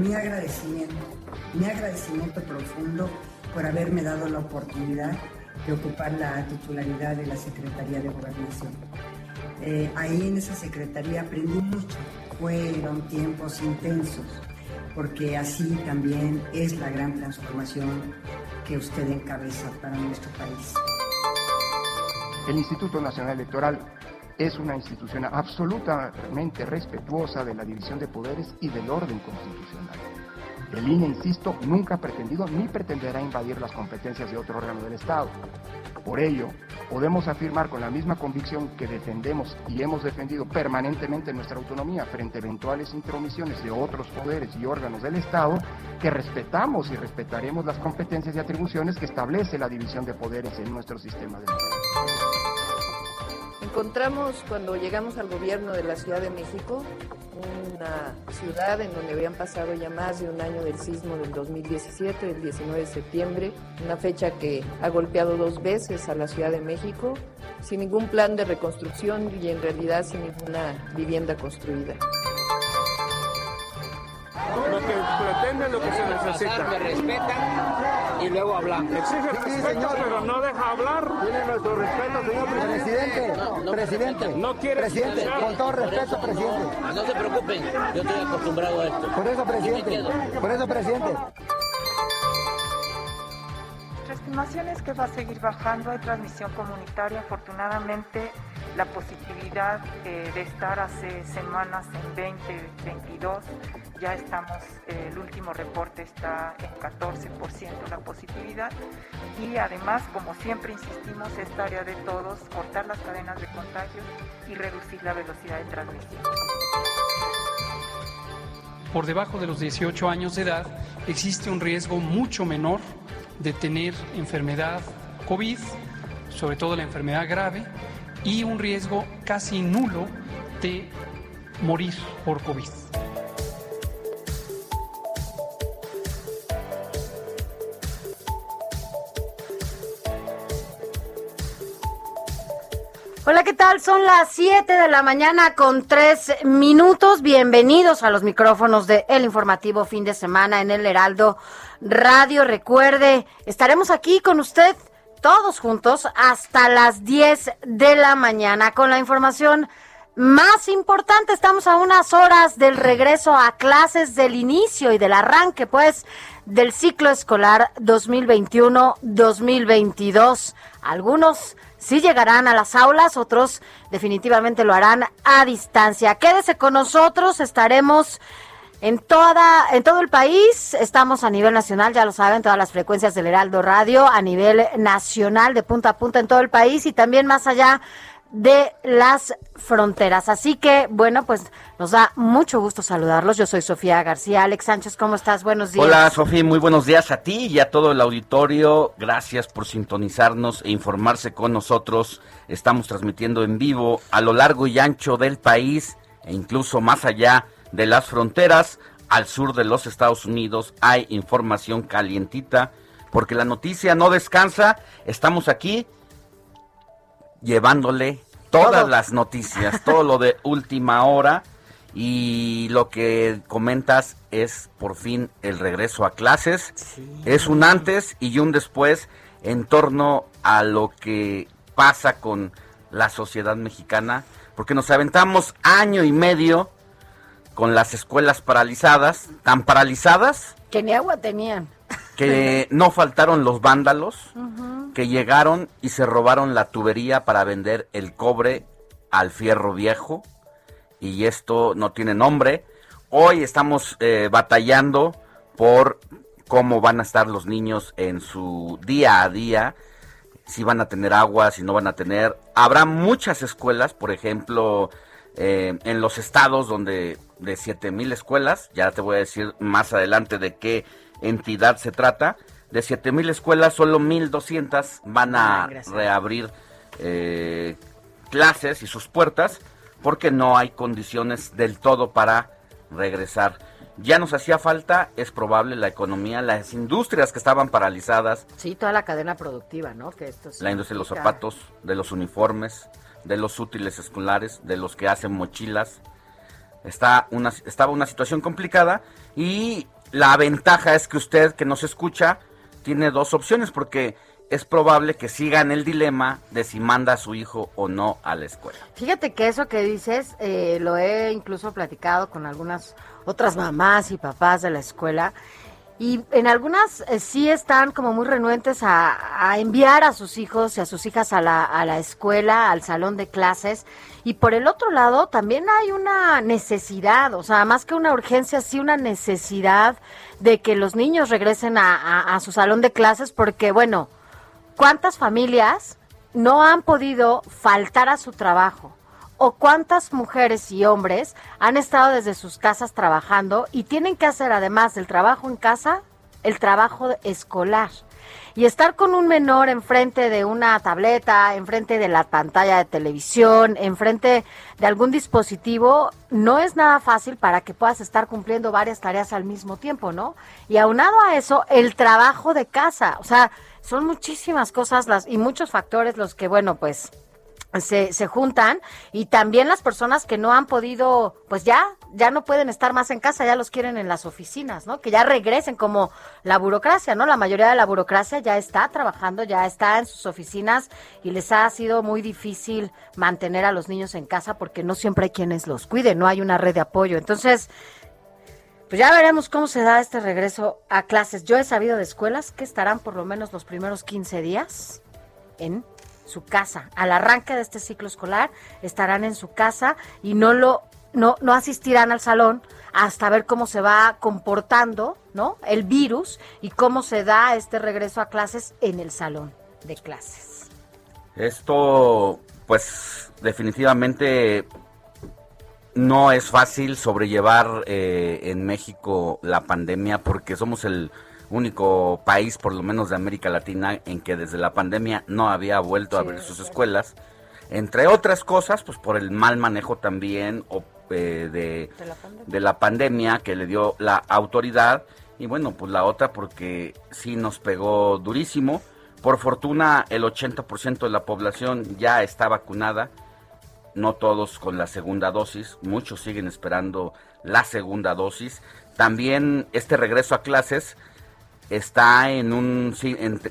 Mi agradecimiento, mi agradecimiento profundo por haberme dado la oportunidad de ocupar la titularidad de la Secretaría de Gobernación. Eh, ahí en esa secretaría aprendí mucho, fueron tiempos intensos, porque así también es la gran transformación que usted encabeza para nuestro país. El Instituto Nacional Electoral es una institución absolutamente respetuosa de la división de poderes y del orden constitucional. El INE, insisto, nunca ha pretendido ni pretenderá invadir las competencias de otro órgano del Estado. Por ello, podemos afirmar con la misma convicción que defendemos y hemos defendido permanentemente nuestra autonomía frente a eventuales intromisiones de otros poderes y órganos del Estado, que respetamos y respetaremos las competencias y atribuciones que establece la división de poderes en nuestro sistema democrático. Encontramos cuando llegamos al gobierno de la Ciudad de México una ciudad en donde habían pasado ya más de un año del sismo del 2017, el 19 de septiembre, una fecha que ha golpeado dos veces a la Ciudad de México, sin ningún plan de reconstrucción y en realidad sin ninguna vivienda construida. Lo que pretenden, lo que se necesita. Me respetan y luego hablamos. Exige respeto, pero no deja hablar. Tiene nuestro respeto, señor presidente. presidente. No quiere Presidente, escuchar. con todo respeto, presidente. No se preocupen, yo estoy acostumbrado a esto. Por eso, presidente. Por eso, presidente. Nuestra estimación es que va a seguir bajando, hay transmisión comunitaria. Afortunadamente, la positividad eh, de estar hace semanas en 20, 22, ya estamos, eh, el último reporte está en 14% la positividad. Y además, como siempre insistimos, es tarea de todos cortar las cadenas de contagios y reducir la velocidad de transmisión. por debajo de los 18 años de edad existe un riesgo mucho menor de tener enfermedad COVID, sobre todo la enfermedad grave, y un riesgo casi nulo de morir por COVID. Hola, ¿qué tal? Son las 7 de la mañana con 3 minutos. Bienvenidos a los micrófonos de El Informativo Fin de Semana en el Heraldo Radio. Recuerde, estaremos aquí con usted todos juntos hasta las 10 de la mañana con la información más importante. Estamos a unas horas del regreso a clases, del inicio y del arranque, pues, del ciclo escolar 2021-2022. Algunos sí llegarán a las aulas, otros definitivamente lo harán a distancia. Quédese con nosotros, estaremos en toda en todo el país, estamos a nivel nacional, ya lo saben, todas las frecuencias del Heraldo Radio a nivel nacional de punta a punta en todo el país y también más allá de las fronteras. Así que, bueno, pues nos da mucho gusto saludarlos. Yo soy Sofía García. Alex Sánchez, ¿cómo estás? Buenos días. Hola Sofía, muy buenos días a ti y a todo el auditorio. Gracias por sintonizarnos e informarse con nosotros. Estamos transmitiendo en vivo a lo largo y ancho del país e incluso más allá de las fronteras. Al sur de los Estados Unidos hay información calientita porque la noticia no descansa. Estamos aquí llevándole todas Todo. las noticias, todo lo de última hora y lo que comentas es por fin el regreso a clases. Es un antes y un después en torno a lo que pasa con la sociedad mexicana, porque nos aventamos año y medio con las escuelas paralizadas, tan paralizadas que ni agua tenían. Que no faltaron los vándalos que llegaron y se robaron la tubería para vender el cobre al fierro viejo. Y esto no tiene nombre. Hoy estamos eh, batallando por cómo van a estar los niños en su día a día, si van a tener agua, si no van a tener. Habrá muchas escuelas, por ejemplo, eh, en los estados donde de 7000 escuelas, ya te voy a decir más adelante de qué entidad se trata, de 7000 escuelas solo 1200 van a reabrir eh, clases y sus puertas porque no hay condiciones del todo para regresar. Ya nos hacía falta, es probable, la economía, las industrias que estaban paralizadas. Sí, toda la cadena productiva, ¿no? Que esto la industria de los zapatos, de los uniformes, de los útiles escolares, de los que hacen mochilas. Está una, estaba una situación complicada y la ventaja es que usted que nos escucha tiene dos opciones porque es probable que siga en el dilema de si manda a su hijo o no a la escuela. Fíjate que eso que dices eh, lo he incluso platicado con algunas otras mamás y papás de la escuela y en algunas eh, sí están como muy renuentes a, enviar a sus hijos y a sus hijas a la, a la escuela, al salón de clases. Y por el otro lado también hay una necesidad, o sea, más que una urgencia, sí una necesidad de que los niños regresen a, su salón de clases porque, bueno, ¿Cuántas familias no han podido faltar a su trabajo? ¿O cuántas mujeres y hombres han estado desde sus casas trabajando y tienen que hacer además del trabajo en casa, el trabajo escolar? Y estar con un menor enfrente de una tableta, enfrente de la pantalla de televisión, enfrente de algún dispositivo, no es nada fácil para que puedas estar cumpliendo varias tareas al mismo tiempo, ¿no? Y aunado a eso, el trabajo de casa. O sea, son muchísimas cosas las y muchos factores los que, bueno, pues se, se juntan y también las personas que no han podido, pues ya, ya no pueden estar más en casa, ya los quieren en las oficinas, ¿no? Que ya regresen como la burocracia, ¿no? La mayoría de la burocracia ya está trabajando, ya está en sus oficinas y les ha sido muy difícil mantener a los niños en casa porque no siempre hay quienes los cuiden, no hay una red de apoyo. Entonces, pues ya veremos cómo se da este regreso a clases. Yo he sabido de escuelas que estarán por lo menos los primeros 15 días en su casa. Al arranque de este ciclo escolar estarán en su casa y no lo no, no asistirán al salón hasta ver cómo se va comportando, ¿no? El virus y cómo se da este regreso a clases en el salón de clases. Esto pues definitivamente no es fácil sobrellevar eh, en México la pandemia porque somos el único país, por lo menos de América Latina, en que desde la pandemia no había vuelto a abrir sus escuelas. Entre otras cosas, pues por el mal manejo también eh, de, de, la pandemia que le dio la autoridad. Y bueno, pues la otra porque sí nos pegó durísimo. Por fortuna, el 80% de la población ya está vacunada no todos con la segunda dosis, muchos siguen esperando la segunda dosis. También este regreso a clases está en un,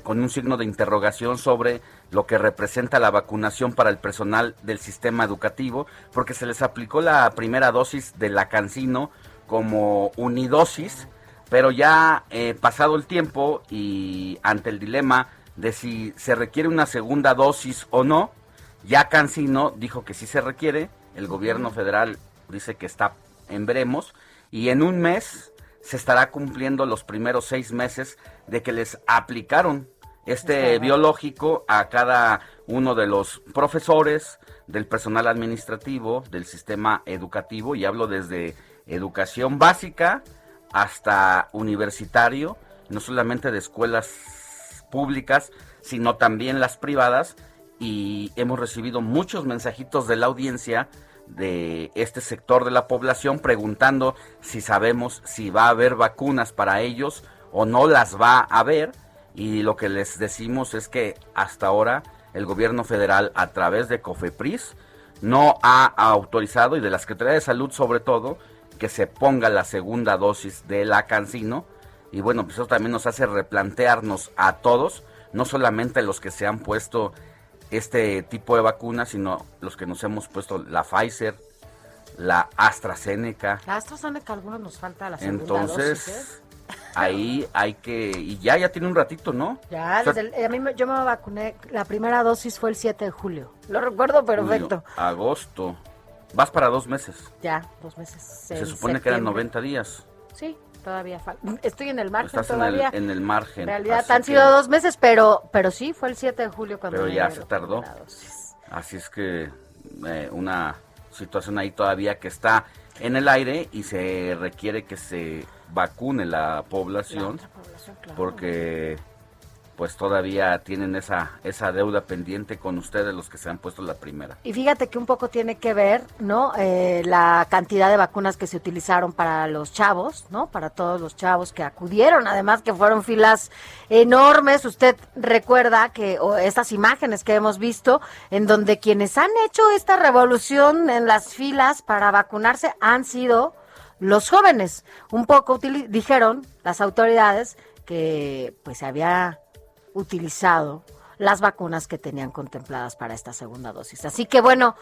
con un signo de interrogación sobre lo que representa la vacunación para el personal del sistema educativo, porque se les aplicó la primera dosis de la cancino como unidosis, pero ya eh, pasado el tiempo y ante el dilema de si se requiere una segunda dosis o no, ya Cancino dijo que sí se requiere, el gobierno federal dice que está en veremos, y en un mes se estará cumpliendo los primeros seis meses de que les aplicaron este biológico a cada uno de los profesores, del personal administrativo, del sistema educativo, y hablo desde educación básica hasta universitario, no solamente de escuelas públicas, sino también las privadas, y hemos recibido muchos mensajitos de la audiencia de este sector de la población preguntando si sabemos si va a haber vacunas para ellos o no las va a haber. Y lo que les decimos es que hasta ahora el gobierno federal a través de COFEPRIS no ha autorizado y de la Secretaría de Salud sobre todo que se ponga la segunda dosis de la cancino. Y bueno pues eso también nos hace replantearnos a todos no solamente los que se han puesto este tipo de vacunas, sino los que nos hemos puesto la Pfizer, la AstraZeneca. La AstraZeneca, algunos nos falta la segunda Entonces, dosis, ¿eh? ahí hay que... Y ya, ya tiene un ratito, ¿no? Ya, O sea, desde el- a mí me- yo me vacuné, la primera dosis fue el 7 de julio. Lo recuerdo perfecto. julio, agosto. Vas para dos meses. Ya, dos meses. Se supone que eran septiembre. 90 días. Sí, todavía falta. Estoy en el margen Estás en el, todavía. en el margen. En realidad han que- sido dos meses, pero pero sí, fue el 7 de julio cuando Pero me ya se tardó. Así es que eh, una situación ahí todavía que está en el aire y se requiere que se vacune la población porque pues todavía tienen esa esa deuda pendiente con ustedes los que se han puesto la primera. Y fíjate que un poco tiene que ver, ¿no? Eh, la cantidad de vacunas que se utilizaron para los chavos, ¿no? Para todos los chavos que acudieron, además que fueron filas enormes. Usted recuerda que o estas imágenes que hemos visto, en donde quienes han hecho esta revolución en las filas para vacunarse han sido los jóvenes. Un poco dijeron las autoridades que pues se había utilizado las vacunas que tenían contempladas para esta segunda dosis. Así que bueno,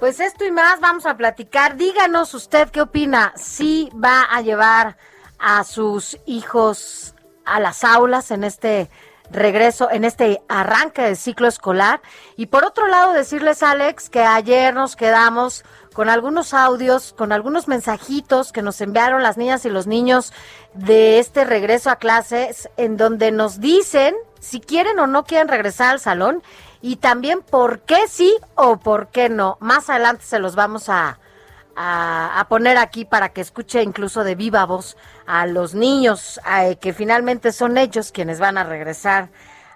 pues esto y más vamos a platicar. Díganos usted qué opina, si va a llevar a sus hijos a las aulas en este regreso, en este arranque del ciclo escolar. Y por otro lado, decirles, Alex, que ayer nos quedamos con algunos audios, con algunos mensajitos que nos enviaron las niñas y los niños de este regreso a clases, en donde nos dicen si quieren o no quieren regresar al salón y también por qué sí o por qué no. Más adelante se los vamos a, a, a poner aquí para que escuche incluso de viva voz a los niños, eh, que finalmente son ellos quienes van a regresar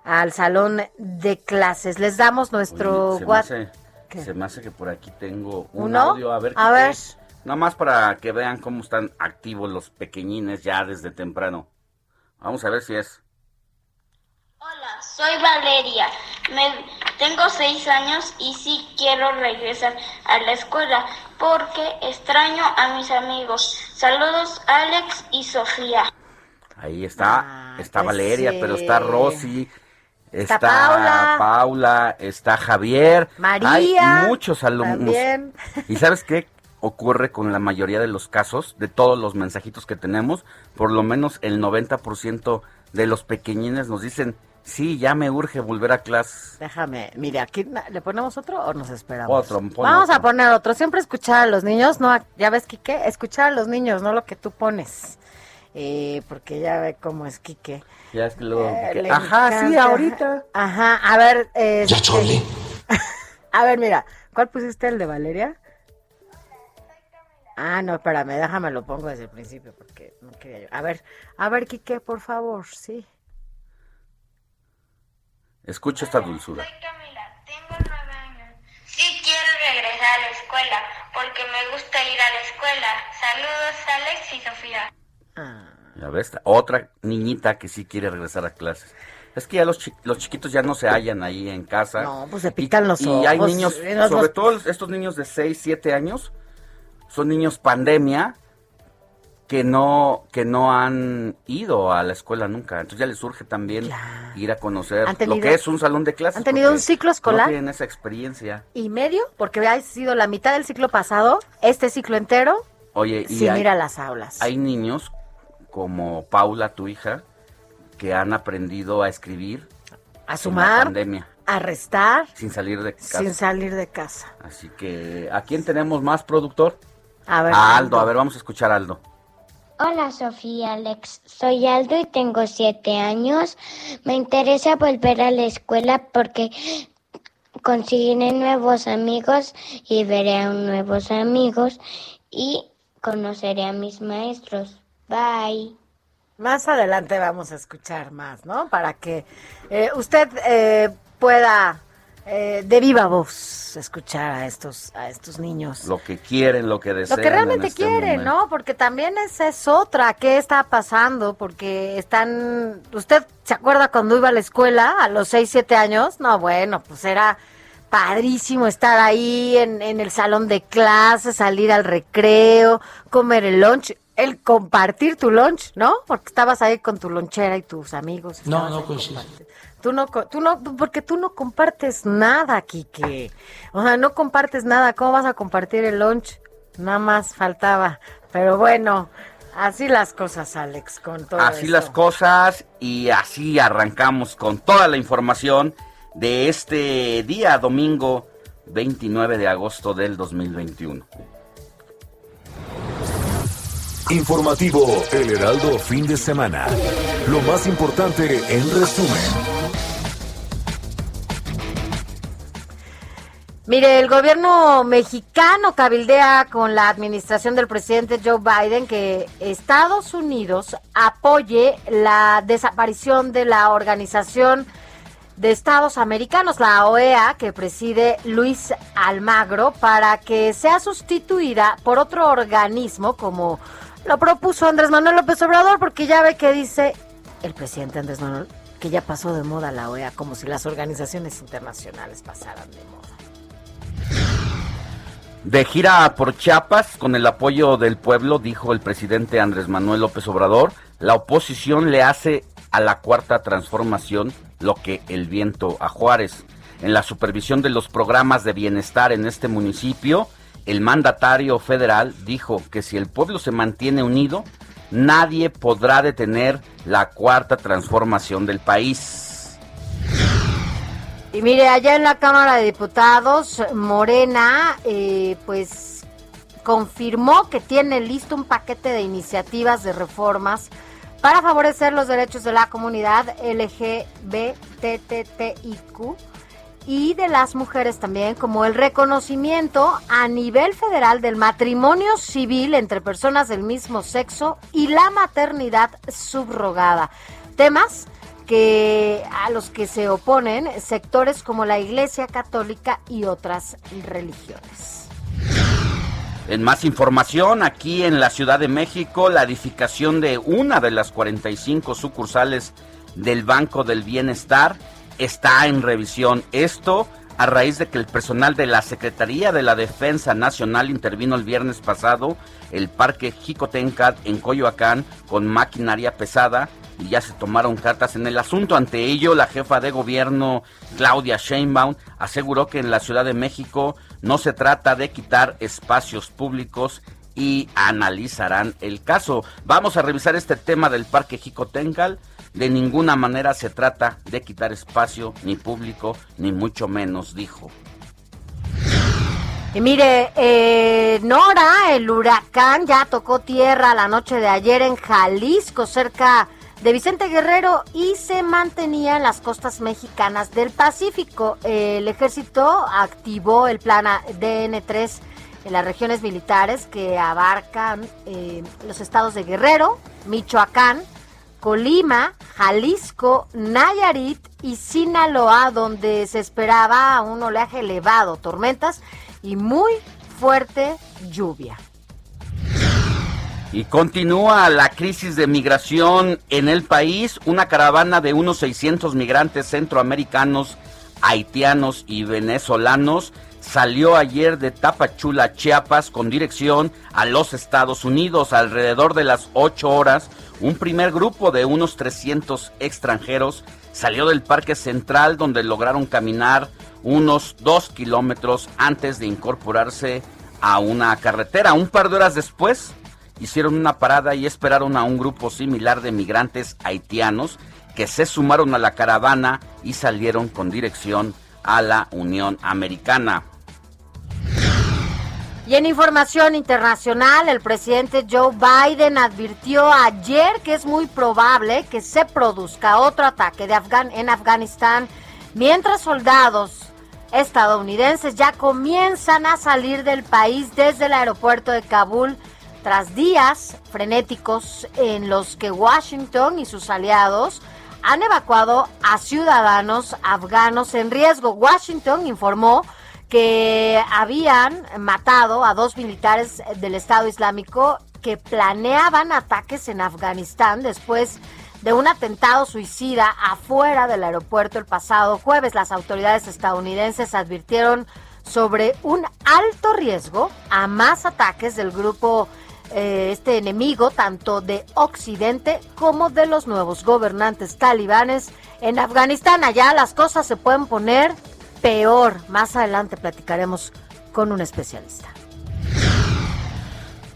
al salón de clases. Les damos nuestro Oye, se, me hace, se me hace que por aquí tengo un ¿Uno? audio. A ver, A ¿qué ver. Nada más para que vean cómo están activos los pequeñines ya desde temprano. Vamos a ver si es. Soy Valeria. Me, tengo seis años y sí quiero regresar a la escuela porque extraño a mis amigos. Saludos Alex y Sofía. Ahí está, está pues Valeria, sí. pero está Rosy, está, Está Paula. Paula, está Javier. María, Hay muchos alumnos. también. ¿Y sabes qué ocurre con la mayoría de los casos, de todos los mensajitos que tenemos? Por lo menos el 90% de los pequeñines nos dicen, sí, ya me urge volver a clases. Déjame, mire, aquí le ponemos otro o nos esperamos. Otro, Vamos otro. a poner otro. Siempre escuchar a los niños, no, ya ves, Quique, escuchar a los niños, no lo que tú pones. Eh, porque ya ve cómo es Quique. Ya es que luego... Eh, Ajá, sí, encanta. ahorita. Ajá, a ver. este- a ver, mira, ¿cuál pusiste el de Valeria? Ah, no, espérame, déjame lo pongo desde el principio porque no quería yo. A ver, a ver, Quique, por favor, sí. Escucha esta dulzura. Sí quiero regresar a la escuela porque me gusta ir a la escuela. Saludos Alex y Sofía. Ya ves, otra niñita que sí quiere regresar a clases. Es que ya los, chi- los chiquitos ya no se hallan ahí en casa. No, pues se pican los Y hay ojos, niños, y los- sobre los- todo estos niños de 6, 7 años, son niños pandemia que no que no han ido a la escuela nunca. Entonces ya les surge también ir a conocer lo que es un salón de clases. han tenido un ciclo escolar. No tienen esa experiencia. y medio, porque ha sido la mitad del ciclo pasado, este ciclo entero, Oye, y sin hay, ir a las aulas. hay niños como Paula, tu hija, que han aprendido a escribir a sumar, pandemia, a restar, sin salir de casa. sin salir de casa. Así que, ¿a quién tenemos más productor? A ver, A Aldo, a ver, vamos a escuchar a Aldo. Hola Sofía Alex, soy Aldo y tengo siete años. Me interesa volver a la escuela porque conseguiré nuevos amigos y veré a nuevos amigos y conoceré a mis maestros. Bye. Más adelante vamos a escuchar más, ¿no? Para que eh, usted eh, pueda eh, de viva voz escuchar a estos a estos niños. Lo que quieren, lo que desean. Lo que realmente en este quieren, momento. ¿no? Porque también esa es otra. ¿Qué está pasando? Porque están. ¿Usted se acuerda cuando iba a la escuela a los 6, 7 años? No, bueno, pues era padrísimo estar ahí en, en el salón de clases, salir al recreo, comer el lunch, el compartir tu lunch, ¿no? Porque estabas ahí con tu lonchera y tus amigos. No, no coincido. Tú no, tú no, porque tú no compartes nada, Quique. O sea, no compartes nada. ¿Cómo vas a compartir el lunch? Nada más faltaba. Pero bueno, así las cosas, Alex, con todo Así las cosas y así arrancamos con toda la información de este día domingo 29 de agosto del 2021. Informativo El Heraldo fin de semana. Lo más importante en resumen. Mire, el gobierno mexicano cabildea con la administración del presidente Joe Biden que Estados Unidos apoye la desaparición de la Organización de Estados Americanos, la OEA, que preside Luis Almagro, para que sea sustituida por otro organismo como lo propuso Andrés Manuel López Obrador, porque ya ve que dice el presidente Andrés Manuel que ya pasó de moda la OEA, como si las organizaciones internacionales pasaran de moda. De gira por Chiapas, con el apoyo del pueblo, dijo el presidente Andrés Manuel López Obrador, la oposición le hace a la cuarta transformación lo que el viento a Juárez. En la supervisión de los programas de bienestar en este municipio, el mandatario federal dijo que si el pueblo se mantiene unido, nadie podrá detener la cuarta transformación del país. Y mire, allá en la Cámara de Diputados, Morena, eh, pues confirmó que tiene listo un paquete de iniciativas de reformas para favorecer los derechos de la comunidad LGBTTIQ y de las mujeres también, como el reconocimiento a nivel federal del matrimonio civil entre personas del mismo sexo y la maternidad subrogada. Temas que a los que se oponen sectores como la Iglesia Católica y otras religiones. En más información, aquí en la Ciudad de México, la edificación de una de las 45 sucursales del Banco del Bienestar está en revisión. Esto a raíz de que el personal de la Secretaría de la Defensa Nacional intervino el viernes pasado el Parque Jicotencat en Coyoacán con maquinaria pesada y ya se tomaron cartas en el asunto. Ante ello, la jefa de gobierno, Claudia Sheinbaum, aseguró que en la Ciudad de México no se trata de quitar espacios públicos y analizarán el caso. Vamos a revisar este tema del Parque Jicotencal. De ninguna manera se trata de quitar espacio ni público, ni mucho menos, dijo. Y mire, eh, Nora, el huracán ya tocó tierra la noche de ayer en Jalisco, cerca de Vicente Guerrero y se mantenía en las costas mexicanas del Pacífico. El ejército activó el plan DN3 en las regiones militares que abarcan eh, los estados de Guerrero, Michoacán, Colima, Jalisco, Nayarit y Sinaloa, donde se esperaba un oleaje elevado, tormentas y muy fuerte lluvia. Y continúa la crisis de migración en el país. Una caravana de unos 600 migrantes centroamericanos, haitianos y venezolanos salió ayer de Tapachula, Chiapas, con dirección a los Estados Unidos. Alrededor de las 8 horas, un primer grupo de unos 300 extranjeros salió del Parque Central, donde lograron caminar unos 2 kilómetros antes de incorporarse a una carretera. Un par de horas después, hicieron una parada y esperaron a un grupo similar de migrantes haitianos que se sumaron a la caravana y salieron con dirección a la Unión Americana. Y en información internacional, el presidente Joe Biden advirtió ayer que es muy probable que se produzca otro ataque de en Afganistán mientras soldados estadounidenses ya comienzan a salir del país desde el aeropuerto de Kabul tras días frenéticos en los que Washington y sus aliados han evacuado a ciudadanos afganos en riesgo. Washington informó que habían matado a dos militares del Estado Islámico que planeaban ataques en Afganistán después de un atentado suicida afuera del aeropuerto el pasado jueves. Las autoridades estadounidenses advirtieron sobre un alto riesgo a más ataques del grupo eh, este enemigo tanto de Occidente como de los nuevos gobernantes talibanes en Afganistán. Allá las cosas se pueden poner peor. Más adelante platicaremos con un especialista.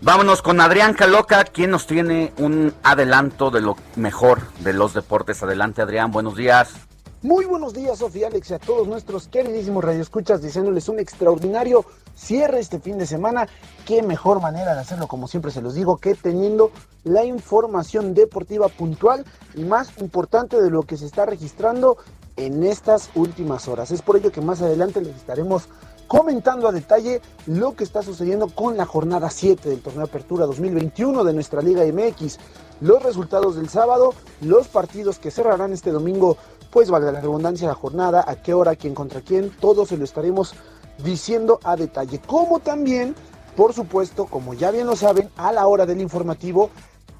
Vámonos con Adrián Caloca, quien nos tiene un adelanto de lo mejor de los deportes. Adelante, Adrián, buenos días. Muy buenos días, Sofía Alex, y a todos nuestros queridísimos radioescuchas, diciéndoles un extraordinario cierre este fin de semana. Qué mejor manera de hacerlo, como siempre se los digo, que teniendo la información deportiva puntual y más importante de lo que se está registrando en estas últimas horas. Es por ello que más adelante les estaremos comentando a detalle lo que está sucediendo con la jornada 7 del torneo Apertura 2021 de nuestra Liga MX, los resultados del sábado, los partidos que cerrarán este domingo, pues valga la redundancia la jornada, a qué hora, quién contra quién, todo se lo estaremos diciendo a detalle, como también, por supuesto, como ya bien lo saben, a la hora del informativo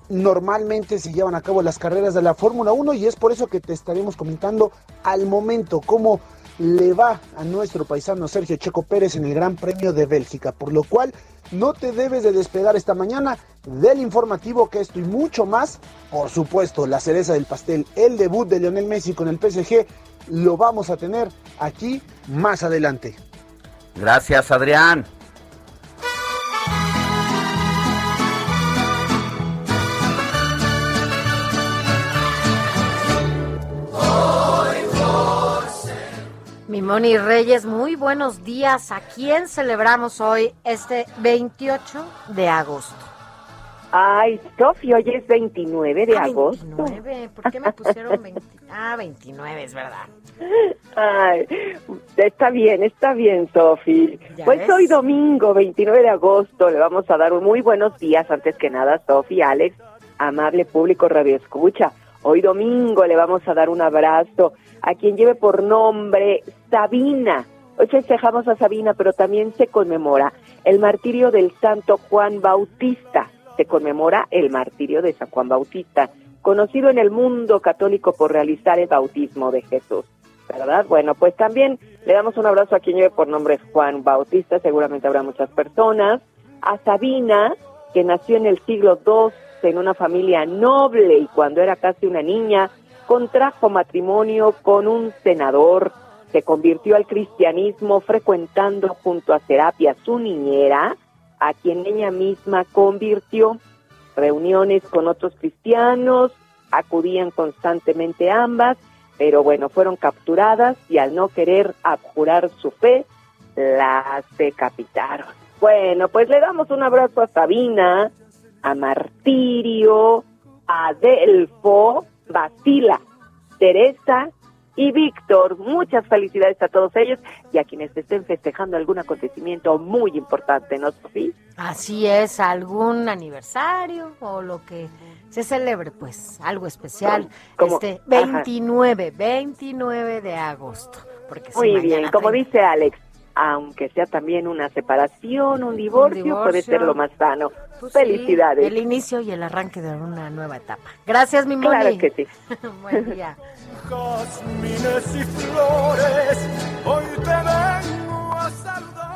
normalmente se llevan a cabo las carreras de la Fórmula 1 y es por eso que te estaremos comentando al momento cómo le va a nuestro paisano Sergio Checo Pérez en el Gran Premio de Bélgica, por lo cual no te debes de despegar esta mañana del informativo que esto y mucho más, por supuesto, la cereza del pastel, el debut de Lionel Messi con el PSG, lo vamos a tener aquí más adelante. Gracias, Adrián. Mi Moni Reyes, muy buenos días. ¿A quién celebramos hoy este 28 de agosto? Ay, Sofi, hoy es 29 de Ah, agosto. 29, ¿por qué me pusieron 20? Ah, 29, es verdad. Ay, está bien, está bien, Sofi. Pues ves. hoy domingo, 29 de agosto, le vamos a dar un muy buenos días, antes que nada, Sofi, Alex, amable público Radio Escucha. Hoy domingo le vamos a dar un abrazo a quien lleve por nombre Sabina. Hoy festejamos a Sabina, pero también se conmemora el martirio del santo Juan Bautista. Se conmemora el martirio de San Juan Bautista, conocido en el mundo católico por realizar el bautismo de Jesús. ¿Verdad? Bueno, pues también le damos un abrazo a quien lleve por nombre Juan Bautista, seguramente habrá muchas personas. A Sabina, que nació en el siglo en una familia noble y cuando era casi una niña, contrajo matrimonio con un senador, se convirtió al cristianismo frecuentando junto a Serapia, su niñera, a quien ella misma convirtió. Reuniones con otros cristianos, acudían constantemente ambas, pero bueno, fueron capturadas y al no querer abjurar su fe, las decapitaron. Bueno, pues le damos un abrazo a Sabina, a Martirio, a Delfo, Basila, Teresa y Víctor. Muchas felicidades a todos ellos y a quienes estén festejando algún acontecimiento muy importante, ¿no, Sofía? Así es, algún aniversario o lo que se celebre, pues, algo especial. Este ajá. 29, 29 de agosto. Porque Muy bien, como 30. dice Alex, aunque sea también una separación, un divorcio, puede divorcio. ser lo más sano. Pues sí, Felicidades. el inicio y el arranque de una nueva etapa. Gracias, mi Moni. Claro que sí. Buen día. Jazmines y flores, hoy te vengo a saludar.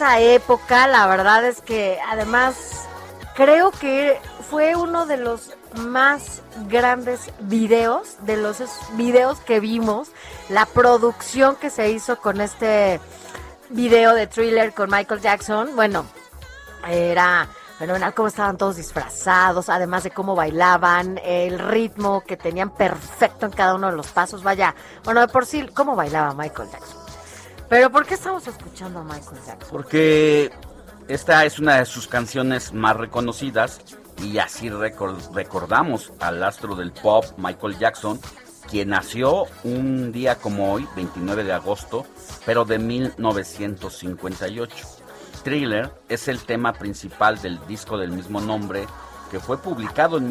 esa época? La verdad es que además creo que fue uno de los más grandes videos, de los videos que vimos, la producción que se hizo con este video de thriller con Michael Jackson. Bueno, era fenomenal cómo estaban todos disfrazados, además de cómo bailaban, el ritmo que tenían perfecto en cada uno de los pasos. Vaya, bueno, de por sí, cómo bailaba Michael Jackson. Pero ¿por qué estamos escuchando a Michael Jackson? Porque Esta es una de sus canciones más reconocidas y así recor- recordamos al astro del pop Michael Jackson, quien nació un día como hoy, 29 de agosto, pero de 1958. Thriller es el tema principal del disco del mismo nombre que fue publicado en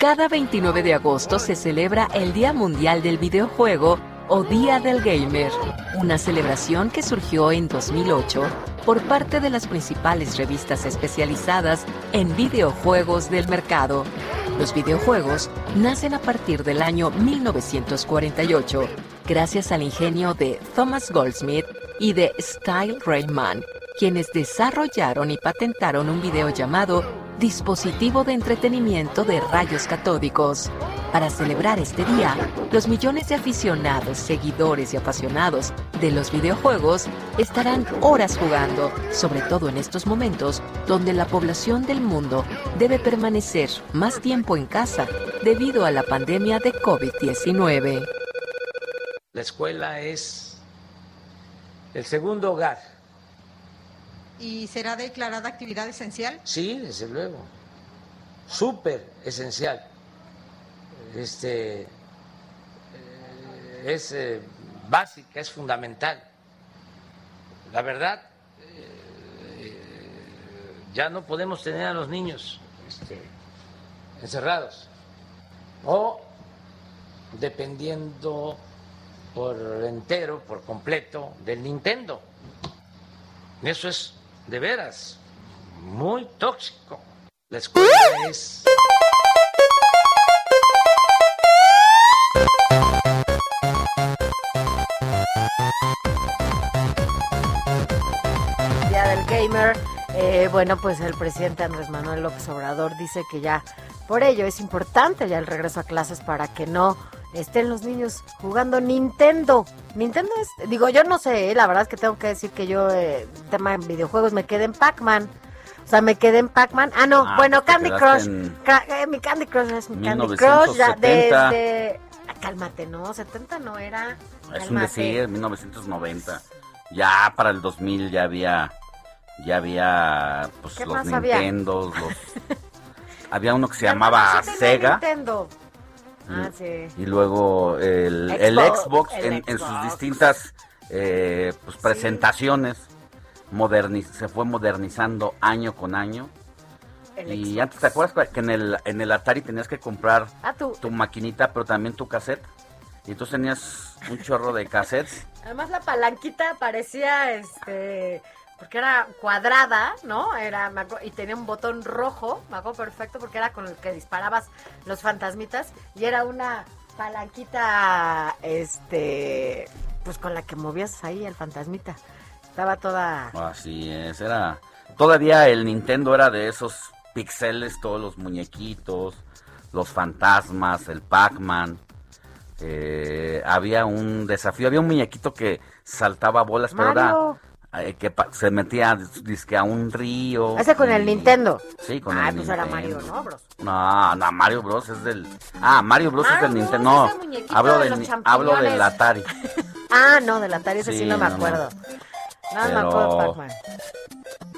Cada 29 de agosto se celebra el Día Mundial del Videojuego o Día del Gamer, una celebración que surgió en 2008 por parte de las principales revistas especializadas en videojuegos del mercado. Los videojuegos nacen a partir del año 1948, gracias al ingenio de Thomas Goldsmith y de Style Rayman, quienes desarrollaron y patentaron un video llamado dispositivo de entretenimiento de rayos catódicos. Para celebrar este día, los millones de aficionados, seguidores y apasionados de los videojuegos estarán horas jugando, sobre todo en estos momentos donde la población del mundo debe permanecer más tiempo en casa debido a la pandemia de COVID-19. La escuela es el segundo hogar. ¿Y será declarada actividad esencial? Sí, desde luego. Súper esencial. Este eh, es eh, básica, es fundamental. La verdad, eh, ya no podemos tener a los niños este, encerrados o dependiendo por entero, por completo, del Nintendo. Eso es de veras muy tóxico. La escuela es Día del Gamer. Eh, bueno, pues el presidente Andrés Manuel López Obrador dice que ya por ello es importante ya el regreso a clases para que no estén los niños jugando Nintendo. Nintendo es, digo, yo no sé, eh, la verdad es que tengo que decir que yo, eh, tema en videojuegos, me quedé en Pac-Man. O sea, me quedé en Pac-Man. Ah, no, Ah, bueno, pues Candy Crush. en eh, mi Candy Crush es mi Candy Crush. 1970. desde. ah, Cálmate, no, 70 no era. Es un decir, 1990. Ya para el 2000 ya había ya había pues ¿Qué los había? Nintendos, los había uno que se llamaba Sega Nintendo. Ah, sí. y luego el, el Xbox, Xbox, el en, en sus Xbox. distintas eh, pues, presentaciones moderni- se fue modernizando año con año. El y Xbox. antes te acuerdas que en el en el Atari tenías que comprar Ah, tu maquinita, pero también tu cassette. Y entonces tenías un chorro de cassettes. Además la palanquita parecía este porque era cuadrada, ¿no? Era y tenía un botón rojo, me acuerdo perfecto porque era con el que disparabas los fantasmitas y era una palanquita este pues con la que movías ahí el fantasmita. Estaba toda Así es, era. Todavía el Nintendo era de esos pixeles, todos los muñequitos, los fantasmas, el Pac-Man. Eh, había un desafío, había un muñequito que saltaba bolas, pero era que se metía dizque a un río. ese con el y- Nintendo. Sí, con Ah, el pues era Nintendo. Mario, ¿no, bros? No, no, Mario Bros es del. Ah, Mario Bros es Mario del Bros, Nintendo. No, hablo de del, hablo del. Atari. Ah, no, del Atari ese sí, Sí, no me no, no. acuerdo. Nada me Pero- acuerdo Pac-Man.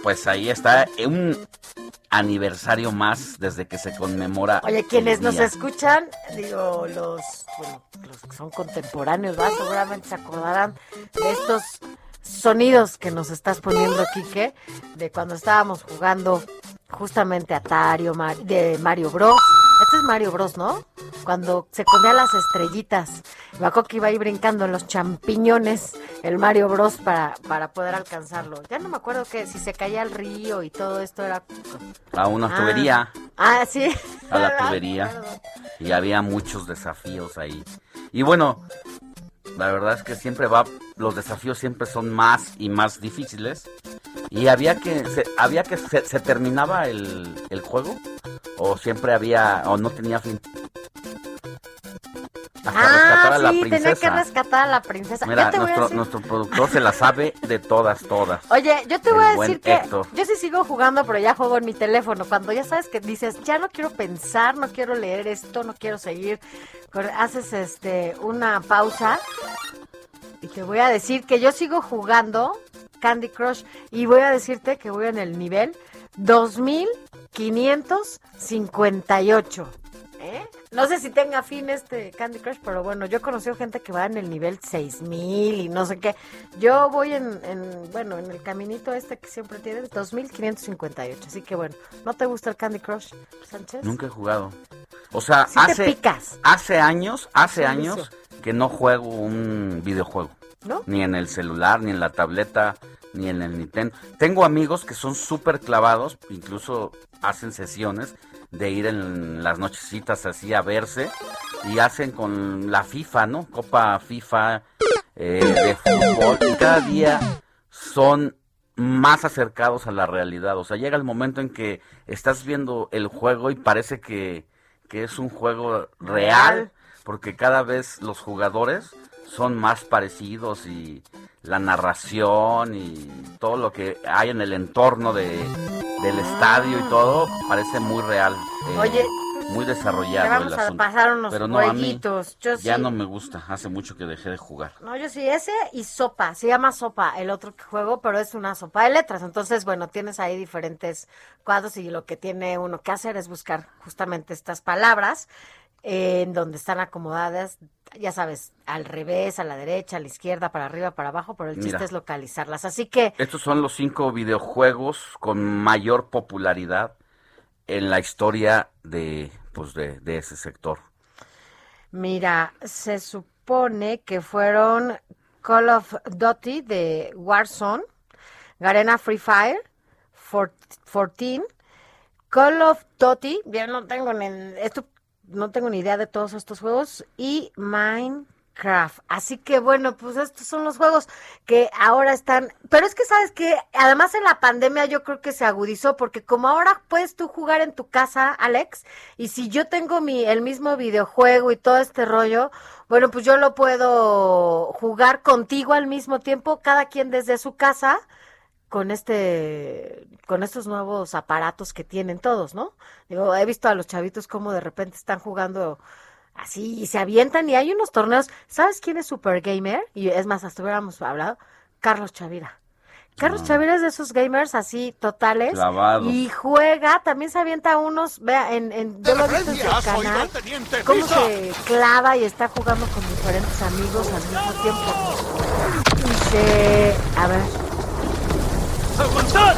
Pues ahí está un aniversario más desde que se conmemora. Oye, quienes el nos escuchan, digo, los, bueno, los que son contemporáneos, ¿va? seguramente se acordarán de estos sonidos que nos estás poniendo, Quique, de cuando estábamos jugando justamente Atari Mar- de Mario Bros. Este es Mario Bros, ¿no? Cuando se comía las estrellitas. Me acuerdo que iba ahí brincando en los champiñones el Mario Bros para, para poder alcanzarlo. Ya no me acuerdo que si se caía al río y todo esto era... A una Ah. tubería. Ah, sí. a la tubería y había muchos desafíos ahí. Y bueno, la verdad es que siempre va, los desafíos siempre son más y más difíciles ¿Y había que, había que, se, se terminaba el, el juego? ¿O siempre había, o no tenía fin? Ah, la sí, tenía que rescatar a la princesa. Mira, te nuestro, decir- nuestro productor se la sabe de todas, todas. Oye, yo te El voy a decir que Héctor. yo sí sigo jugando, pero ya juego en mi teléfono. Cuando ya sabes que dices, ya no quiero pensar, no quiero leer esto, no quiero seguir, haces este una pausa y te voy a decir que yo sigo jugando Candy Crush y voy a decirte que voy en el nivel 2558. ¿Eh? No sé si tenga fin este Candy Crush, pero bueno, yo he conocido gente que va en el nivel 6000 y no sé qué. Yo voy en, en, bueno, en el caminito este que siempre tienes, 2558. Así que bueno, ¿no te gusta el Candy Crush, Sánchez? Nunca he jugado. O sea, Sí te hace, picas. hace años, hace años que no juego un videojuego. ¿No? Ni en el celular, ni en la tableta, ni en el Nintendo. Tengo amigos que son súper clavados, incluso hacen sesiones de ir en las nochecitas así a verse y hacen con la FIFA, ¿no? Copa FIFA eh, de fútbol y cada día son más acercados a la realidad. O sea, llega el momento en que estás viendo el juego y parece que, que es un juego real, porque cada vez los jugadores son más parecidos y la narración y todo lo que hay en el entorno de, del estadio y todo parece muy real. eh, Oye, muy desarrollado vamos el a asunto. pasar unos Pero no, a mí jueguitos. Yo ya sí. no me gusta. Hace mucho que dejé de jugar. No, yo sí, ese y sopa, se llama sopa, el otro que juego, pero es una sopa de letras. Entonces, bueno, tienes ahí diferentes cuadros y lo que tiene uno que hacer es buscar justamente estas palabras eh, en donde están acomodadas, ya sabes, al revés, a la derecha, a la izquierda, para arriba, para abajo, pero el chiste es localizarlas. Así que, Estos son los cinco videojuegos con mayor popularidad en la historia de, pues de, de ese sector. mira, se supone que fueron Call of Duty de Warzone, Garena Free Fire, For- 14, Call of Duty, ya no tengo ni, esto, no tengo ni idea de todos estos juegos, y Minecraft. Así que bueno, pues estos son los juegos que ahora están, pero es que sabes que además en la pandemia yo creo que se agudizó, porque como ahora puedes tú jugar en tu casa, Alex, y si yo tengo mi, el mismo videojuego y todo este rollo, bueno, pues yo lo puedo jugar contigo al mismo tiempo, cada quien desde su casa con este con estos nuevos aparatos que tienen todos, ¿no? Digo, he visto a los chavitos como de repente están jugando así y se avientan y hay unos torneos. ¿Sabes quién es super gamer? Y es más, hasta hubiéramos hablado, Carlos Chavira. Carlos Chavira es de esos gamers así totales Clavados. y juega, también se avienta unos, vea, en, en yo lo he visto en su canal, cómo se clava y está jugando con diferentes amigos al mismo tiempo. Y se, a ver, ¡Aguantad!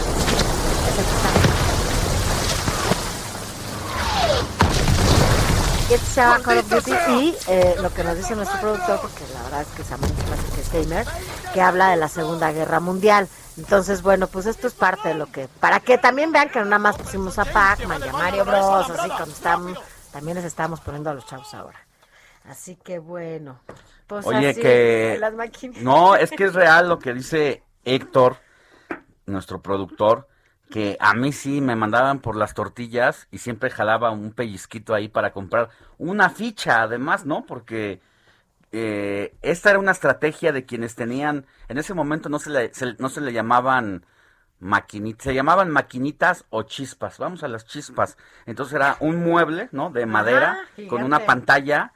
Se Call of Duty y eh, lo que nos dice nuestro productor, porque la verdad es que Samuel que es gamer, que habla de la Segunda Guerra Mundial. Entonces, bueno, pues esto es parte de lo que... Para que también vean que no nada más pusimos a Pac-Man y a Mario Bros. Así cuando estamos... También les estamos poniendo a los chavos ahora. Así que bueno. Pues Oye, así, que... las maquinitas. No, es que es real lo que dice Héctor, nuestro productor, que a mí sí me mandaban por las tortillas y siempre jalaba un pellizquito ahí para comprar una ficha, además, ¿no? Porque eh, esta era una estrategia de quienes tenían, en ese momento no se le, se- no se le llamaban maquinitas, se llamaban maquinitas o chispas, vamos a las chispas. Entonces era un mueble, ¿no? De madera, con una pantalla,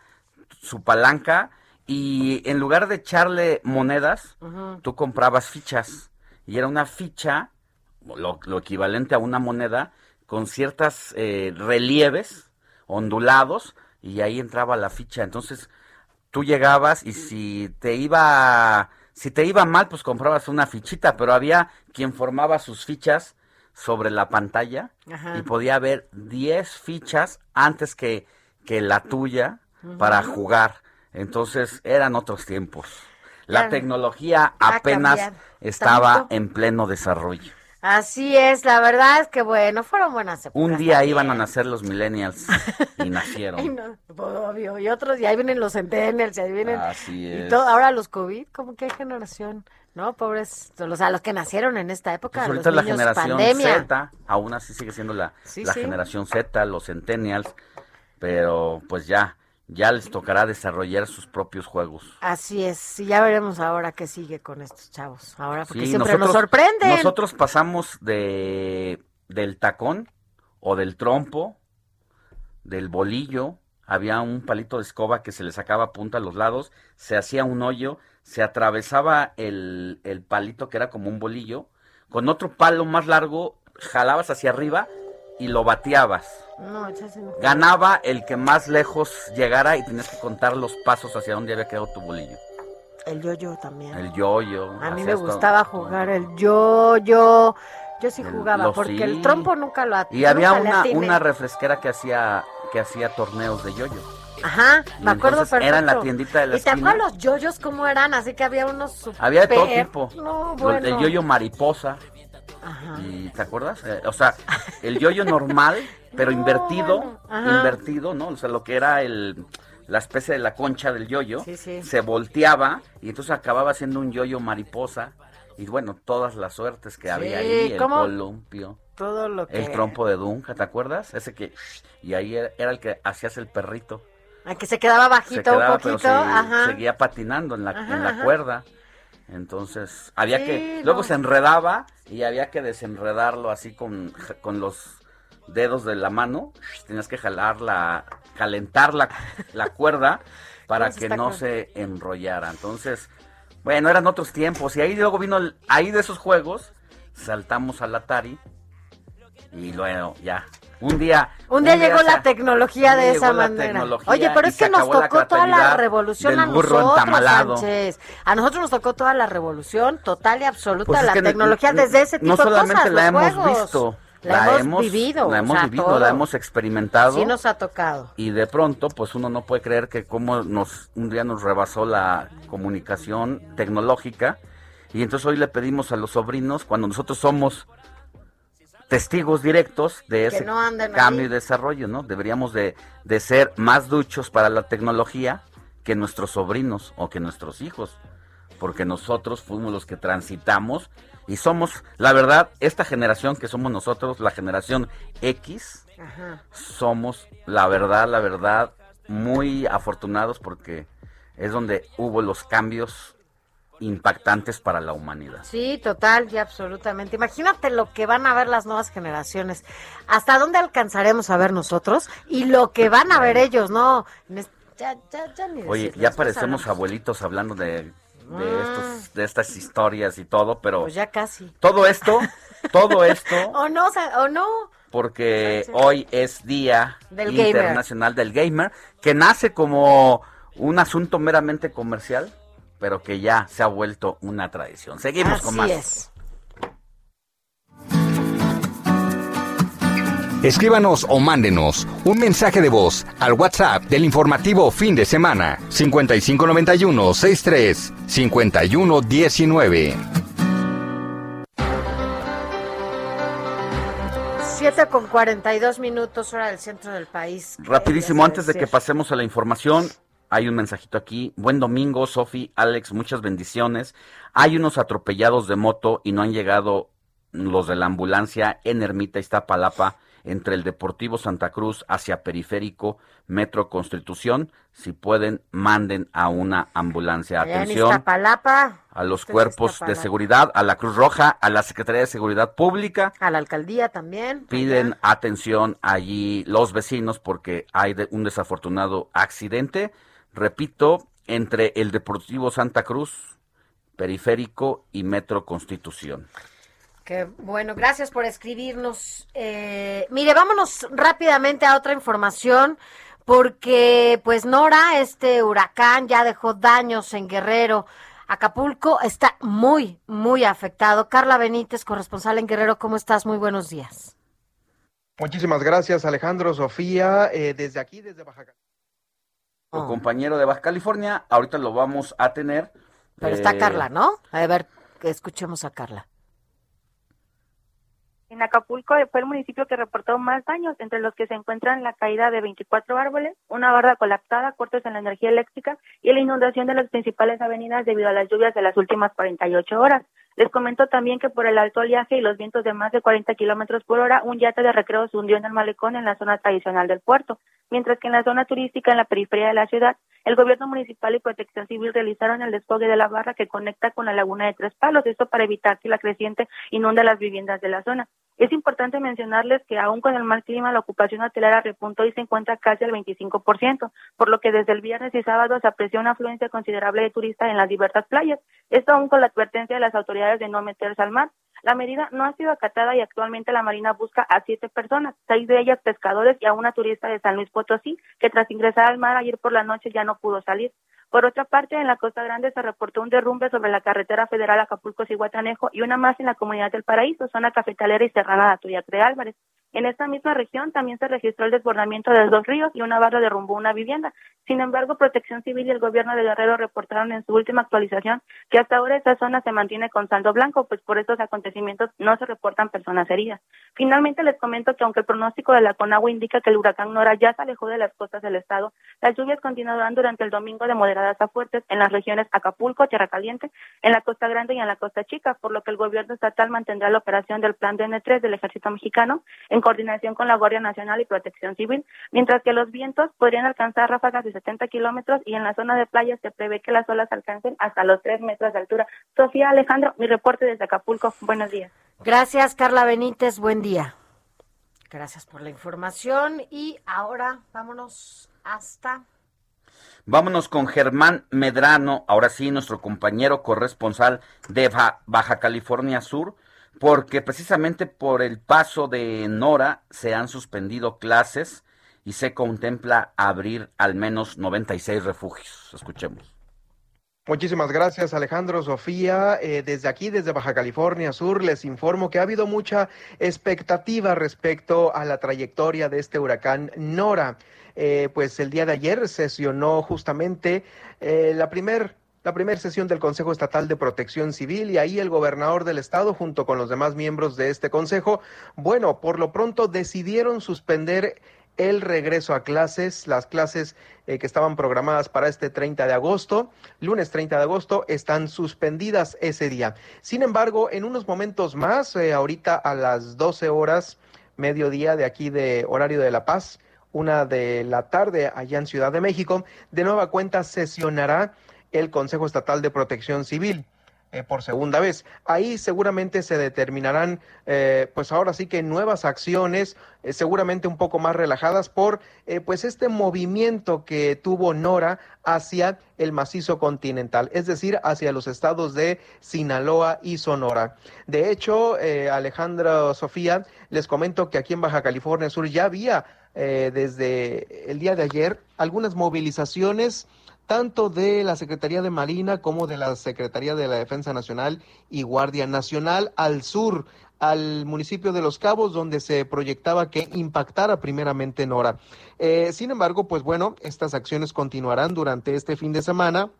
su palanca, y en lugar de echarle monedas, Ujú. tú comprabas fichas y era una ficha, lo, lo equivalente a una moneda, con ciertas eh, relieves ondulados y ahí entraba la ficha. Entonces tú llegabas y si te iba, si te iba mal, pues comprabas una fichita, pero había quien formaba sus fichas sobre la pantalla Ajá. y podía haber 10 fichas antes que, que la tuya para jugar. Entonces eran otros tiempos. La Claro. tecnología apenas estaba tanto. en pleno desarrollo. Así es, la verdad es que bueno, fueron buenas épocas. Un día también. iban a nacer los millennials y nacieron. no, pues, obvio, y otros, y ahí vienen los centennials, y ahí vienen, Así y es. todo, ahora los COVID, como que hay generación, ¿no? Pobres, o sea, los que nacieron en esta época, Pues los ahorita la niños generación pandemia. Z, aún así sigue siendo la, Sí, la sí. generación Z, los centennials, pero pues ya, ya les tocará desarrollar sus propios juegos. Así es, y ya veremos ahora qué sigue con estos chavos, ahora porque Sí, siempre nos nosotros- sorprenden. Nosotros pasamos de del tacón o del trompo, del bolillo, había un palito de escoba que se le sacaba punta a los lados, se hacía un hoyo, se atravesaba el, el palito que era como un bolillo, con otro palo más largo jalabas hacia arriba y lo bateabas. No. Ganaba el que más lejos llegara y tenías que contar los pasos hacia donde había quedado tu bolillo. El yo-yo también. El yoyo. A mí me todo. gustaba jugar el yo-yo. Yo sí jugaba, porque sí. el trompo nunca lo Y había una, una refresquera que hacía que hacía torneos de yoyo. Ajá, Y me acuerdo perfecto. era en la tiendita de la ¿Y te esquina. acuerdas los yoyos cómo eran? Así que había unos super... Había de todo tipo. No, bueno. El yoyo mariposa. Ajá. Y, ¿Te acuerdas? Eh, o sea, el yoyo normal, pero invertido, bueno, invertido, ¿no? O sea, lo que era el la especie de la concha del yoyo, Sí, sí. se volteaba y entonces acababa siendo un yoyo mariposa. Y bueno, todas las suertes que había ahí, el ¿cómo? columpio. Todo lo que... El trompo de Dunja, ¿te acuerdas? Ese que... Y ahí era, era el que hacías el perrito. Ah, que se quedaba Se bajito quedaba, un pero poquito, se- ajá. seguía patinando en la, Ajá, en la ajá. Entonces, había Sí, que... Luego no. se enredaba y había que desenredarlo así con, con los dedos de la mano. Tenías que jalar la... calentar la, la cuerda para ¿Cómo se que no se enrollara. Entonces, bueno, eran otros tiempos. Y ahí luego vino, el- ahí de esos juegos, saltamos al Atari. Y luego, ya. Un día. Un día llegó la tecnología de esa manera. Oye, pero es que nos la tocó toda la revolución a nosotros. Sánchez. A nosotros nos tocó toda la revolución total y absoluta, Pues es la tecnología no- desde ese tipo No de solamente la hemos juegos. visto, La hemos vivido, la o hemos sea, vivido, todo. la hemos experimentado. Sí nos ha tocado. Y de pronto, pues uno no puede creer que como nos un día nos rebasó la comunicación tecnológica y entonces hoy le pedimos a los sobrinos cuando nosotros somos testigos directos de ese no cambio ahí. y desarrollo, ¿no? Deberíamos de, de ser más duchos para la tecnología que nuestros sobrinos o que nuestros hijos, porque nosotros fuimos los que transitamos y somos, la verdad, esta generación que somos nosotros, la generación X, Ajá. somos, la verdad, la verdad, muy afortunados porque es donde hubo los cambios impactantes para la humanidad. Sí, total y absolutamente. Imagínate lo que van a ver las nuevas generaciones. ¿Hasta dónde alcanzaremos a ver nosotros? Y lo que van a ver ellos, ¿no? En es- Ya, ya, ya ni Oye, ya parecemos hablamos. abuelitos hablando de, de, Ah. estos, de estas historias y todo, pero Pues ya casi. todo esto, todo esto, O no, o, sea, o no. porque hoy es Día Del gamer. Internacional del Gamer, que nace como un asunto meramente comercial, pero que ya se ha vuelto una tradición. Seguimos con Así más. es. Escríbanos o mándenos un mensaje de voz al WhatsApp del informativo fin de semana 5591 63 51 19. 7 con 42 minutos, hora del centro del país. Rapidísimo, antes de que pasemos a la información, hay un mensajito aquí. Buen domingo, Sofi, Alex, muchas bendiciones. Hay unos atropellados de moto y no han llegado los de la ambulancia en Ermita Iztapalapa entre el Deportivo Santa Cruz hacia Periférico, Metro Constitución. Si pueden, manden a una ambulancia. Allá en Atención Iztapalapa, a los cuerpos de seguridad, a la Cruz Roja, a la Secretaría de Seguridad Pública. a la alcaldía también. Piden atención allí los vecinos porque hay de- un desafortunado accidente. Repito, entre el Deportivo Santa Cruz, Periférico y Metro Constitución. Que bueno, gracias por escribirnos. Eh, mire, vámonos rápidamente a otra información, porque pues Nora, este huracán ya dejó daños en Guerrero. Acapulco está muy, muy afectado. Carla Benítez, corresponsal en Guerrero, ¿cómo estás? Muy buenos días. Muchísimas gracias, Alejandro, Sofía. Eh, desde aquí, desde Baja California. Oh. Compañero de Baja California, ahorita lo vamos a tener. Pero está eh, Carla, ¿no? A ver, que escuchemos a Carla. En Acapulco fue el municipio que reportó más daños, entre los que se encuentran la caída de 24 árboles, una barda colapsada, cortes en la energía eléctrica y la inundación de las principales avenidas debido a las lluvias de las últimas 48 horas. Les comento también que por el alto oleaje y los vientos de más de 40 kilómetros por hora, un yate de recreo se hundió en el malecón en la zona tradicional del puerto, mientras que en la zona turística en la periferia de la ciudad, el gobierno municipal y protección civil realizaron el desfogue de la barra que conecta con la laguna de Tres Palos, esto para evitar que la creciente inunde las viviendas de la zona. Es importante mencionarles que aún con el mal clima, la ocupación hotelera repuntó y se encuentra casi al 25%, por lo que desde el viernes y sábado se apreció una afluencia considerable de turistas en las diversas playas. Esto aún con la advertencia de las autoridades de no meterse al mar. La medida no ha sido acatada y actualmente la Marina busca a siete personas, seis de ellas pescadores y a una turista de San Luis Potosí, que tras ingresar al mar ayer por la noche ya no pudo salir. Por otra parte, en la Costa Grande se reportó un derrumbe sobre la carretera federal Acapulco-Cihuatanejo y una más en la comunidad del Paraíso, zona cafetalera y serrana de Atuyac de Álvarez. En esta misma región también se registró el desbordamiento de dos ríos y una barra derrumbó una vivienda. Sin embargo, Protección Civil y el gobierno de Guerrero reportaron en su última actualización que hasta ahora esta zona se mantiene con saldo blanco, pues por estos acontecimientos no se reportan personas heridas. Finalmente les comento que aunque el pronóstico de la Conagua indica que el huracán Nora ya se alejó de las costas del estado, las lluvias continuarán durante el domingo de moderadas a fuertes en las regiones Acapulco, Tierra Caliente, en la Costa Grande y en la Costa Chica, por lo que el gobierno estatal mantendrá la operación del Plan DN3 del Ejército Mexicano en coordinación con la Guardia Nacional y Protección Civil, mientras que los vientos podrían alcanzar ráfagas de 70 kilómetros y en la zona de playa se prevé que las olas alcancen hasta los 3 metros de altura. Sofía Alejandro, mi reporte desde Acapulco. Buenos días. Gracias, Carla Benítez. Buen día. Gracias por la información y ahora vámonos hasta Vámonos con Germán Medrano, ahora sí, nuestro compañero corresponsal de Baja California Sur, porque precisamente por el paso de Nora se han suspendido clases y se contempla abrir al menos 96 refugios. Escuchemos. Muchísimas gracias Alejandro, Sofía. Eh, desde aquí, desde Baja California Sur, les informo que ha habido mucha expectativa respecto a la trayectoria de este huracán Nora. Eh, pues el día de ayer sesionó justamente eh, la primer la primera sesión del Consejo Estatal de Protección Civil y ahí el gobernador del estado junto con los demás miembros de este consejo, bueno, por lo pronto decidieron suspender el regreso a clases, las clases eh, que estaban programadas para este 30 de agosto, lunes 30 de agosto, están suspendidas ese día. Sin embargo, en unos momentos más, eh, ahorita a las 12 horas, mediodía de aquí de horario de La Paz, una de la tarde allá en Ciudad de México, de nueva cuenta sesionará el Consejo Estatal de Protección Civil. eh, por segunda vez. Ahí seguramente se determinarán, eh, pues ahora sí que nuevas acciones, eh, seguramente un poco más relajadas por, eh, pues este movimiento que tuvo Nora hacia el macizo continental, es decir, hacia los estados de Sinaloa y Sonora. De hecho, Alejandra Sofía, les comento que aquí en Baja California Sur ya había desde el día de ayer algunas movilizaciones tanto de la Secretaría de Marina como de la Secretaría de la Defensa Nacional y Guardia Nacional al sur, al municipio de Los Cabos, donde se proyectaba que impactara primeramente Nora. Eh, sin embargo, pues bueno, estas acciones continuarán durante este fin de semana.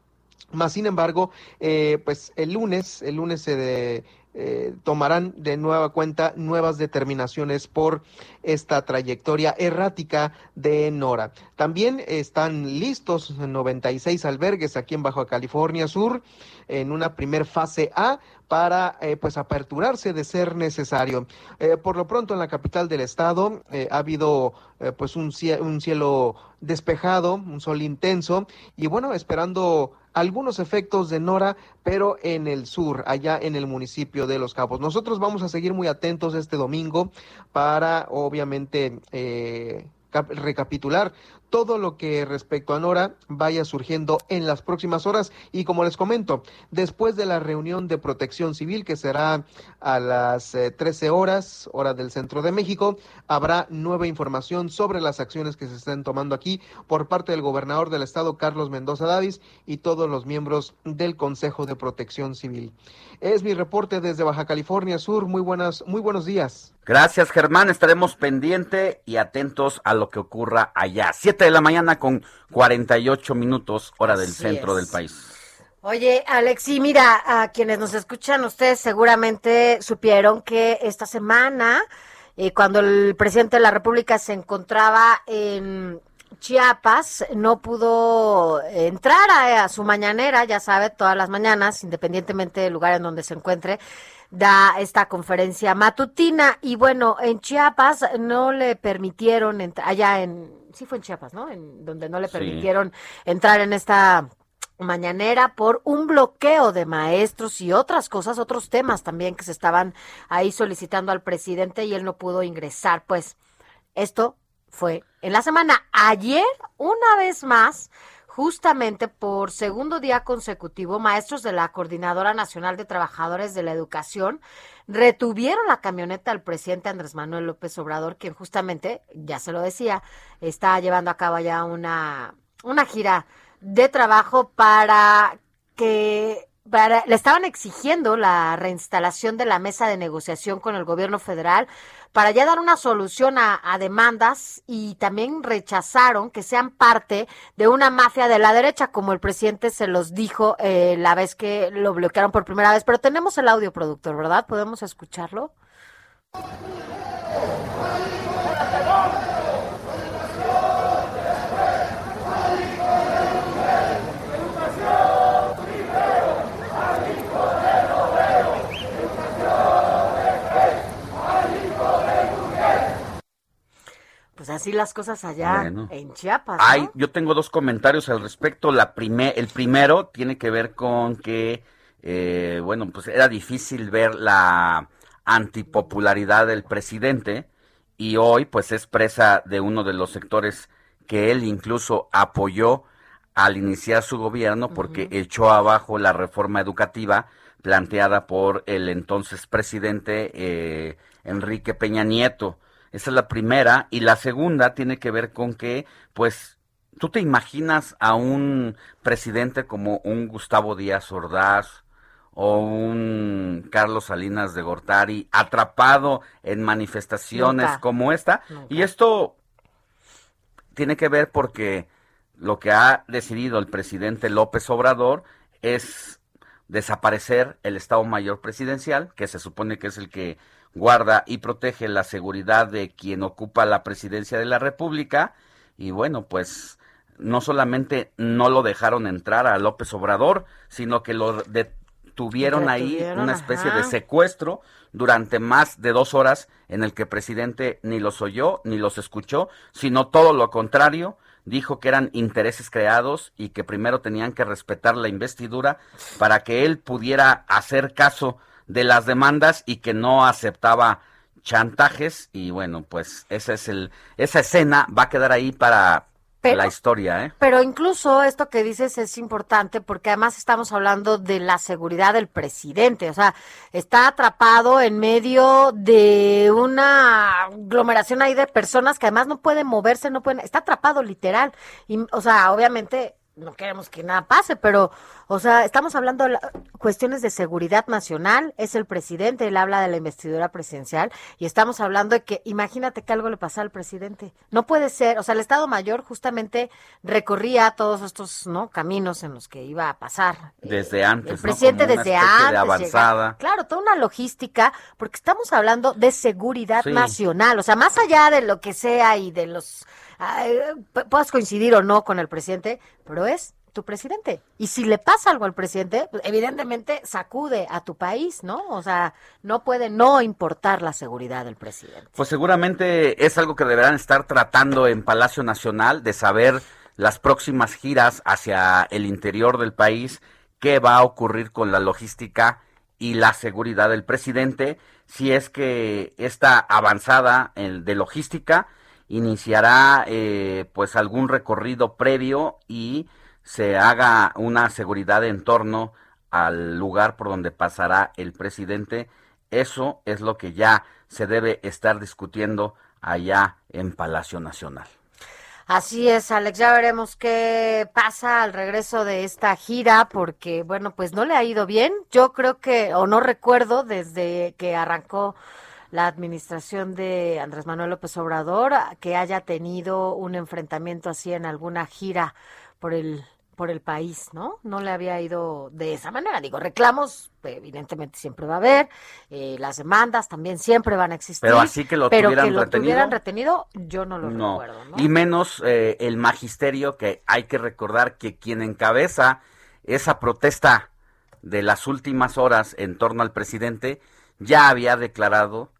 Más sin embargo, eh, pues el lunes, el lunes de, eh, tomarán de nueva cuenta nuevas determinaciones por esta trayectoria errática de Nora. También están listos 96 albergues aquí en Baja California Sur en una primer fase A para eh, pues aperturarse de ser necesario. Eh, por lo pronto en la capital del estado eh, ha habido eh, pues un, un cielo despejado, un sol intenso y bueno, esperando algunos efectos de Nora, pero en el sur, allá en el municipio de Los Cabos. Nosotros vamos a seguir muy atentos este domingo para obviamente cap- recapitular todo lo que respecto a Nora vaya surgiendo en las próximas horas y como les comento, después de la reunión de protección civil que será a las eh, 13 horas, hora del centro de México, habrá nueva información sobre las acciones que se están tomando aquí por parte del gobernador del estado, Carlos Mendoza Davis, y todos los miembros del Consejo de Protección Civil. Es mi reporte desde Baja California Sur. Muy buenas, muy buenos días. Gracias, Germán. Estaremos pendiente y atentos a lo que ocurra allá. De la mañana con 48 minutos, hora del Así centro es. del país. Oye, Alexi, mira, a quienes nos escuchan, ustedes seguramente supieron que esta semana, eh, cuando el presidente de la República se encontraba en Chiapas, no pudo entrar a, a su mañanera, ya sabe, todas las mañanas, independientemente del lugar en donde se encuentre, da esta conferencia matutina. Y bueno, en Chiapas no le permitieron, entr- allá en, sí fue en Chiapas, ¿no? En donde no le Sí. permitieron entrar en esta mañanera por un bloqueo de maestros y otras cosas, otros temas también que se estaban ahí solicitando al presidente y él no pudo ingresar. Pues esto fue en la semana. Ayer, una vez más, justamente por segundo día consecutivo, maestros de la Coordinadora Nacional de Trabajadores de la Educación retuvieron la camioneta del presidente Andrés Manuel López Obrador, quien justamente, ya se lo decía, está llevando a cabo ya una, una gira de trabajo para que para, le estaban exigiendo la reinstalación de la mesa de negociación con el gobierno federal para ya dar una solución a, a demandas y también rechazaron que sean parte de una mafia de la derecha, como el presidente se los dijo eh, la vez que lo bloquearon por primera vez. Pero tenemos el audio productor, ¿verdad? ¿Podemos escucharlo? Pues así las cosas allá Bueno. en Chiapas. yo tengo dos comentarios al respecto. La prime- el primero tiene que ver con que, eh, bueno, pues era difícil ver la antipopularidad del presidente y hoy pues es presa de uno de los sectores que él incluso apoyó al iniciar su gobierno porque echó abajo la reforma educativa planteada por el entonces presidente eh, Enrique Peña Nieto. Esa es la primera. Y la segunda tiene que ver con que, pues, ¿tú te imaginas a un presidente como un Gustavo Díaz Ordaz o un Carlos Salinas de Gortari atrapado en manifestaciones Nunca. como esta? Y esto tiene que ver porque lo que ha decidido el presidente López Obrador es desaparecer el Estado Mayor Presidencial, que se supone que es el que guarda y protege la seguridad de quien ocupa la presidencia de la República. Y bueno, pues no solamente no lo dejaron entrar a López Obrador, sino que lo detuvieron ahí, una especie de secuestro durante más de dos horas en el que el presidente ni los oyó ni los escuchó, sino todo lo contrario, dijo que eran intereses creados y que primero tenían que respetar la investidura para que él pudiera hacer caso de las demandas y que no aceptaba chantajes y bueno, pues ese es el esa escena va a quedar ahí para Pero- la historia, ¿eh? Pero incluso esto que dices es importante porque además estamos hablando de la seguridad del presidente, o sea, está atrapado en medio de una aglomeración ahí de personas que además no pueden moverse, no pueden, está atrapado literal. Y, o sea, obviamente no queremos que nada pase, pero, o sea, estamos hablando de la- cuestiones de seguridad nacional, es el presidente, él habla de la investidura presidencial y estamos hablando de que imagínate que algo le pasa al presidente. No puede ser, o sea, el Estado Mayor justamente recorría todos estos, ¿no? caminos en los que iba a pasar. Desde antes, El presidente desde antes. de avanzada. claro, toda una logística, porque estamos hablando de seguridad Sí. nacional. O sea, más allá de lo que sea y de los. Puedas coincidir o no con el presidente, pero es tu presidente. Y si le pasa algo al presidente, pues, evidentemente sacude a tu país, ¿no? O sea, no puede no importar la seguridad del presidente. Pues seguramente es algo que deberán estar tratando en Palacio Nacional, de saber las próximas giras hacia el interior del país, qué va a ocurrir con la logística y la seguridad del presidente, si es que esta avanzada eh, de logística iniciará eh, pues algún recorrido previo y se haga una seguridad en torno al lugar por donde pasará el presidente. Eso es lo que ya se debe estar discutiendo allá en Palacio Nacional. Así es, Alex, ya veremos qué pasa al regreso de esta gira, porque, bueno, pues no le ha ido bien. Yo creo que, o no recuerdo, desde que arrancó la administración de Andrés Manuel López Obrador, que haya tenido un enfrentamiento así en alguna gira por el por el país, ¿no? No le había ido de esa manera. Digo, reclamos, evidentemente siempre va a haber, eh, las demandas también siempre van a existir. Pero así que lo pero tuvieran que lo retenido. tuvieran retenido, yo no lo No, recuerdo, ¿no? y menos eh, el magisterio que hay que recordar que quien encabeza esa protesta de las últimas horas en torno al presidente ya había declarado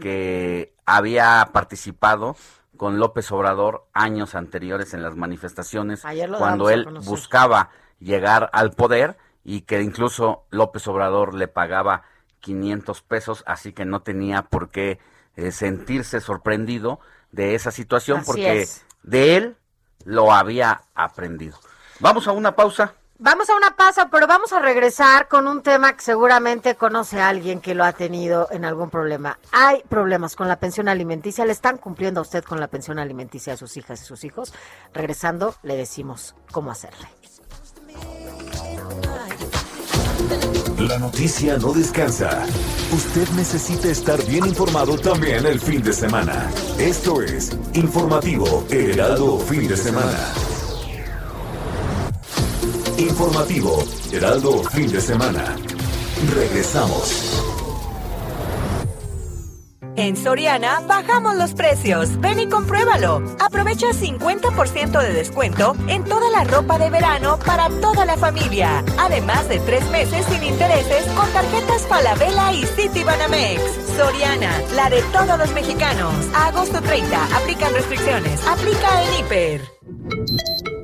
que había participado con López Obrador años anteriores en las manifestaciones cuando él buscaba llegar al poder y que incluso López Obrador le pagaba 500 pesos, así que no tenía por qué eh, sentirse sorprendido de esa situación Así porque es. de él lo había aprendido. Vamos a una pausa. Vamos a una pausa, pero vamos a regresar con un tema que seguramente conoce a alguien que lo ha tenido en algún problema. Hay problemas con la pensión alimenticia, le están cumpliendo a usted con la pensión alimenticia a sus hijas y sus hijos. Regresando, le decimos cómo hacerle. La noticia no descansa. Usted necesita estar bien informado también el fin de semana. Esto es Informativo Heraldo Fin de Semana. Informativo Heraldo Fin de Semana. Regresamos. En Soriana bajamos los precios. Ven y compruébalo. Aprovecha 50% de descuento en toda la ropa de verano para toda la familia. Además de tres meses sin intereses con tarjetas Falabella y City Banamex. Soriana, la de todos los mexicanos. Agosto 30, aplican restricciones. Aplica en Hiper.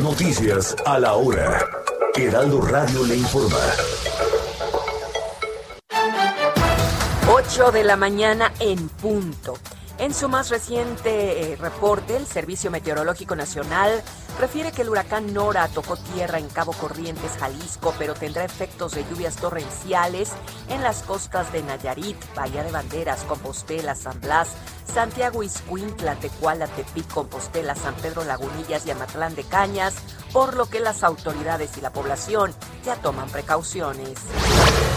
Noticias a la hora. Heraldo Radio le informa. 8 de la mañana en punto. En su más reciente eh, reporte, el Servicio Meteorológico Nacional refiere que el huracán Nora tocó tierra en Cabo Corrientes, Jalisco, pero tendrá efectos de lluvias torrenciales en las costas de Nayarit, Bahía de Banderas, Compostela, San Blas, Santiago Iscuintla, Tecuala, Tepic, Compostela, San Pedro Lagunillas y Amatlán de Cañas, por lo que las autoridades y la población ya toman precauciones.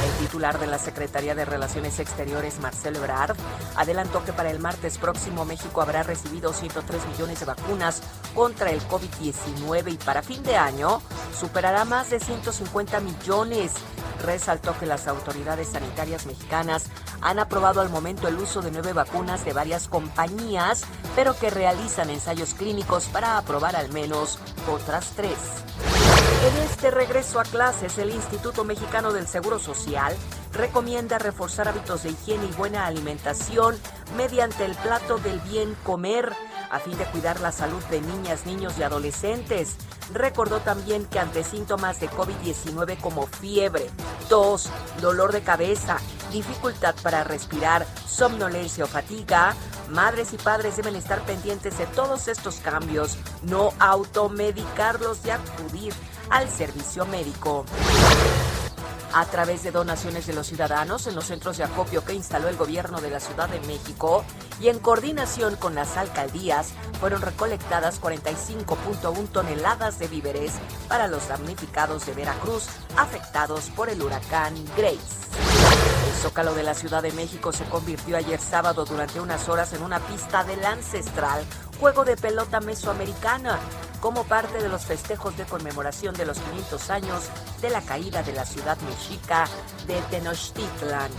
El titular de la Secretaría de Relaciones Exteriores, Marcelo Ebrard, adelantó que para el martes próximo México habrá recibido 103 millones de vacunas contra el COVID-19 y para fin de año superará más de 150 millones. Resaltó que las autoridades sanitarias mexicanas han aprobado al momento el uso de nueve vacunas de varias compañías, pero que realizan ensayos clínicos para aprobar al menos otras tres. En este regreso a clases, el Instituto Mexicano del Seguro Social recomienda reforzar hábitos de higiene y buena alimentación mediante el plato del bien comer a fin de cuidar la salud de niñas, niños y adolescentes. Recordó también que ante síntomas de COVID-19 como fiebre, tos, dolor de cabeza, dificultad para respirar, somnolencia o fatiga, madres y padres deben estar pendientes de todos estos cambios, no automedicarlos y acudir al servicio médico a través de donaciones de los ciudadanos en los centros de acopio que instaló el gobierno de la Ciudad de México y en coordinación con las alcaldías fueron recolectadas 45.1 toneladas de víveres para los damnificados de Veracruz afectados por el huracán Grace. El Zócalo de la Ciudad de México se convirtió ayer sábado durante unas horas en una pista del ancestral juego de pelota mesoamericana como parte de los festejos de conmemoración de los 500 años de la caída de la ciudad mexica de Tenochtitlan.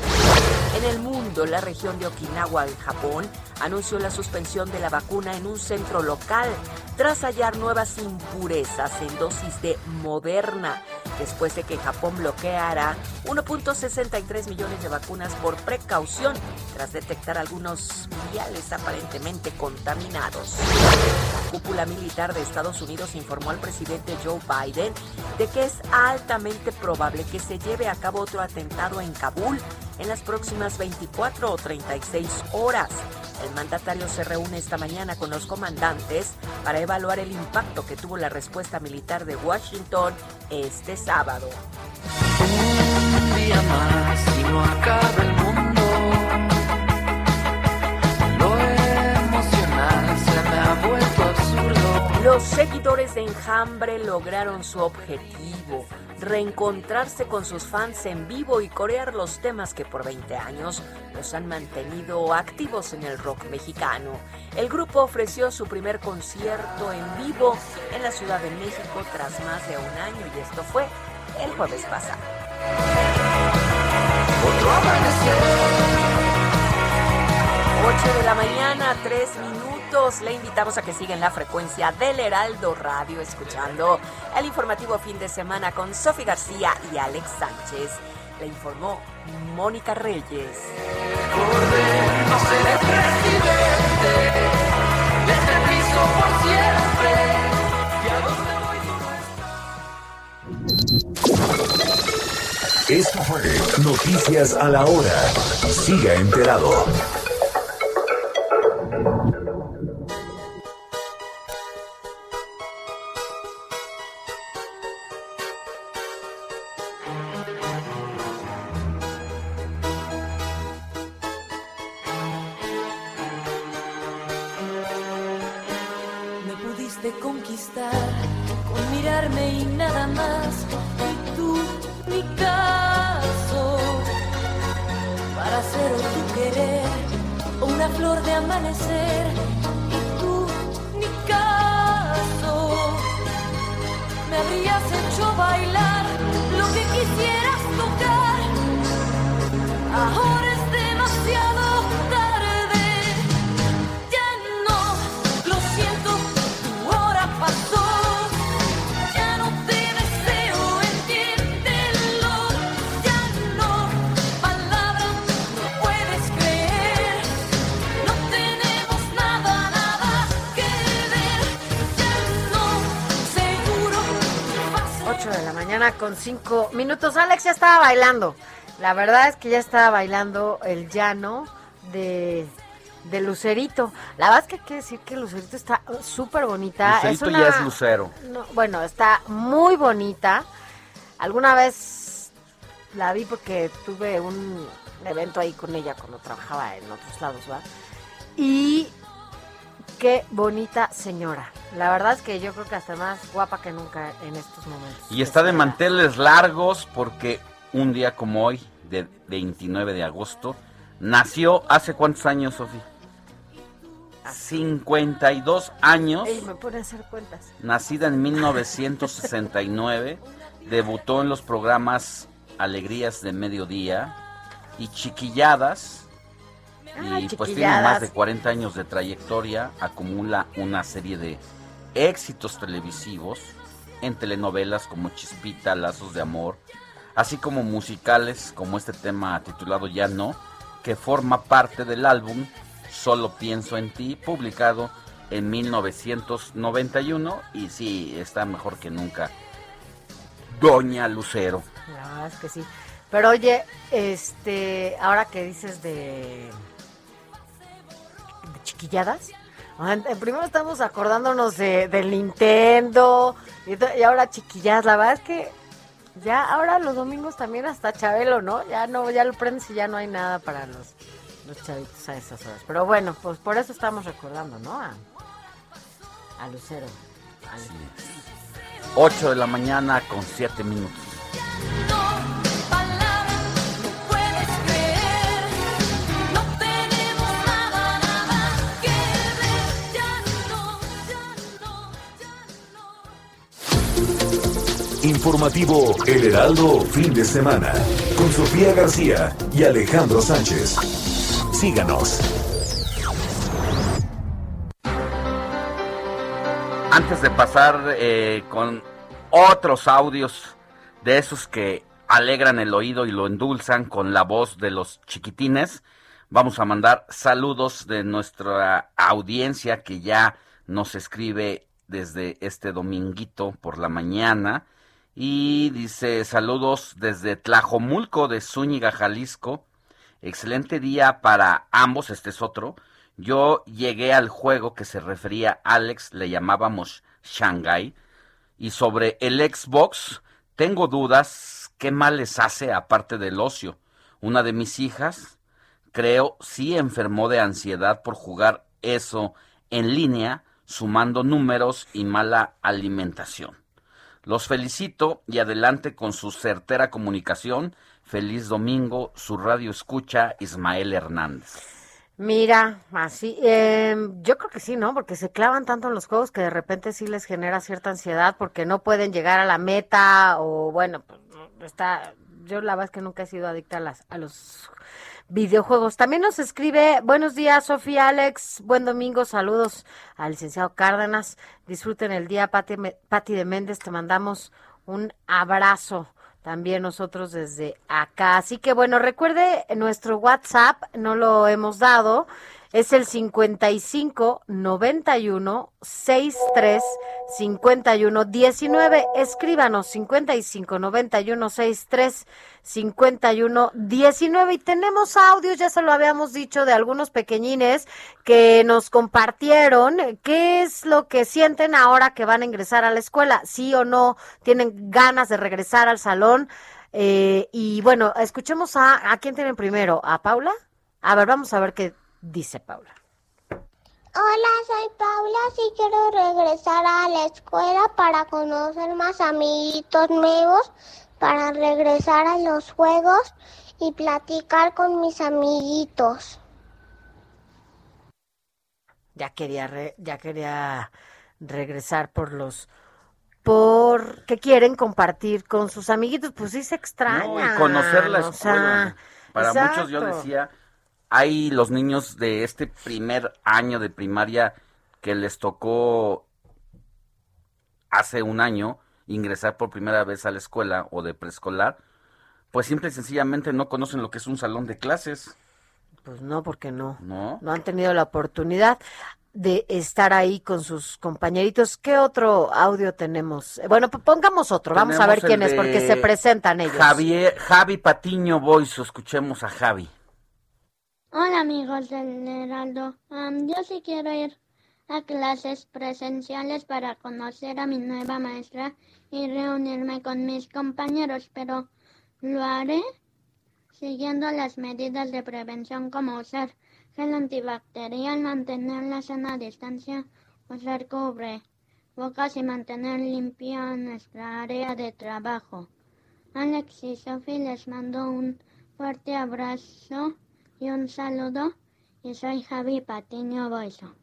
En el mundo, la región de Okinawa, en Japón, anunció la suspensión de la vacuna en un centro local tras hallar nuevas impurezas en dosis de Moderna, después de que Japón bloqueara 1.63 millones de vacunas por precaución tras detectar algunos viales aparentemente contaminados. La cúpula militar de Estados Unidos informó al presidente Joe Biden de que es altamente probable que se lleve a cabo otro atentado en Kabul en las próximas 24 o 36 horas. El mandatario se reúne esta mañana con los comandantes para evaluar el impacto que tuvo la respuesta militar de Washington este sábado. Un día más y no acaba el mundo. Los seguidores de Enjambre lograron su objetivo, reencontrarse con sus fans en vivo y corear los temas que por 20 años los han mantenido activos en el rock mexicano. El grupo ofreció su primer concierto en vivo en la Ciudad de México tras más de un año y esto fue el jueves pasado. 8 de la mañana, 3 minutos. Le invitamos a que siga en la frecuencia del Heraldo Radio, escuchando el informativo fin de semana con Sofi García y Alex Sánchez. Le informó Mónica Reyes. Esto fue Noticias a la Hora. Siga enterado. De amanecer. Y tú, mi caso, me habrías hecho bailar lo que quisieras tocar. Ahora mañana con 5 minutos. Alex ya estaba bailando. La verdad es que ya estaba bailando el llano de, de Lucerito. La verdad es que hay que decir que Lucerito está súper bonita. Lucerito es ya es lucero. no, bueno, está muy bonita. Alguna vez la vi porque tuve un evento ahí con ella cuando trabajaba en otros lados, ¿verdad? Y qué bonita señora. La verdad es que yo creo que hasta más guapa que nunca en estos momentos. Y está de manteles largos porque un día como hoy, de 29 de agosto, nació hace cuántos años, Sofía? 52 años. Ey, me pone a hacer cuentas. Nacida en 1969, debutó en los programas Alegrías de Mediodía y Chiquilladas. Y pues tiene más de 40 años de trayectoria, acumula una serie de éxitos televisivos en telenovelas como Chispita, Lazos de Amor, así como musicales como este tema titulado Ya no, que forma parte del álbum Solo pienso en ti, publicado en 1991 y sí, está mejor que nunca. Doña Lucero. La verdad es que sí. Pero oye, este, ahora que dices de chiquilladas, primero estamos acordándonos de, del Nintendo y, y ahora chiquilladas. La verdad es que ya ahora los domingos también hasta Chabelo, ¿no? Ya no, ya lo prendes y ya no hay nada para los, los chavitos a esas horas. Pero bueno, pues por eso estamos recordando, ¿no? A, a Lucero. Al- 8 de la mañana con 7 minutos. Informativo El Heraldo Fin de Semana con Sofía García y Alejandro Sánchez. Síganos. Antes de pasar eh, con otros audios de esos que alegran el oído y lo endulzan con la voz de los chiquitines, vamos a mandar saludos de nuestra audiencia que ya nos escribe desde este dominguito por la mañana y dice saludos desde Tlajomulco de Zúñiga, Jalisco. Excelente día para ambos, este es otro. Yo llegué al juego que se refería Alex, le llamábamos Shanghai. Y sobre el Xbox, tengo dudas, ¿qué mal les hace aparte del ocio? Una de mis hijas, creo, sí enfermó de ansiedad por jugar eso en línea sumando números y mala alimentación. Los felicito y adelante con su certera comunicación. Feliz domingo, su radio escucha Ismael Hernández. Mira, así, eh, yo creo que sí, ¿no? Porque se clavan tanto en los juegos que de repente sí les genera cierta ansiedad porque no pueden llegar a la meta o bueno, pues, está, yo la verdad es que nunca he sido adicta a las, a los videojuegos. También nos escribe, buenos días, Sofía, Alex, buen domingo, saludos al licenciado Cárdenas, disfruten el día, Pati, de Méndez, te mandamos un abrazo también nosotros desde acá. Así que bueno, recuerde nuestro WhatsApp, no lo hemos dado, es el 55 91 63 51 19. Escríbanos 55 91 63 51 19. Y tenemos audios, ya se lo habíamos dicho, de algunos pequeñines que nos compartieron qué es lo que sienten ahora que van a ingresar a la escuela, sí o no, tienen ganas de regresar al salón. Eh, y bueno, escuchemos a, ¿a quién tienen primero? ¿A Paula? A ver, vamos a ver qué dice Paula. Hola, soy Paula. Sí quiero regresar a la escuela para conocer más amiguitos nuevos, para regresar a los juegos y platicar con mis amiguitos. Ya quería, re- ya quería regresar por los porque quieren compartir con sus amiguitos, pues sí se extraña. No, y conocer la o escuela. sea, Para muchos yo decía, hay los niños de este primer año de primaria que les tocó hace un año ingresar por primera vez a la escuela o de preescolar, pues simple y sencillamente no conocen lo que es un salón de clases. Pues no, porque no. ¿No? No han tenido la oportunidad de estar ahí con sus compañeritos. ¿Qué otro audio tenemos? Bueno, pongamos otro. Vamos a ver quién es, porque se presentan ellos. Javier, Javi Patiño Boyce, escuchemos a Javi. Hola amigos del Heraldo. Yo sí quiero ir a clases presenciales para conocer a mi nueva maestra y reunirme con mis compañeros, pero lo haré siguiendo las medidas de prevención como usar gel antibacterial, mantener la sana distancia, usar cubre bocas y mantener limpia nuestra área de trabajo. Alex y Sophie les mando un fuerte abrazo y un saludo y soy Javi Patiño Boiso.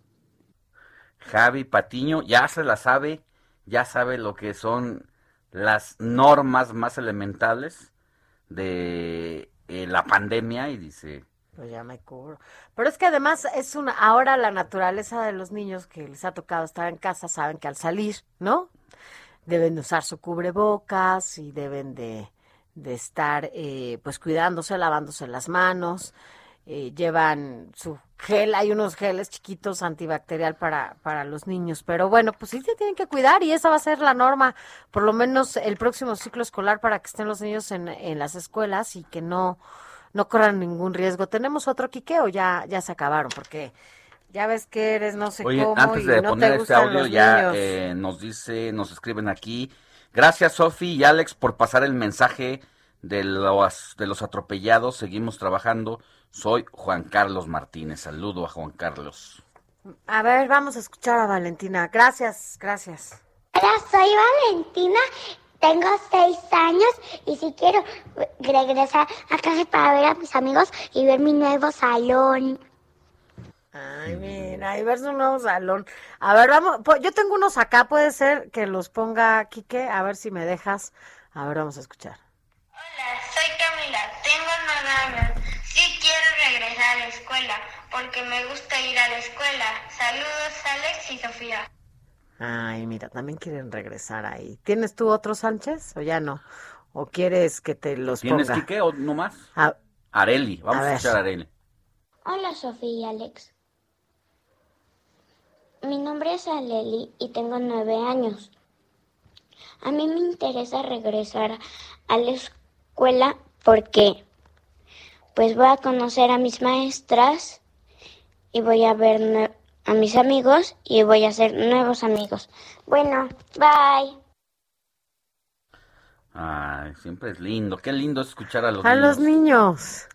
Javi Patiño ya se la sabe, ya sabe lo que son las normas más elementales de eh, la pandemia y dice, Pues ya me cubro. Pero es que además es una, ahora la naturaleza de los niños que les ha tocado estar en casa saben que al salir, ¿no? Deben de usar su cubrebocas y deben de, de estar eh, pues cuidándose, lavándose las manos. Eh, llevan su gel, hay unos geles chiquitos antibacterial para, para los niños, pero bueno, pues sí se tienen que cuidar y esa va a ser la norma, por lo menos el próximo ciclo escolar para que estén los niños en, en las escuelas y que no, no corran ningún riesgo. ¿Tenemos otro quiqueo? Ya, ya se acabaron, porque ya ves que eres no sé Oye, cómo antes y de no poner te este audio, ya eh, nos dice, nos escriben aquí. Gracias, Sofi y Alex, por pasar el mensaje de los, de los atropellados. Seguimos trabajando. Soy Juan Carlos Martínez. Saludo a Juan Carlos. A ver, vamos a escuchar a Valentina. Gracias, gracias. Hola, soy Valentina, tengo seis años y si quiero regresar a casa para ver a mis amigos y ver mi nuevo salón. Ay, mira, y ver su nuevo salón. A ver, vamos, yo tengo unos acá, puede ser que los ponga Quique, a ver si me dejas. A ver, vamos a escuchar. Soy Camila, tengo nueve años. Sí quiero regresar a la escuela porque me gusta ir a la escuela. Saludos Alex y Sofía. Ay, mira, también quieren regresar ahí. ¿Tienes tú otro Sánchez o ya no? ¿O quieres que te los ¿Tienes ponga? Quique o no más? A- Areli, vamos A escuchar a Areli. Hola Sofía y Alex. Mi nombre es Aleli y tengo nueve años. A mí me interesa regresar a la escuela porque pues voy a conocer a mis maestras y voy a ver a mis amigos y voy a hacer nuevos amigos. Bueno, bye. Ay, siempre es lindo. Qué lindo es escuchar a los a niños. los niños.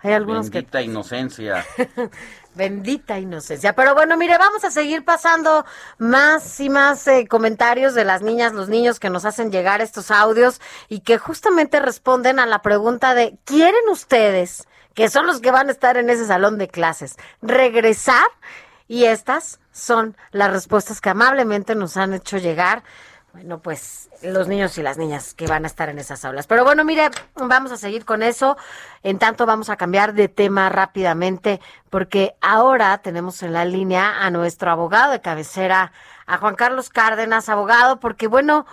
Hay algunos que Bendita inocencia. Bendita inocencia. Pero bueno, mire, vamos a seguir pasando más y más eh, comentarios de las niñas, los niños que nos hacen llegar estos audios y que justamente responden a la pregunta de, ¿quieren ustedes, que son los que van a estar en ese salón de clases, regresar? Y estas son las respuestas que amablemente nos han hecho llegar. Bueno, pues los niños y las niñas que van a estar en esas aulas. Pero bueno, mire, vamos a seguir con eso. En tanto, vamos a cambiar de tema rápidamente, porque ahora tenemos en la línea a nuestro abogado de cabecera, a Juan Carlos Cárdenas, abogado, porque bueno,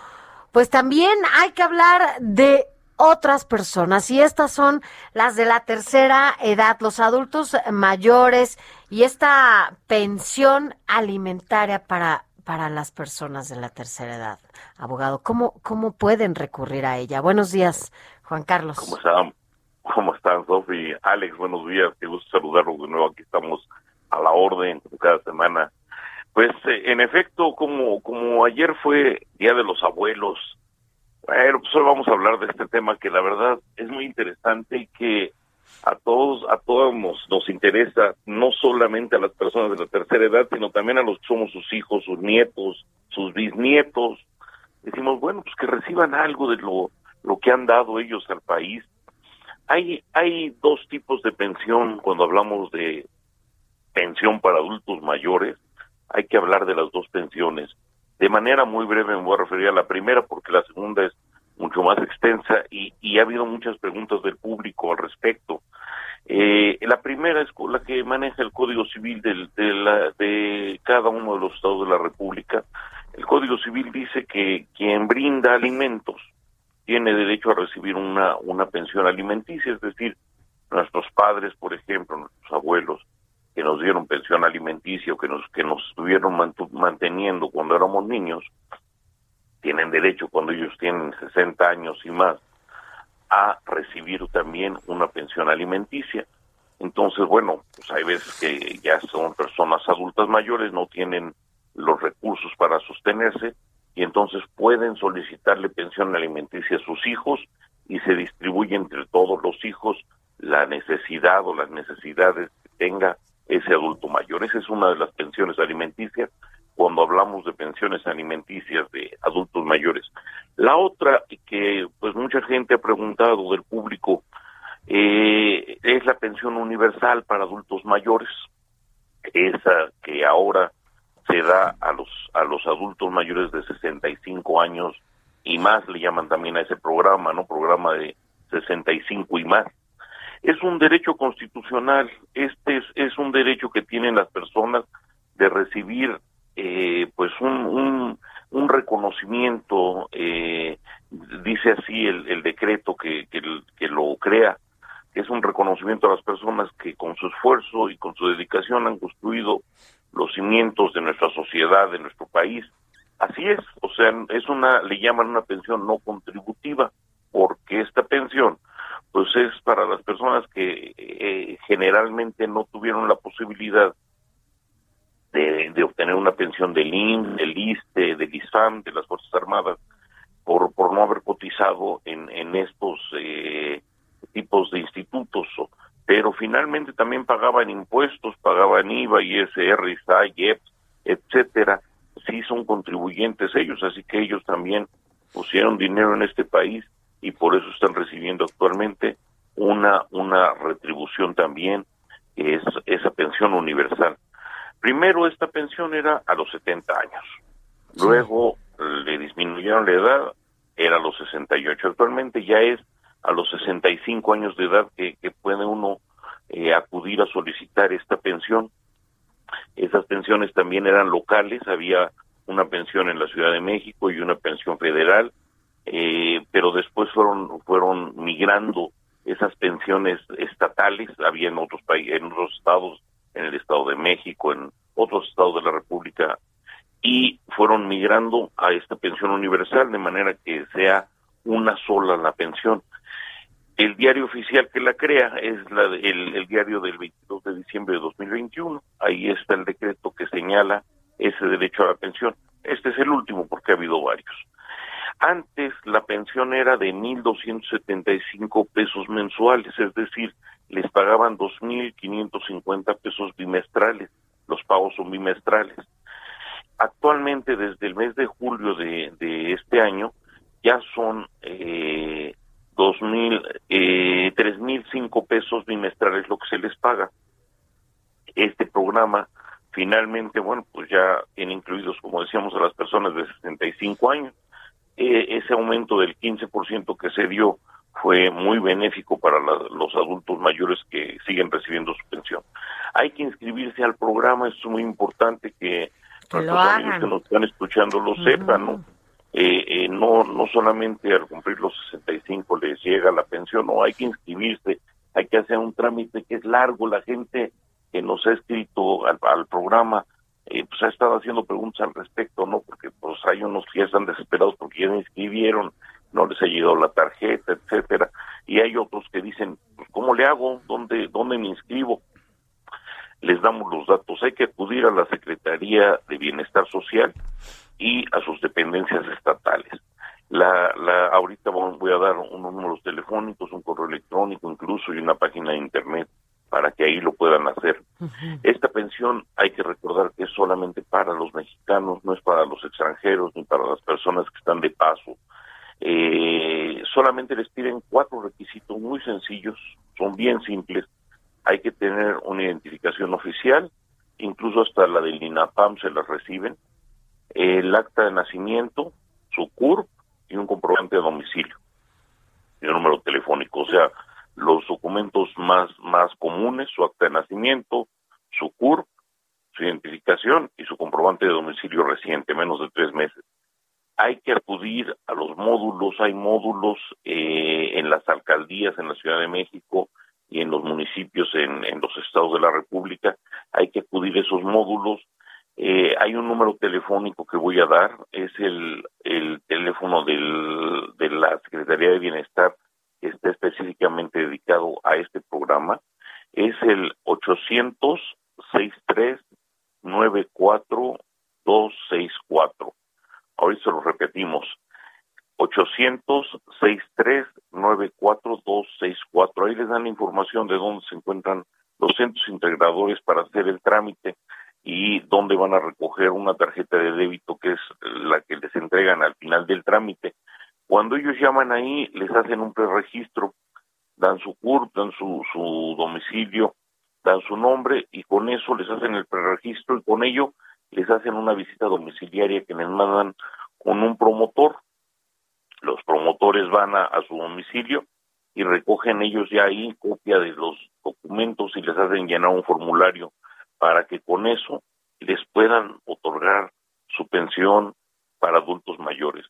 pues también hay que hablar de otras personas y estas son las de la tercera edad, los adultos mayores y esta pensión alimentaria para para las personas de la tercera edad. Abogado, ¿cómo, cómo pueden recurrir a ella? Buenos días, Juan Carlos. ¿Cómo están? ¿Cómo están, Sofi? Alex, buenos días. Qué gusto saludarlos de nuevo. Aquí estamos a la orden cada semana. Pues, eh, en efecto, como, como ayer fue Día de los Abuelos, bueno, pues hoy vamos a hablar de este tema que la verdad es muy interesante y que a todos, a todos nos, nos interesa, no solamente a las personas de la tercera edad, sino también a los que somos sus hijos, sus nietos, sus bisnietos. Decimos, bueno, pues que reciban algo de lo, lo que han dado ellos al país. Hay, hay dos tipos de pensión cuando hablamos de pensión para adultos mayores. Hay que hablar de las dos pensiones. De manera muy breve me voy a referir a la primera porque la segunda es mucho más extensa y, y ha habido muchas preguntas del público al respecto. Eh, la primera es la que maneja el Código Civil del- de, la- de cada uno de los estados de la República. El Código Civil dice que quien brinda alimentos tiene derecho a recibir una, una pensión alimenticia, es decir, nuestros padres, por ejemplo, nuestros abuelos, que nos dieron pensión alimenticia o que nos, que nos estuvieron manteniendo cuando éramos niños, tienen derecho cuando ellos tienen 60 años y más a recibir también una pensión alimenticia. Entonces, bueno, pues hay veces que ya son personas adultas mayores, no tienen los recursos para sostenerse y entonces pueden solicitarle pensión alimenticia a sus hijos y se distribuye entre todos los hijos la necesidad o las necesidades que tenga ese adulto mayor. Esa es una de las pensiones alimenticias cuando hablamos de pensiones alimenticias de adultos mayores. La otra que pues mucha gente ha preguntado del público eh, es la pensión universal para adultos mayores, esa que ahora se da a los a los adultos mayores de 65 años y más le llaman también a ese programa, ¿no? Programa de 65 y más. Es un derecho constitucional, este es, es un derecho que tienen las personas de recibir eh, pues un, un, reconocimiento, eh, dice así el, el decreto que, que, que lo crea, que es un reconocimiento a las personas que con su esfuerzo y con su dedicación han construido los cimientos de nuestra sociedad, de nuestro país. Así es, o sea, es una, le llaman una pensión no contributiva, porque esta pensión, pues es para las personas que eh, generalmente no tuvieron la posibilidad de, obtener una pensión del IN, del ISTE, del ISFAM, de las Fuerzas Armadas, por, por no haber cotizado en, en estos eh, tipos de institutos. Pero finalmente también pagaban impuestos, pagaban IVA, ISR, ISA, IEPS, etcétera. Sí son contribuyentes ellos, así que ellos también pusieron dinero en este país y por eso están recibiendo actualmente una, una retribución también, que es esa pensión universal. Primero esta pensión era a los 70 años, luego le disminuyeron la edad, era a los 68, actualmente ya es a los 65 años de edad que, que puede uno eh, acudir a solicitar esta pensión. Esas pensiones también eran locales, había una pensión en la Ciudad de México y una pensión federal, eh, pero después fueron fueron migrando esas pensiones estatales, había en otros países, en otros estados, en el Estado de México, en otros estados de la República, y fueron migrando a esta pensión universal de manera que sea una sola la pensión. El diario oficial que la crea es la el diario del 22 de diciembre de 2021. Ahí está el decreto que señala ese derecho a la pensión. Este es el último porque ha habido varios. Antes la pensión era de 1.275 pesos mensuales, es decir, les pagaban 2.550 pesos bimestrales. Los pagos son bimestrales. Actualmente, desde el mes de julio de, de este año, ya son eh, 2.000, eh, 3.005 pesos bimestrales lo que se les paga. Este programa, finalmente, bueno, pues ya tiene incluidos, como decíamos, a las personas de 65 años. Eh, ese aumento del 15% que se dio fue muy benéfico para la- los adultos mayores que siguen recibiendo su pensión. Hay que inscribirse al programa, es muy importante que, Que nuestros amigos que nos están escuchando lo sepan, ¿no? Eh, eh, no no solamente al cumplir los 65 les llega la pensión, no, hay que inscribirse, hay que hacer un trámite que es largo, la gente que nos ha escrito al, al programa eh, pues ha estado haciendo preguntas al respecto, ¿no? Porque pues hay unos que ya están desesperados porque ya se inscribieron, no les ha llegado la tarjeta, etcétera, y hay otros que dicen, ¿cómo le hago? ¿Dónde, dónde me inscribo? Les damos los datos. Hay que acudir a la Secretaría de Bienestar Social y a sus dependencias estatales. La, la, ahorita voy voy a dar unos números telefónicos, un correo electrónico incluso y una página de internet para que ahí lo puedan hacer. Esta pensión hay que recordar que es solamente para los mexicanos, no es para los extranjeros ni para las personas que están de paso. Eh, solamente les piden cuatro requisitos muy sencillos, son bien simples. Hay que tener una identificación oficial, incluso hasta la del INAPAM se la reciben, el acta de nacimiento, su CURP y un comprobante de domicilio y un número telefónico. O sea, los documentos más, más comunes, su acta de nacimiento, su CURP, su identificación y su comprobante de domicilio reciente, menos de tres meses. Hay que acudir a los módulos, hay módulos eh, en las alcaldías en la Ciudad de México y en los municipios en, los estados de la República, hay que acudir a esos módulos. Eh, hay un número telefónico que voy a dar, es el, el teléfono del, de la Secretaría de Bienestar que está específicamente dedicado a este programa, es el 800 63 94 264. Repetimos. 800 63 94 264. Ahí les dan la información de dónde se encuentran los centros integradores para hacer el trámite y dónde van a recoger una tarjeta de débito que es la que les entregan al final del trámite. Cuando ellos llaman ahí, les hacen un preregistro, dan su CURP, dan su, su domicilio, dan su nombre y con eso les hacen el preregistro y con ello les hacen una visita domiciliaria que les mandan con un promotor. Los promotores van a, a su domicilio y recogen ellos ya ahí copia de los documentos y les hacen llenar un formulario para que con eso les puedan otorgar su pensión para adultos mayores.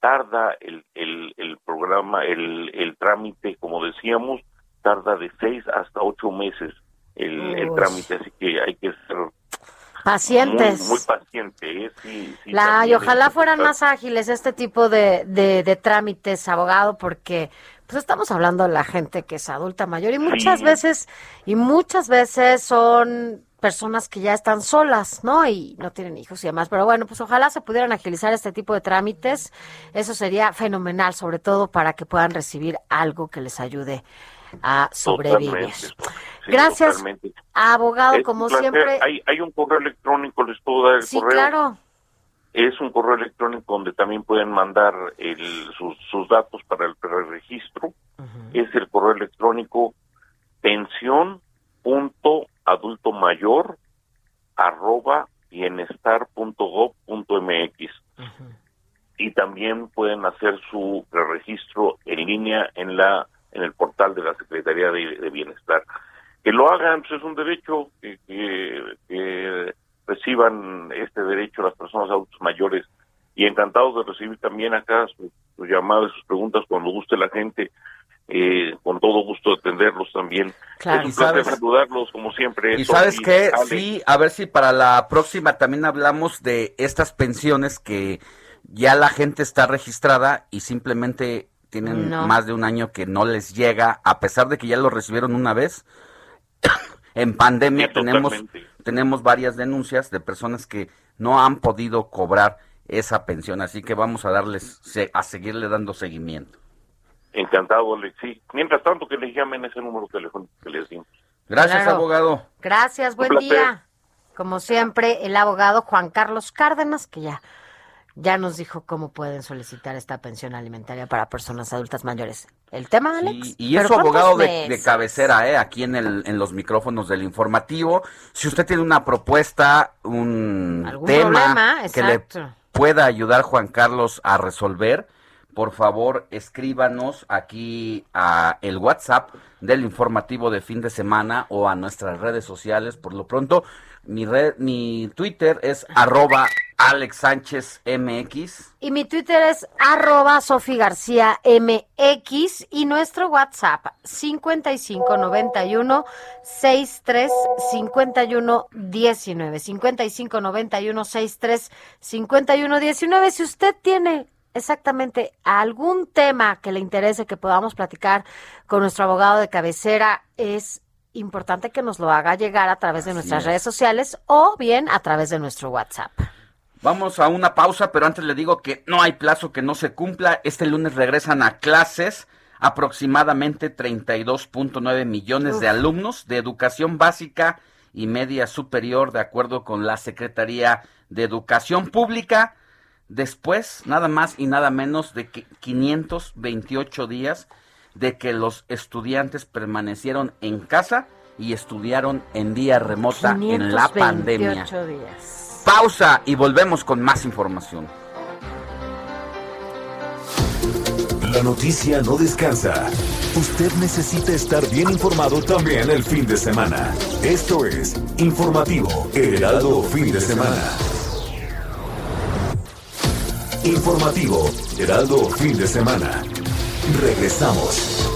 Tarda el, el, el programa, el, el trámite, como decíamos, tarda de seis hasta ocho meses el, el trámite, así que hay que ser Pacientes. muy, muy paciente. ¿eh? Sí, sí, La, y ojalá fueran más ágiles este tipo de, de, de trámites, abogado, porque pues estamos hablando de la gente que es adulta mayor y muchas Sí. veces, y muchas veces son personas que ya están solas, ¿no? Y no tienen hijos y demás. Pero bueno, pues ojalá se pudieran agilizar este tipo de trámites. Eso sería fenomenal, sobre todo para que puedan recibir algo que les ayude a sobrevivir. Totalmente. Sí, Gracias, totalmente. abogado, Es como siempre. Hay, hay un correo electrónico, les puedo dar el Sí, correo. claro. Es un correo electrónico donde también pueden mandar el- sus, sus datos para el registro. Es el correo electrónico pensión punto adulto mayor arroba bienestar punto gov punto mx y también pueden hacer su registro en línea en la en el portal de la Secretaría de, de Bienestar. Que lo hagan, pues es un derecho que, que- que reciban este derecho las personas adultos mayores y encantados de recibir también acá sus, sus llamadas, sus preguntas cuando guste la gente. eh, con todo gusto atenderlos también. Claro. Es un Y placer sabes- saludarlos como siempre. Y sabes Alex. sí, a ver si para la próxima también hablamos de estas pensiones que ya la gente está registrada y simplemente tienen No. más de un año que no les llega, a pesar de que ya lo recibieron una vez. en pandemia Sí, tenemos, tenemos varias denuncias de personas que no han podido cobrar esa pensión, así que vamos a darles, se- a seguirle dando seguimiento. Encantado, Alex. Sí. Mientras tanto, que les llamen ese número telefónico que les dimos. Gracias, Claro. abogado. Gracias, buen día. Como siempre, el abogado Juan Carlos Cárdenas, que ya, ya nos dijo cómo pueden solicitar esta pensión alimentaria para personas adultas mayores. ¿El tema, Alex? Y es ¿Pero su abogado de, cabecera, ¿eh? aquí en, el, en los micrófonos del informativo. Si usted tiene una propuesta, un ¿Algún tema problema? que le pueda ayudar Juan Carlos a resolver, por favor escríbanos aquí a el WhatsApp del informativo de fin de semana o a nuestras redes sociales. Por lo pronto, mi, red, mi Twitter es arroba Alex Sánchez MX. Y mi Twitter es arroba Sofi García MX y nuestro WhatsApp 5591 63 51 19. 5591 63 51 19. Si usted tiene exactamente algún tema que le interese que podamos platicar con nuestro abogado de cabecera, es importante que nos lo haga llegar a través de nuestras es. redes sociales o bien a través de nuestro WhatsApp. Vamos a una pausa, pero antes le digo que no hay plazo que no se cumpla. Este lunes regresan a clases aproximadamente 32.9 millones de alumnos de educación básica y media superior, de acuerdo con la Secretaría de Educación Pública. Después, nada más y nada menos de que 528 días de que los estudiantes permanecieron en casa y estudiaron en vía remota en la pandemia. 528 días. Pausa y volvemos con más información. La noticia no descansa. Usted necesita estar bien informado también el fin de semana. Esto es Informativo Heraldo Fin de Semana. Informativo Heraldo Fin de Semana. Regresamos.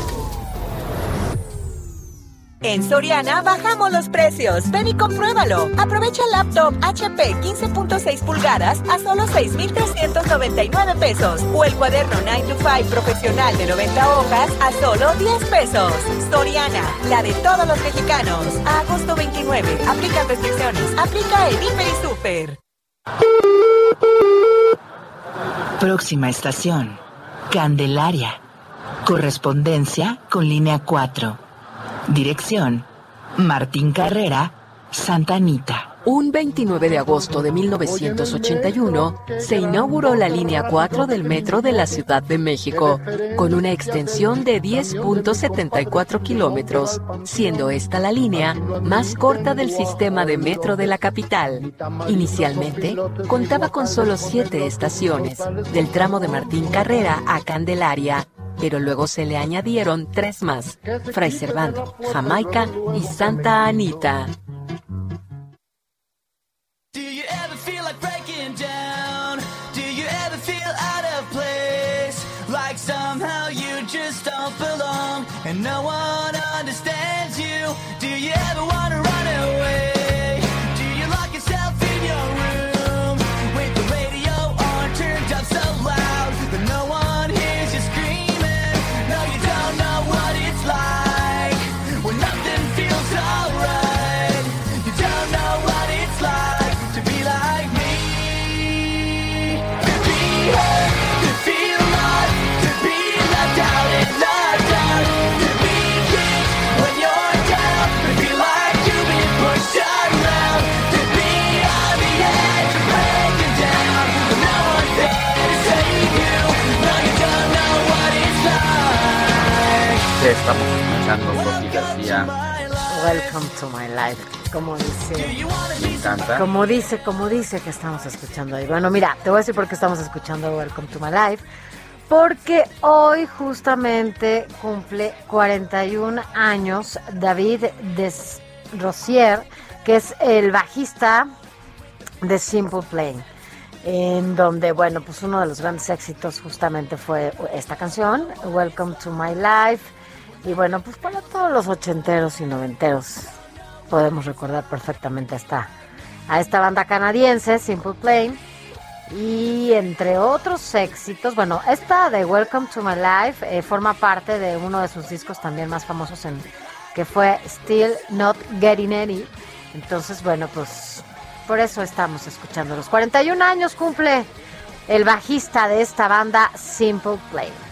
En Soriana bajamos los precios. Ven y compruébalo. Aprovecha el laptop HP 15.6 pulgadas a solo 6,399 pesos. O el cuaderno 9 to 5 profesional de 90 hojas a solo 10 pesos. Soriana, la de todos los mexicanos. A agosto 29. Aplican restricciones. Aplica en Hiper y Super. Próxima estación. Candelaria. Correspondencia con línea 4. Dirección. Martín Carrera, Santa Anita. Un 29 de agosto de 1981 se inauguró la línea 4 del metro de la Ciudad de México, con una extensión de 10.74 kilómetros, siendo esta la línea más corta del sistema de metro de la capital. Inicialmente, contaba con solo siete estaciones, del tramo de Martín Carrera a Candelaria, pero luego se le añadieron tres más, Fray Servando, Jamaica y Santa Anita. And no one understands you? Do you ever want estamos escuchando, Sofi García. Welcome to my life. Como dice. Me encanta. Como dice, como dice que estamos escuchando ahí. Bueno, mira, te voy a decir por qué estamos escuchando Welcome to My Life. Porque hoy justamente cumple 41 años David Desrosier, que es el bajista de Simple Plan. En donde, bueno, pues uno de los grandes éxitos justamente fue esta canción, Welcome to My Life. Y bueno, pues para todos los ochenteros y noventeros podemos recordar perfectamente esta, a esta banda canadiense, Simple Plan. Y entre otros éxitos, bueno, esta de Welcome to My Life eh, forma parte de uno de sus discos también más famosos en que fue Still Not Getting Any. Entonces, bueno, pues por eso estamos escuchando. Los 41 años cumple el bajista de esta banda, Simple Plan.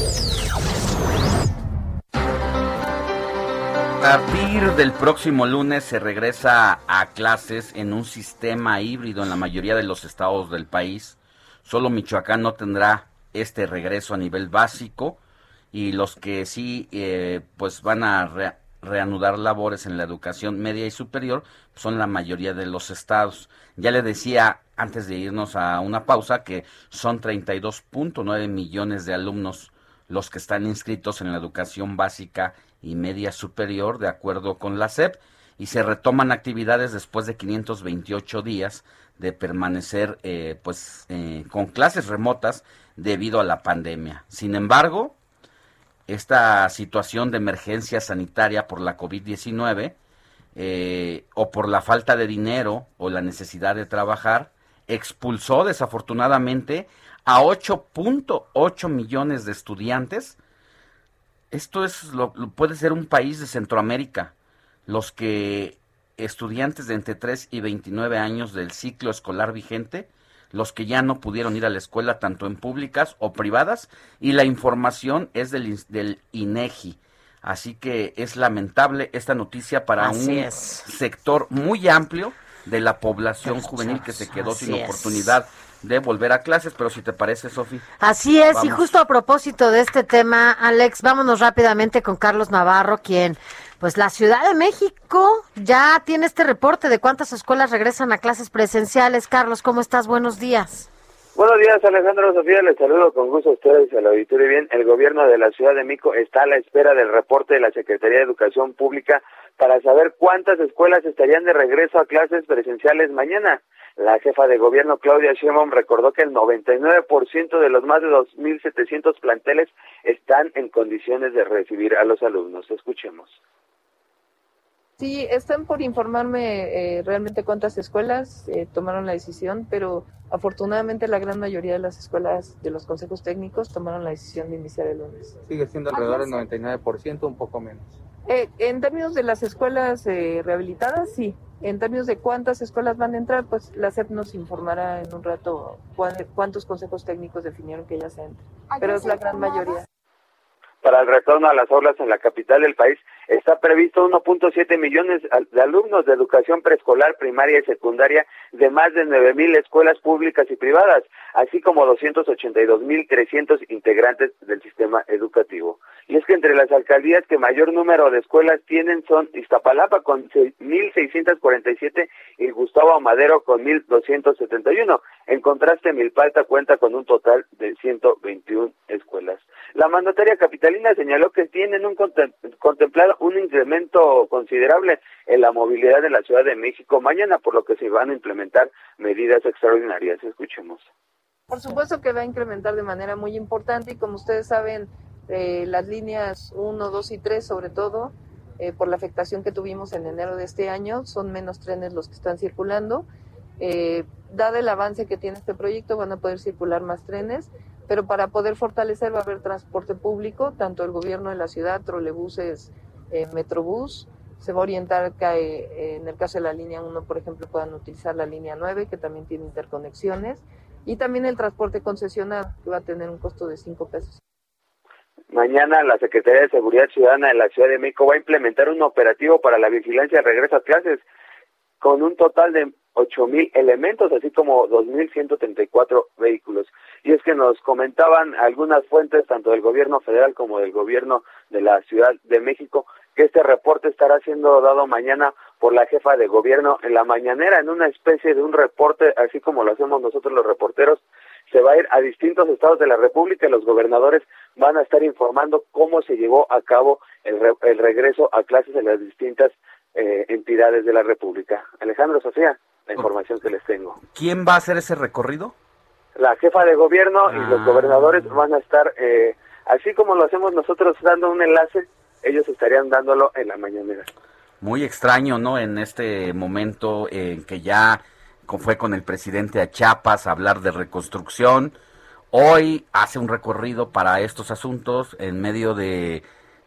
Partir del próximo lunes se regresa a clases en un sistema híbrido en la mayoría de los estados del país. Solo Michoacán no tendrá este regreso a nivel básico y los que sí eh, pues van a re- reanudar labores en la educación media y superior son la mayoría de los estados. Ya le decía antes de irnos a una pausa que son 32.9 millones de alumnos los que están inscritos en la educación básica y media superior, de acuerdo con la SEP, y se retoman actividades después de 528 días de permanecer eh, pues eh, con clases remotas debido a la pandemia. Sin embargo, esta situación de emergencia sanitaria por la COVID-19 eh, o por la falta de dinero o la necesidad de trabajar expulsó desafortunadamente a 8.8 millones de estudiantes. Esto es lo, lo- puede ser un país de Centroamérica, los que estudiantes de entre 3 y 29 años del ciclo escolar vigente, los que ya no pudieron ir a la escuela tanto en públicas o privadas y la información es del, del INEGI. Así que es lamentable esta noticia para Así un es. sector muy amplio de la población juvenil que se quedó sin es. oportunidad de volver a clases, pero si te parece, Sofi. Así es, y justo a propósito de este tema, Alex, vámonos rápidamente con Carlos Navarro, quien, pues la Ciudad de México ya tiene este reporte de cuántas escuelas regresan a clases presenciales. Carlos, ¿cómo estás? Buenos días. Buenos días, Alejandro Sofía. Les saludo con gusto a ustedes y al auditorio. Bien, el gobierno de la Ciudad de México está a la espera del reporte de la Secretaría de Educación Pública para saber cuántas escuelas estarían de regreso a clases presenciales mañana. La jefa de gobierno, Claudia Sheinbaum, recordó que el 99% de los más de 2.700 planteles están en condiciones de recibir a los alumnos. Escuchemos. Sí, están por informarme eh, realmente cuántas escuelas eh, tomaron la decisión, pero afortunadamente la gran mayoría de las escuelas de los consejos técnicos tomaron la decisión de iniciar el lunes. Sigue siendo alrededor del 99%, un poco menos. Eh, en términos de las escuelas eh, rehabilitadas, sí. En términos de cuántas escuelas van a entrar, pues la SEP nos informará en un rato cuán- cuántos consejos técnicos definieron que ya se entre. Pero es la gran mayoría. Para el retorno a las aulas en la capital del país está previsto 1.7 millones de alumnos de educación preescolar, primaria y secundaria de más de 9.000 escuelas públicas y privadas, así como 282.300 integrantes del sistema educativo. Y es que entre las alcaldías que mayor número de escuelas tienen son Iztapalapa con 1.647 y Gustavo Amadero con 1.271. En contraste, Milpalta cuenta con un total de 121 escuelas. La mandataria capitalina señaló que tienen un contem- contemplado un incremento considerable en la movilidad de la Ciudad de México mañana, por lo que se van a implementar medidas extraordinarias. Escuchemos. Por supuesto que va a incrementar de manera muy importante y como ustedes saben, eh, las líneas 1, 2 y 3 sobre todo, eh, por la afectación que tuvimos en enero de este año, son menos trenes los que están circulando. Eh, dado el avance que tiene este proyecto, van a poder circular más trenes, pero para poder fortalecer va a haber transporte público, tanto el gobierno de la ciudad, trolebuses, eh, metrobús, se va a orientar que eh, en el caso de la línea 1, por ejemplo, puedan utilizar la línea 9, que también tiene interconexiones, y también el transporte concesionado, que va a tener un costo de 5 pesos. Mañana la Secretaría de Seguridad Ciudadana de la Ciudad de México va a implementar un operativo para la vigilancia de regreso a clases con un total de 8.000 elementos, así como 2.134 vehículos. Y es que nos comentaban algunas fuentes, tanto del gobierno federal como del gobierno de la Ciudad de México, que este reporte estará siendo dado mañana por la jefa de gobierno en la mañanera, en una especie de un reporte, así como lo hacemos nosotros los reporteros, se va a ir a distintos estados de la República y los gobernadores van a estar informando cómo se llevó a cabo el, re- el regreso a clases en las distintas eh, entidades de la República. Alejandro Sofía, la información que les tengo. ¿Quién va a hacer ese recorrido? La jefa de gobierno y los Ah. gobernadores van a estar, eh, así como lo hacemos nosotros dando un enlace, ellos estarían dándolo en la mañanera. muy extraño, ¿no? En este momento en que ya fue con el presidente a Chiapas a hablar de reconstrucción. Hoy hace un recorrido para estos asuntos en medio de,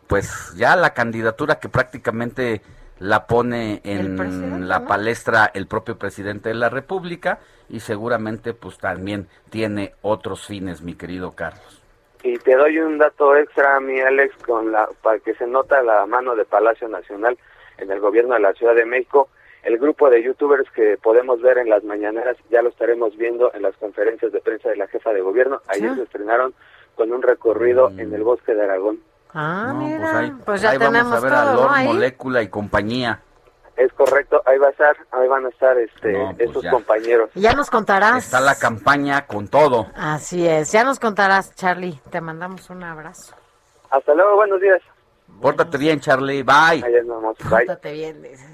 pues ya la candidatura que prácticamente la pone en la ¿no? palestra el propio presidente de la República y seguramente pues también tiene otros fines, mi querido Carlos. Y te doy un dato extra, mi Alex, con la, para que se nota la mano de Palacio Nacional en el gobierno de la Ciudad de México. El grupo de youtubers que podemos ver en las mañaneras ya lo estaremos viendo en las conferencias de prensa de la jefa de gobierno. Ayer Sí. se estrenaron con un recorrido en el bosque de Aragón. Ah, No, mira, pues ahí, pues ya ahí tenemos vamos a ver todo, a. Lord Ahí. Molécula y compañía. Es correcto, ahí va a estar, ahí van a estar este, No, pues esos ya. compañeros. Ya nos contarás. Está la campaña con todo. Así es, ya nos contarás, Charlie. Te mandamos un abrazo. Hasta luego, buenos días. Pórtate bien, Charlie. Bye. Ahí nos vemos. Bye. Pórtate bien, dices.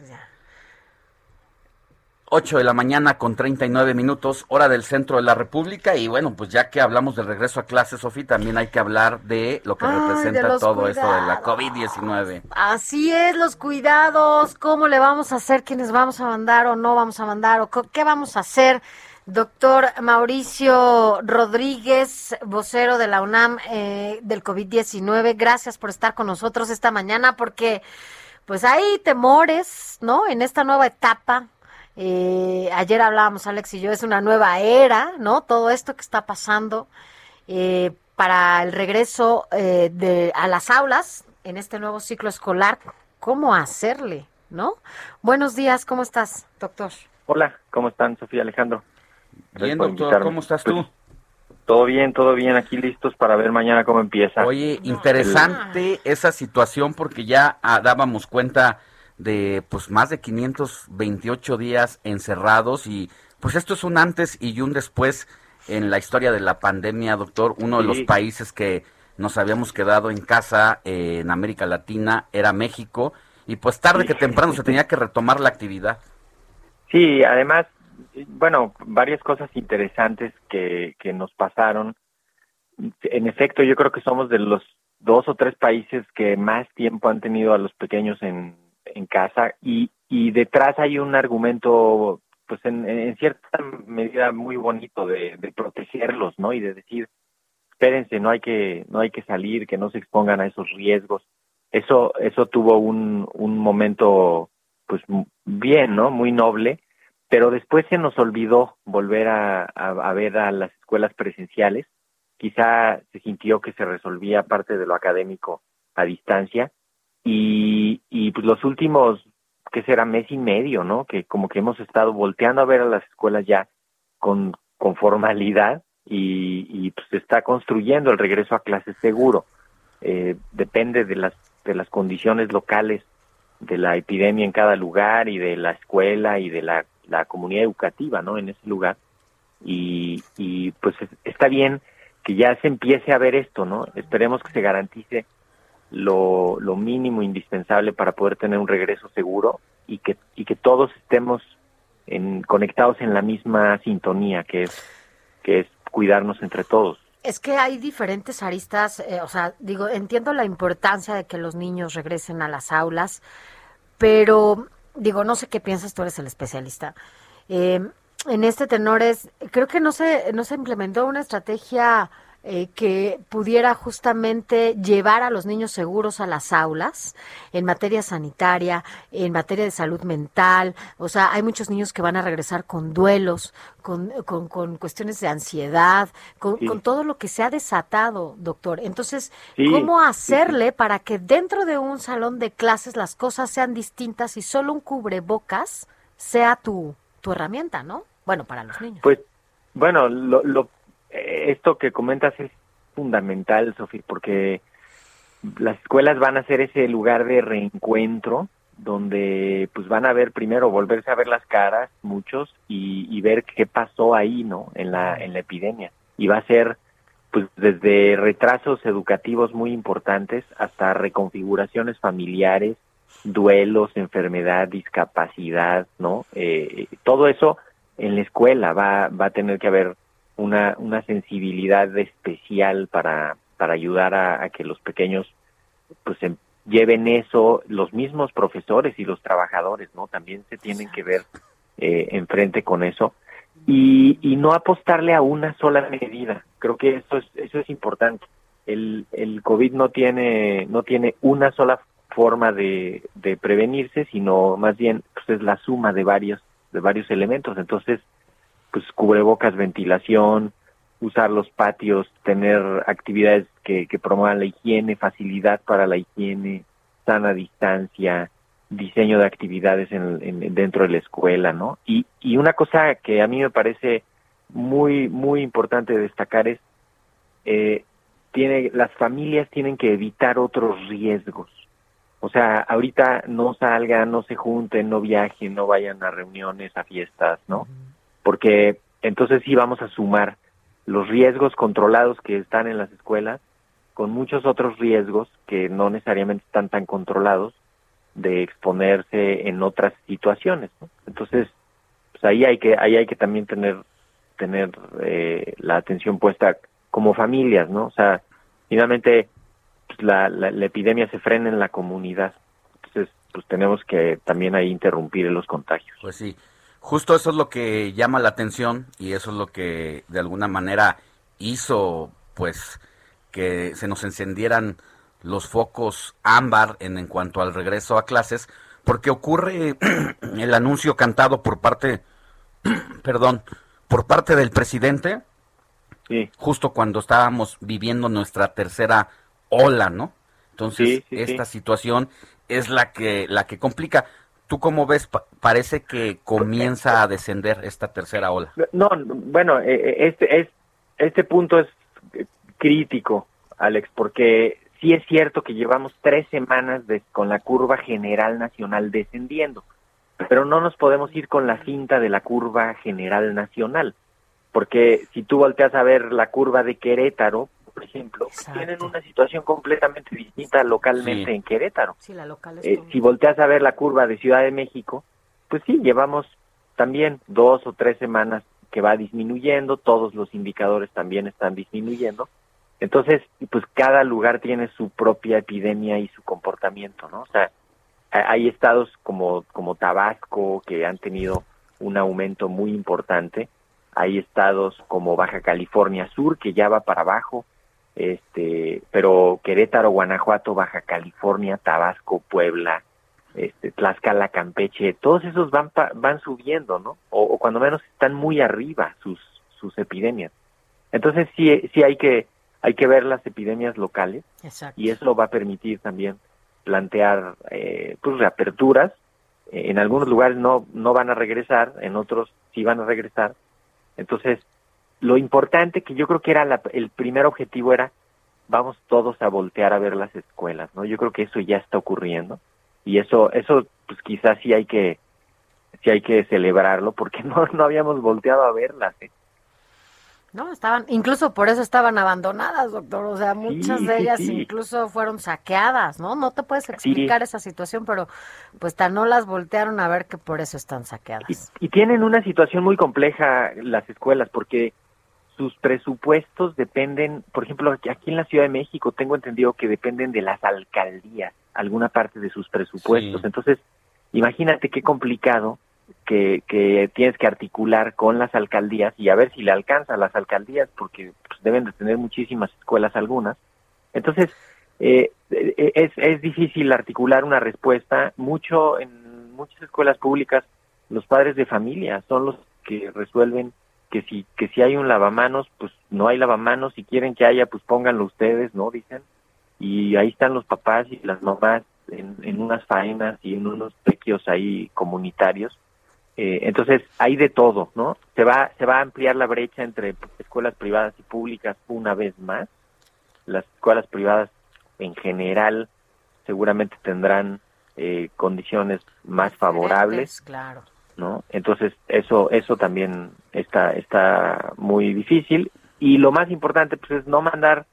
8 de la mañana con 39 minutos, hora del centro de la República. Y bueno, pues ya que hablamos del regreso a clases, Sofi, también hay que hablar de lo que Ay, representa todo esto de la cuidados. COVID-19. Así es, los cuidados, cómo le vamos a hacer, quiénes vamos a mandar o no vamos a mandar, o qué vamos a hacer. Doctor Mauricio Rodríguez, vocero de la UNAM eh, del COVID-19, gracias por estar con nosotros esta mañana porque pues hay temores, ¿no? En esta nueva etapa. Eh, ayer hablábamos, Alex y yo, es una nueva era, ¿no? Todo esto que está pasando eh, para el regreso eh, de, a las aulas en este nuevo ciclo escolar, ¿cómo hacerle, no? Buenos días, ¿cómo estás, doctor? Hola, ¿cómo están, Sofía Alejandro? Bien, doctor. ¿cómo estás Pues, tú? Todo bien, todo bien, aquí listos para ver mañana cómo empieza. Oye, interesante esa situación porque ya ah, dábamos cuenta de pues más de 528 días encerrados y pues esto es un antes y un después en la historia de la pandemia, doctor. Uno de los países que nos habíamos quedado en casa eh, en América Latina era México y pues tarde que temprano se tenía que retomar la actividad. Sí, además, bueno, varias cosas interesantes que, que nos pasaron. En efecto, yo creo que somos de los dos o tres países que más tiempo han tenido a los pequeños en, en casa y, y detrás hay un argumento, pues en, cierta medida muy bonito de, protegerlos, ¿no? Y de decir, espérense, no hay que no hay que salir, que no se expongan a esos riesgos. Eso eso tuvo un, un momento pues bien, ¿no? Muy noble, pero después se nos olvidó volver a, a ver a las escuelas presenciales. Quizá se sintió que se resolvía parte de lo académico a distancia y, y pues los últimos, que será mes y medio, ¿no? Que como que hemos estado volteando a ver a las escuelas ya con, formalidad y, y pues se está construyendo el regreso a clases seguro. Eh, depende de las, de las condiciones locales de la epidemia en cada lugar y de la escuela y de la, la comunidad educativa, ¿no? En ese lugar. Y, y pues es- está bien que ya se empiece a ver esto, ¿no? Esperemos que se garantice lo, lo mínimo indispensable para poder tener un regreso seguro y que, y que todos estemos en, conectados en la misma sintonía, que es, que es cuidarnos entre todos. Es que hay diferentes aristas, eh, o sea, digo, entiendo la importancia de que los niños regresen a las aulas, pero digo, no sé qué piensas, tú eres el especialista. Eh, en este tenor es, creo que no se, no se implementó una estrategia eh, que pudiera justamente llevar a los niños seguros a las aulas en materia sanitaria, en materia de salud mental. O sea, hay muchos niños que van a regresar con duelos, con, con, con cuestiones de ansiedad, con, Sí. con todo lo que se ha desatado, doctor. Entonces, Sí, ¿cómo hacerle para que dentro de un salón de clases las cosas sean distintas y solo un cubrebocas sea tu, tu herramienta, ¿no? Bueno, para los niños. Pues, bueno, lo, lo, esto que comentas es fundamental, Sofía, porque las escuelas van a ser ese lugar de reencuentro donde pues van a ver primero volverse a ver las caras muchos y, y ver qué pasó ahí no en la en la epidemia. Y va a ser pues desde retrasos educativos muy importantes hasta reconfiguraciones familiares duelos enfermedad discapacidad no Eh, todo eso en la escuela va va a tener que haber una una sensibilidad especial para para ayudar a, que los pequeños pues em- lleven eso los mismos profesores y los trabajadores, ¿no? También se tienen que ver eh, enfrente con eso y, y no apostarle a una sola medida. Creo que eso es eso es importante. El, el COVID no tiene no tiene una sola forma de, de prevenirse, sino más bien pues, es la suma de varios de varios elementos. Entonces, pues cubrebocas, ventilación, usar los patios, tener actividades que, que promuevan la higiene, facilidad para la higiene, sana distancia, diseño de actividades en, en- dentro de la escuela, ¿no? Y, y una cosa que a mí me parece muy, muy importante destacar es, eh, tiene, las familias tienen que evitar otros riesgos. O sea, ahorita no salgan, no se junten, no viajen, no vayan a reuniones, a fiestas, ¿no? Porque entonces sí vamos a sumar los riesgos controlados que están en las escuelas con muchos otros riesgos que no necesariamente están tan controlados de exponerse en otras situaciones. Entonces, pues ahí hay que ahí hay que también tener tener eh, la atención puesta como familias, ¿no? O sea, finalmente pues, la, la, la epidemia se frena en la comunidad, entonces pues tenemos que también ahí interrumpir los contagios. Pues sí, justo eso es lo que llama la atención y eso es lo que de alguna manera hizo pues que se nos encendieran los focos ámbar en, en cuanto al regreso a clases, porque ocurre el anuncio cantado por parte, perdón, por parte del presidente, justo cuando estábamos viviendo nuestra tercera ola, ¿no? Entonces, Sí, sí, esta situación es la que, la que complica. ¿Tú cómo ves? Pa- parece que comienza a descender esta tercera ola. No, bueno, eh, eh, este, es, este punto es eh, crítico, Alex, porque sí es cierto que llevamos tres semanas de- con la curva general nacional descendiendo, pero no nos podemos ir con la cinta de la curva general nacional, porque si tú volteas a ver la curva de Querétaro, por ejemplo, tienen una situación completamente distinta localmente Sí. en Querétaro. Sí, la local es Eh, si volteas a ver la curva de Ciudad de México, pues sí, llevamos también dos o tres semanas que va disminuyendo, todos los indicadores también están disminuyendo. Entonces, pues cada lugar tiene su propia epidemia y su comportamiento, ¿no? O sea, ha- hay estados como, como Tabasco que han tenido un aumento muy importante, hay estados como Baja California Sur que ya va para abajo, este, pero Querétaro, Guanajuato, Baja California, Tabasco, Puebla, este, Tlaxcala, Campeche, todos esos van pa- van subiendo, ¿no? O, o cuando menos están muy arriba sus sus epidemias. Entonces sí sí hay que hay que ver las epidemias locales Exacto. y eso va a permitir también plantear eh, pues reaperturas. Eh, en algunos lugares no no van a regresar, en otros sí van a regresar. Entonces lo importante que yo creo que era la- el primer objetivo era vamos todos a voltear a ver las escuelas, ¿no? Yo creo que eso ya está ocurriendo y eso eso pues quizás sí hay que sí hay que celebrarlo porque no no habíamos volteado a verlas. ¿eh? No, estaban, incluso por eso estaban abandonadas, doctor. O sea, muchas Sí, de ellas sí. incluso fueron saqueadas, ¿no? No te puedes explicar esa situación, pero pues tan no las voltearon a ver que por eso están saqueadas. Y tienen una situación muy compleja las escuelas porque sus presupuestos dependen, por ejemplo, aquí en la Ciudad de México tengo entendido que dependen de las alcaldías, alguna parte de sus presupuestos. Sí. Entonces, imagínate qué complicado que, que tienes que articular con las alcaldías y a ver si le alcanza a las alcaldías porque pues, deben de tener muchísimas escuelas algunas. Entonces, eh, eh, es, es difícil articular una respuesta. Mucho en muchas escuelas públicas, los padres de familia son los que resuelven que si que si hay un lavamanos, pues no hay lavamanos. Si quieren que haya, pues pónganlo ustedes, ¿no? Dicen. Y ahí están los papás y las mamás en, en unas faenas y en unos pequios ahí comunitarios. Eh, entonces hay de todo, ¿no? Se va se va a ampliar la brecha entre escuelas privadas y públicas una vez más. Las escuelas privadas en general seguramente tendrán eh, condiciones más favorables, Claro. ¿No? Entonces eso eso también está está muy difícil y lo más importante pues es no mandar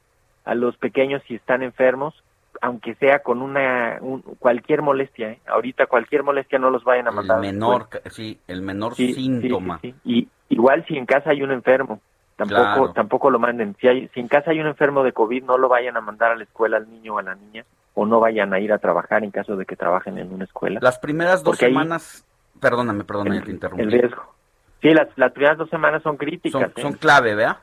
a los pequeños si están enfermos aunque sea con una un- cualquier molestia ¿eh? ahorita cualquier molestia no los vayan a El mandar escuela. menor, sí, el menor Sí, sí, síntoma. sí, sí. Y igual si en casa hay un enfermo, tampoco Claro. tampoco lo manden. Si hay si en casa hay un enfermo de COVID, no lo vayan a mandar a la escuela al niño o a la niña o no vayan a ir a trabajar en caso de que trabajen en una escuela. Las primeras dos Porque semanas, perdóname, perdóname, te interrumpí. el riesgo. Sí, las, las primeras dos semanas son críticas. Son, ¿eh? son clave, ¿verdad?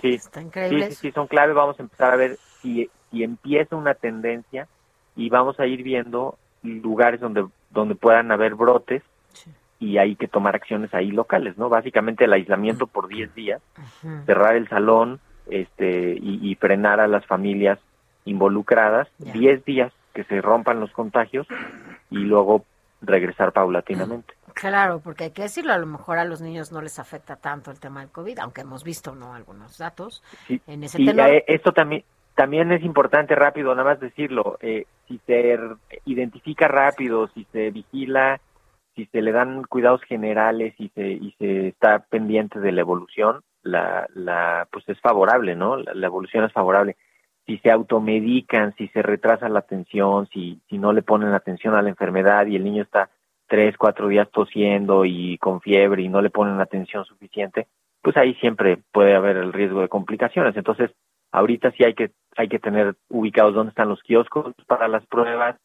Sí, increíble sí, sí, sí, son clave. Vamos a empezar a ver si, si empieza una tendencia y vamos a ir viendo lugares donde, donde puedan haber brotes y hay que tomar acciones ahí locales, ¿no? Básicamente el aislamiento por 10 días, cerrar el salón este, y, y frenar a las familias involucradas, 10 días que se rompan los contagios y luego regresar paulatinamente. Claro, porque hay que decirlo, a lo mejor a los niños no les afecta tanto el tema del COVID, aunque hemos visto no algunos datos Sí, en ese y tenor. eh, esto también también es importante rápido, nada más decirlo, eh, si se identifica rápido, si se vigila, si se le dan cuidados generales y se y se está pendiente de la evolución, la la pues es favorable, ¿no? La, la evolución es favorable. Si se automedican, si se retrasa la atención, si si no le ponen atención a la enfermedad y el niño está tres, cuatro días tosiendo y con fiebre y no le ponen atención suficiente, pues ahí siempre puede haber el riesgo de complicaciones. Entonces, ahorita sí hay que hay que tener ubicados dónde están los kioscos para las pruebas,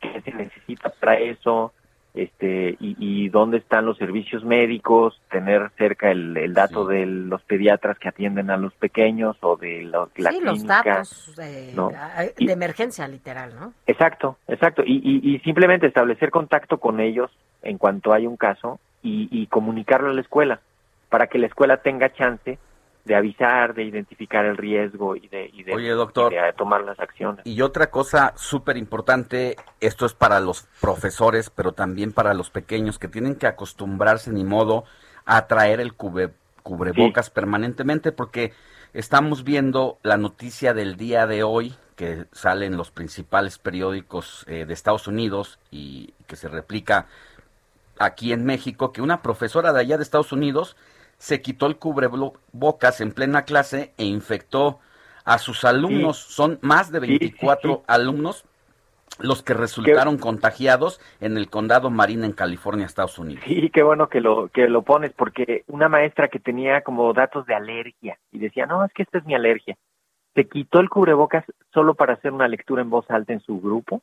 qué se necesita para eso, este y, y dónde están los servicios médicos, tener cerca el, el dato de los pediatras que atienden a los pequeños o de la, la sí, los datos de, ¿no? de emergencia literal, ¿no? Exacto, exacto. Y, y, y simplemente establecer contacto con ellos en cuanto hay un caso y, y comunicarlo a la escuela para que la escuela tenga chance de avisar, de identificar el riesgo y de, y de, Oye, doctor. y de tomar las acciones. Y otra cosa súper importante, esto es para los profesores, pero también para los pequeños que tienen que acostumbrarse ni modo a traer el cube- cubrebocas permanentemente porque estamos viendo la noticia del día de hoy que sale en los principales periódicos eh, de Estados Unidos y que se replica aquí en México, que una profesora de allá de Estados Unidos se quitó el cubrebocas en plena clase e infectó a sus alumnos. Son más de 24 alumnos los que resultaron contagiados en el condado Marin en California, Estados Unidos. Sí, qué bueno que lo que lo pones porque una maestra que tenía como datos de alergia y decía, "No, es que esta es mi alergia." Se quitó el cubrebocas solo para hacer una lectura en voz alta en su grupo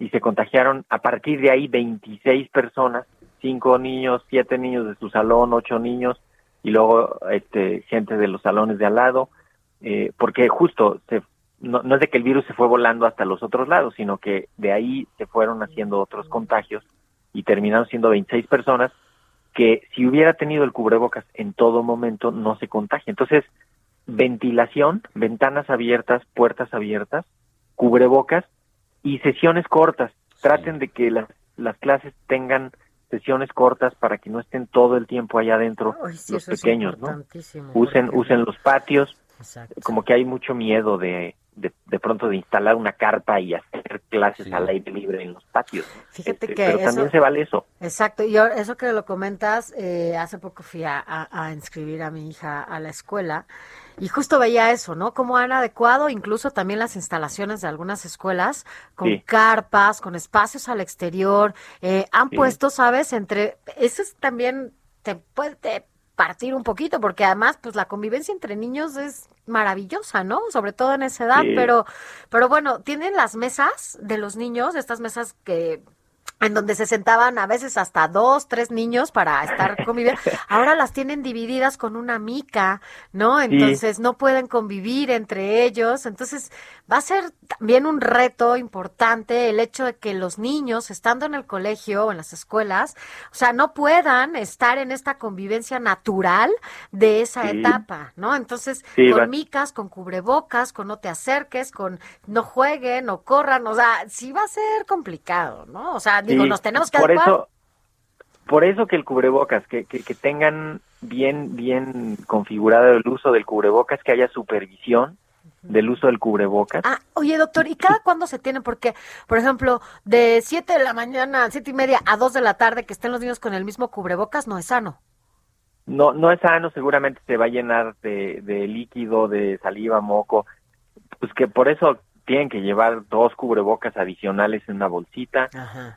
y se contagiaron a partir de ahí 26 personas, cinco niños, siete niños de su salón, ocho niños y luego este gente de los salones de al lado, eh, porque justo se no, no es de que el virus se fue volando hasta los otros lados, sino que de ahí se fueron haciendo otros contagios y terminaron siendo 26 personas que si hubiera tenido el cubrebocas en todo momento no se contagia. Entonces, ventilación, ventanas abiertas, puertas abiertas, cubrebocas y sesiones cortas. Traten de que las, las clases tengan sesiones cortas para que no estén todo el tiempo allá adentro Ay, sí, los pequeños, ¿no? Usen, usen los patios, Exacto. como que hay mucho miedo de, de, de pronto de instalar una carpa y hacer clases al aire libre en los patios. Fíjate Este, que pero eso- también se vale eso. Exacto, y eso que lo comentas, eh, hace poco fui a, a- a inscribir a mi hija a la escuela y justo veía eso, ¿no? Cómo han adecuado incluso también las instalaciones de algunas escuelas con Sí. carpas, con espacios al exterior, eh, han Sí. puesto, ¿sabes? Entre, eso es también, te puede partir un poquito, porque además, pues la convivencia entre niños es maravillosa, ¿no? Sobre todo en esa edad, Sí. pero, pero bueno, tienen las mesas de los niños, estas mesas que en donde se sentaban a veces hasta dos, tres niños para estar conviviendo. Ahora las tienen divididas con una mica, ¿no? Sí. Entonces no pueden convivir entre ellos. Entonces va a ser también un reto importante el hecho de que los niños, estando en el colegio o en las escuelas, o sea, no puedan estar en esta convivencia natural de esa Sí. etapa, ¿no? Entonces, Sí, con va- micas, con cubrebocas, con no te acerques, con no jueguen, no corran, o sea, sí va a ser complicado, ¿no? O sea, digo, nos tenemos que por adecuar. eso por eso que el cubrebocas que, que, que tengan bien bien configurado el uso del cubrebocas que haya supervisión del uso del cubrebocas Ah, oye, doctor, ¿y cada cuándo se tiene? Porque, por ejemplo, de 7 de la mañana, siete y media a 2 de la tarde que estén los niños con el mismo cubrebocas no es sano. no no es sano seguramente se va a llenar de, de líquido de saliva moco pues que por eso tienen que llevar dos cubrebocas adicionales en una bolsita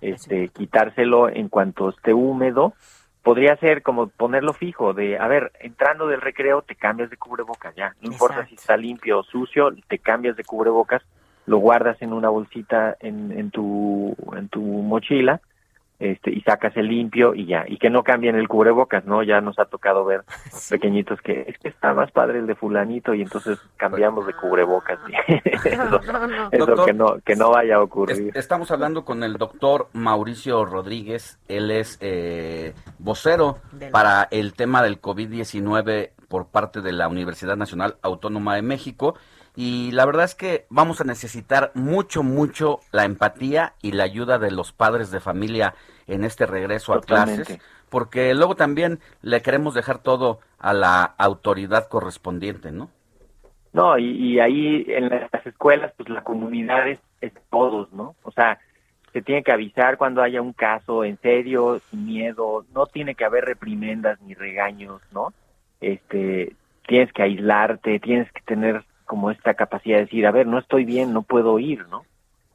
este quitárselo en cuanto esté húmedo. Podría ser como ponerlo fijo de a ver entrando del recreo te cambias de cubrebocas ya. No importa si está limpio o sucio te cambias de cubrebocas lo guardas en una bolsita en, en tu en tu mochila este y sacas el limpio y ya y que no cambien el cubrebocas no ya nos ha tocado ver pequeñitos que es que está más padre el de fulanito y entonces cambiamos de cubrebocas eso, eso Doctor, que no que no vaya a ocurrir Es- Estamos hablando con el doctor Mauricio Rodríguez. Él es eh, vocero Del- para el tema del COVID-19 por parte de la Universidad Nacional Autónoma de México. Y la verdad es que vamos a necesitar mucho, mucho la empatía y la ayuda de los padres de familia en este regreso a clases, porque luego también le queremos dejar todo a la autoridad correspondiente, ¿no? No, y, y ahí en las escuelas, pues la comunidad es, es todos, ¿no? O sea, se tiene que avisar cuando haya un caso en serio, sin miedo, no tiene que haber reprimendas ni regaños, ¿no? Este, tienes que aislarte, tienes que tener como esta capacidad de decir, a ver, no estoy bien, no puedo ir, ¿no?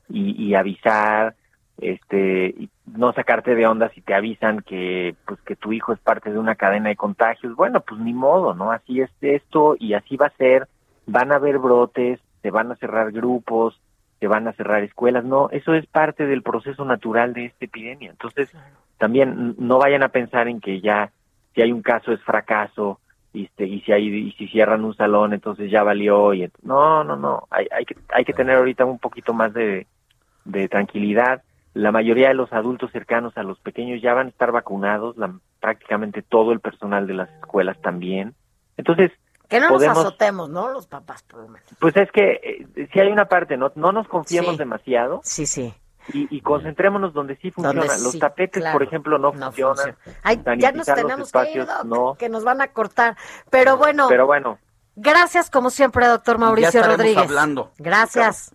Y, y avisar, este, y no sacarte de onda si te avisan que, pues, que tu hijo es parte de una cadena de contagios. Bueno, pues ni modo, ¿no? Así es esto y así va a ser. Van a haber brotes, se van a cerrar grupos, se van a cerrar escuelas. No, eso es parte del proceso natural de esta epidemia. Entonces, también no vayan a pensar en que ya, si hay un caso es fracaso, y, este, y si hay, y si cierran un salón, entonces ya valió. Y, no, no, no. Hay, hay que, hay que tener ahorita un poquito más de, de tranquilidad. La mayoría de los adultos cercanos a los pequeños ya van a estar vacunados, la, prácticamente todo el personal de las escuelas también. Entonces, Que no podemos, nos azotemos, ¿no? Los papás, por lo menos. pues es que eh, si hay una parte, no, no nos confiemos Sí. demasiado. Sí, sí. Y, y concentrémonos donde sí funciona. Donde los sí, tapetes, claro, por ejemplo, no, no funcionan. Ay, ya nos tenemos que ir, espacios, Doc, no. que nos van a cortar. Pero bueno, Pero bueno, gracias como siempre, doctor Mauricio ya estaremos Rodríguez. hablando. Gracias.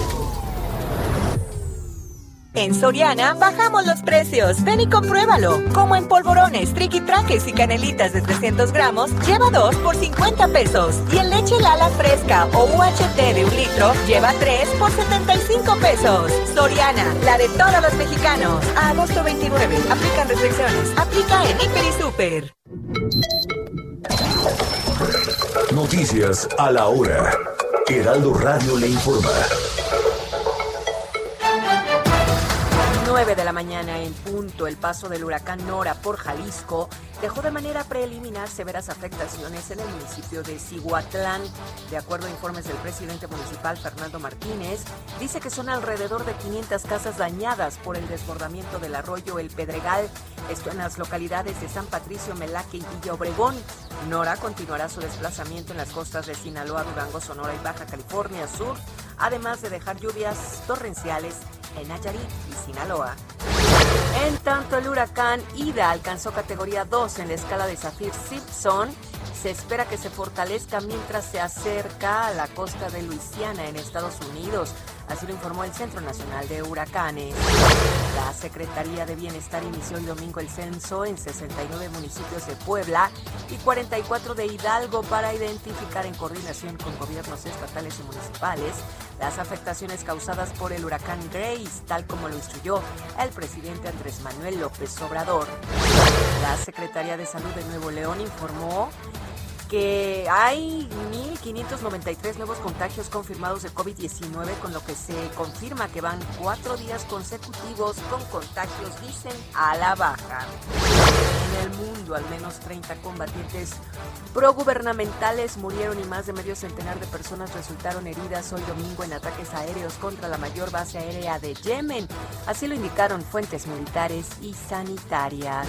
En Soriana bajamos los precios. Ven y compruébalo. Como en polvorones, triquitraques y canelitas de 300 gramos, lleva 2 por 50 pesos. Y en leche Lala fresca o UHT de un litro, lleva 3 por 75 pesos. Soriana, la de todos los mexicanos. A agosto 29. Aplican restricciones. Aplica en Hiper y Super. Noticias a la hora. Heraldo Radio le informa. 9 de la mañana en punto, el paso del huracán Nora por Jalisco dejó de manera preliminar severas afectaciones en el municipio de Cihuatlán. De acuerdo a informes del presidente municipal Fernando Martínez, dice que son alrededor de 500 casas dañadas por el desbordamiento del arroyo El Pedregal, esto en las localidades de San Patricio, Melaque y Villa Obregón. Nora continuará su desplazamiento en las costas de Sinaloa, Durango, Sonora y Baja California Sur, además de dejar lluvias torrenciales en Nayarit y Sinaloa. En tanto, el huracán Ida alcanzó categoría 2 en la escala de Saffir-Simpson. Se espera que se fortalezca mientras se acerca a la costa de Luisiana en Estados Unidos. Así lo informó el Centro Nacional de Huracanes. La Secretaría de Bienestar inició el domingo el censo en 69 municipios de Puebla y 44 de Hidalgo para identificar en coordinación con gobiernos estatales y municipales las afectaciones causadas por el huracán Grace, tal como lo instruyó el presidente Andrés Manuel López Obrador. La Secretaría de Salud de Nuevo León informó que hay 1.593 nuevos contagios confirmados de COVID-19, con lo que se confirma que van cuatro días consecutivos con contagios, dicen, a la baja. En el mundo, al menos 30 combatientes progubernamentales murieron y más de medio centenar de personas resultaron heridas hoy domingo en ataques aéreos contra la mayor base aérea de Yemen. Así lo indicaron fuentes militares y sanitarias.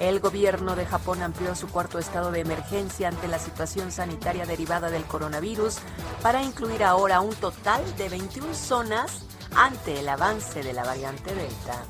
El gobierno de Japón amplió su cuarto estado de emergencia ante la situación sanitaria derivada del coronavirus para incluir ahora un total de 21 zonas ante el avance de la variante Delta.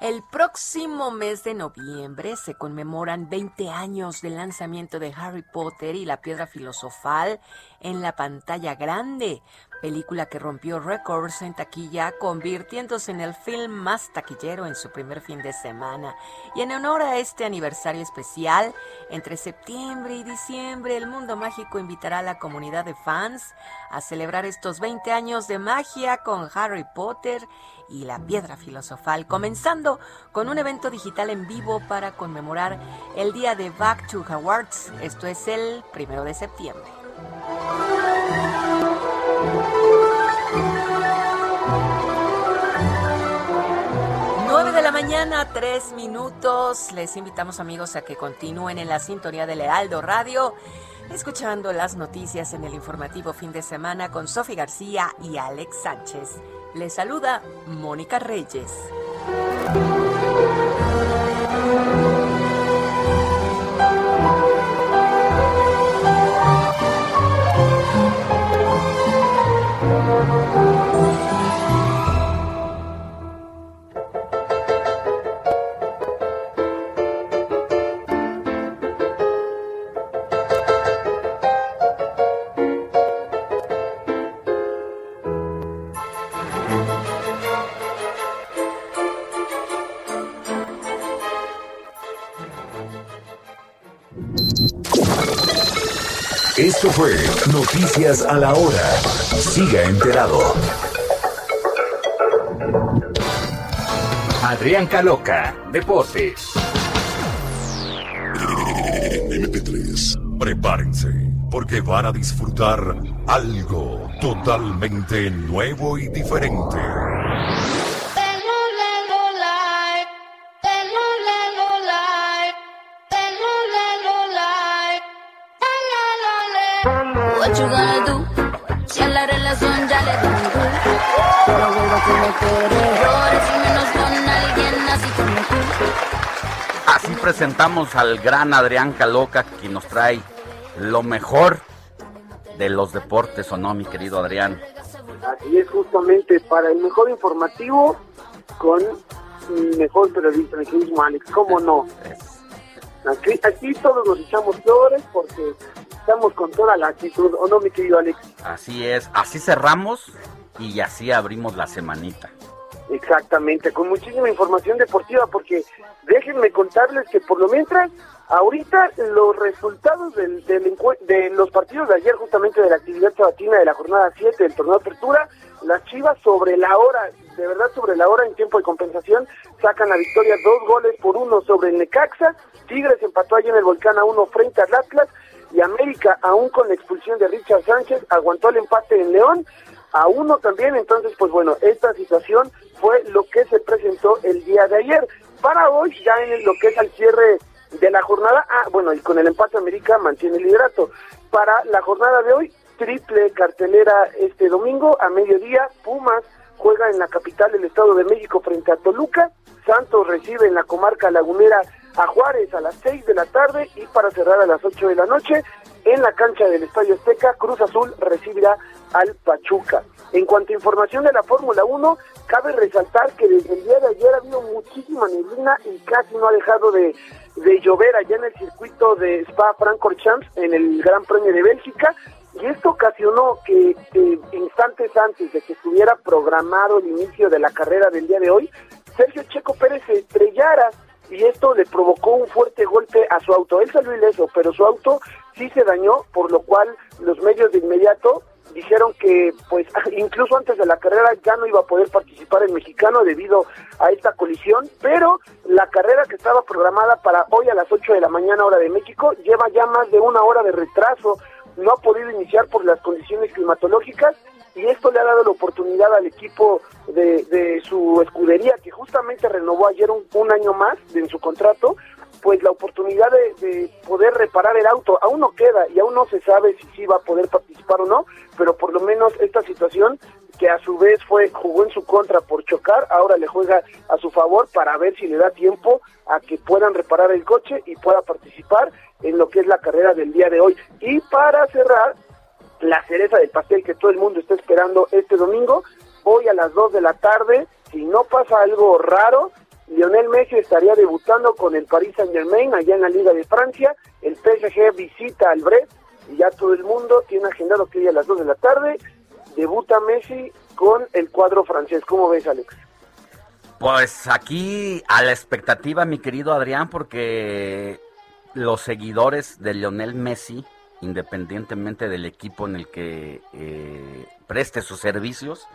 El próximo mes de noviembre se conmemoran 20 años del lanzamiento de Harry Potter y la piedra filosofal en la pantalla grande. película que rompió récords en taquilla, convirtiéndose en el film más taquillero en su primer fin de semana. Y en honor a este aniversario especial, entre septiembre y diciembre, el mundo mágico invitará a la comunidad de fans a celebrar estos 20 años de magia con Harry Potter y la piedra filosofal, comenzando con un evento digital en vivo para conmemorar el día de Back to Hogwarts. Esto es el primero de septiembre. 9 de la mañana, 3 minutos. Les invitamos amigos a que continúen en la sintonía de Lealdo Radio, escuchando las noticias en el informativo fin de semana con Sofi García y Alex Sánchez. Les saluda Mónica Reyes. Esto fue Noticias a la Hora. Siga enterado. Adrián Caloca, Deportes. MP3. Prepárense, porque van a disfrutar algo totalmente nuevo y diferente. Presentamos al gran Adrián Caloca, que nos trae lo mejor de los deportes, ¿o no, mi querido Adrián? Así es justamente para el mejor informativo con mejor periodista el turismo, Alex, ¿cómo no? Aquí, aquí todos nos echamos flores porque estamos con toda la actitud, ¿o no, mi querido Alex? Así es, así cerramos y así abrimos la semanita. Exactamente, con muchísima información deportiva, porque déjenme contarles que por lo mientras, ahorita los resultados del, del de los partidos de ayer, justamente de la actividad sabatina de la jornada 7 del torneo de apertura, las Chivas sobre la hora, de verdad sobre la hora en tiempo de compensación, sacan la victoria dos goles por uno sobre el Necaxa, Tigres empató ayer en el Volcán a uno frente al Atlas, y América, aún con la expulsión de Richard Sánchez, aguantó el empate en León, a uno también, entonces pues bueno, esta situación fue lo que se presentó el día de ayer. Para hoy, ya en lo que es al cierre de la jornada, ah, bueno, y con el empate América mantiene el liderato. Para la jornada de hoy, triple cartelera este domingo a mediodía, Pumas juega en la capital del Estado de México frente a Toluca, Santos recibe en la comarca lagunera a Juárez a las 6 de la tarde y para cerrar a las 8 de la noche en la cancha del Estadio Azteca, Cruz Azul recibirá al Pachuca. En cuanto a información de la Fórmula 1, cabe resaltar que desde el día de ayer ha habido muchísima neblina y casi no ha dejado de, de llover allá en el circuito de Spa-Francorchamps en el Gran Premio de Bélgica. Y esto ocasionó que, instantes antes de que estuviera programado el inicio de la carrera del día de hoy, Sergio Checo Pérez se estrellara y esto le provocó un fuerte golpe a su auto. Él salió ileso, pero su auto sí se dañó, por lo cual los medios de inmediato dijeron que pues incluso antes de la carrera ya no iba a poder participar el mexicano debido a esta colisión, pero la carrera que estaba programada para hoy a las 8 de la mañana hora de México lleva ya más de una hora de retraso, no ha podido iniciar por las condiciones climatológicas y esto le ha dado la oportunidad al equipo de, de su escudería que justamente renovó ayer un, un año más en su contrato pues la oportunidad de, de poder reparar el auto aún no queda y aún no se sabe si sí va a poder participar o no pero por lo menos esta situación que a su vez fue jugó en su contra por chocar ahora le juega a su favor para ver si le da tiempo a que puedan reparar el coche y pueda participar en lo que es la carrera del día de hoy y para cerrar la cereza del pastel que todo el mundo está esperando este domingo. Hoy a las 2 de la tarde, si no pasa algo raro, Lionel Messi estaría debutando con el Paris Saint Germain allá en la Liga de Francia. El PSG visita al Brest y ya todo el mundo tiene agendado que hoy a las 2 de la tarde debuta Messi con el cuadro francés. ¿Cómo ves, Alex? Pues aquí a la expectativa, mi querido Adrián, porque los seguidores de Lionel Messi, independientemente del equipo en el que eh, preste sus servicios,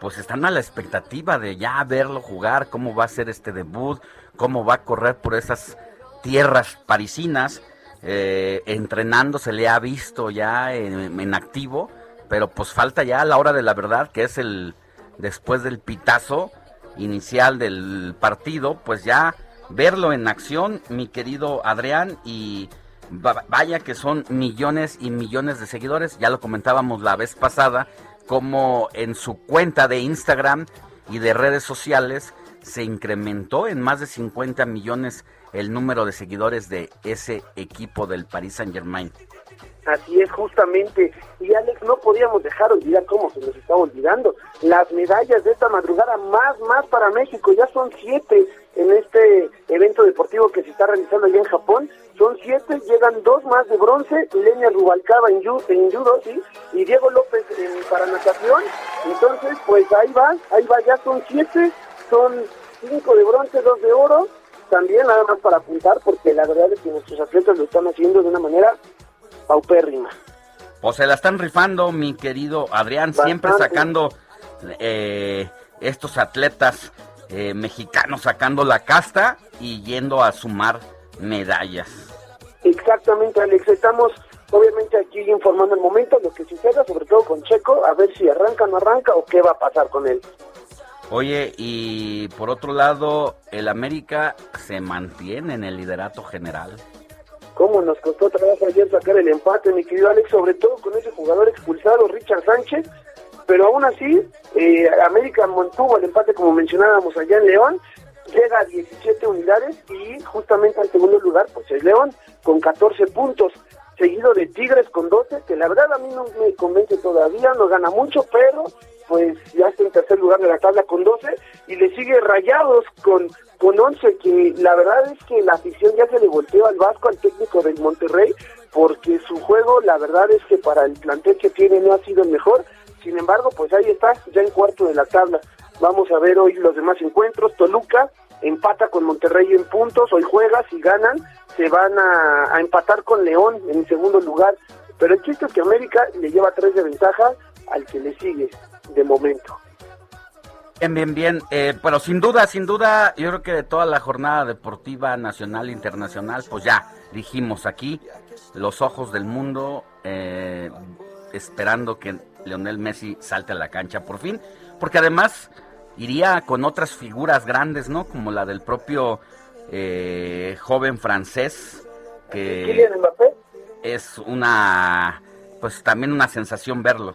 pues están a la expectativa de ya verlo jugar, cómo va a ser este debut, cómo va a correr por esas tierras parisinas. Eh, entrenando se le ha visto ya en, en activo, pero pues falta ya la hora de la verdad, que es el después del pitazo inicial del partido, pues ya verlo en acción, mi querido Adrián, y va- vaya que son millones y millones de seguidores, ya lo comentábamos la vez pasada, como en su cuenta de Instagram y de redes sociales se incrementó en más de 50 millones el número de seguidores de ese equipo del Paris Saint Germain. Así es, justamente. Y Alex, no podíamos dejar olvidar cómo se nos estaba olvidando. Las medallas de esta madrugada, más, más para México. Ya son siete en este evento deportivo que se está realizando allá en Japón. Son siete, llegan dos más de bronce. Lenia Rubalcaba en, yu- en judo, sí. Y Diego López en para natación. Entonces, pues ahí va, ahí va, ya son siete. Son cinco de bronce, dos de oro. También nada más para apuntar, porque la verdad es que nuestros atletas lo están haciendo de una manera paupérrima. O se la están rifando, mi querido Adrián, siempre sacando eh, estos atletas eh, mexicanos sacando la casta y yendo a sumar medallas. Exactamente, Alex. Estamos obviamente aquí informando el momento, lo que suceda, sobre todo con Checo, a ver si arranca o no arranca o qué va a pasar con él. Oye, y por otro lado, el América se mantiene en el liderato general. ¿Cómo nos costó trabajo ayer sacar el empate, mi querido Alex? Sobre todo con ese jugador expulsado, Richard Sánchez. Pero aún así, eh, América mantuvo el empate, como mencionábamos allá en León. Llega a 17 unidades y justamente al segundo lugar, pues es León, con 14 puntos. Seguido de Tigres con 12, que la verdad a mí no me convence todavía, no gana mucho, pero pues ya está en tercer lugar de la tabla con 12 y le sigue Rayados con, con 11, que la verdad es que la afición ya se le volteó al Vasco, al técnico del Monterrey, porque su juego, la verdad es que para el plantel que tiene no ha sido el mejor. Sin embargo, pues ahí está, ya en cuarto de la tabla. Vamos a ver hoy los demás encuentros. Toluca empata con Monterrey en puntos, hoy juega, si ganan, se van a, empatar con León en segundo lugar. Pero el chiste es que América le lleva tres de ventaja al que le sigue de momento. Bien, bien, bien. Eh, pero sin duda, sin duda, yo creo que de toda la jornada deportiva nacional e internacional, pues ya dijimos aquí, los ojos del mundo, eh, esperando que Leonel Messi salte a la cancha por fin, porque además iría con otras figuras grandes, ¿no? Como la del propio eh, joven francés, que Kylian Mbappé, es una, pues también una sensación verlo.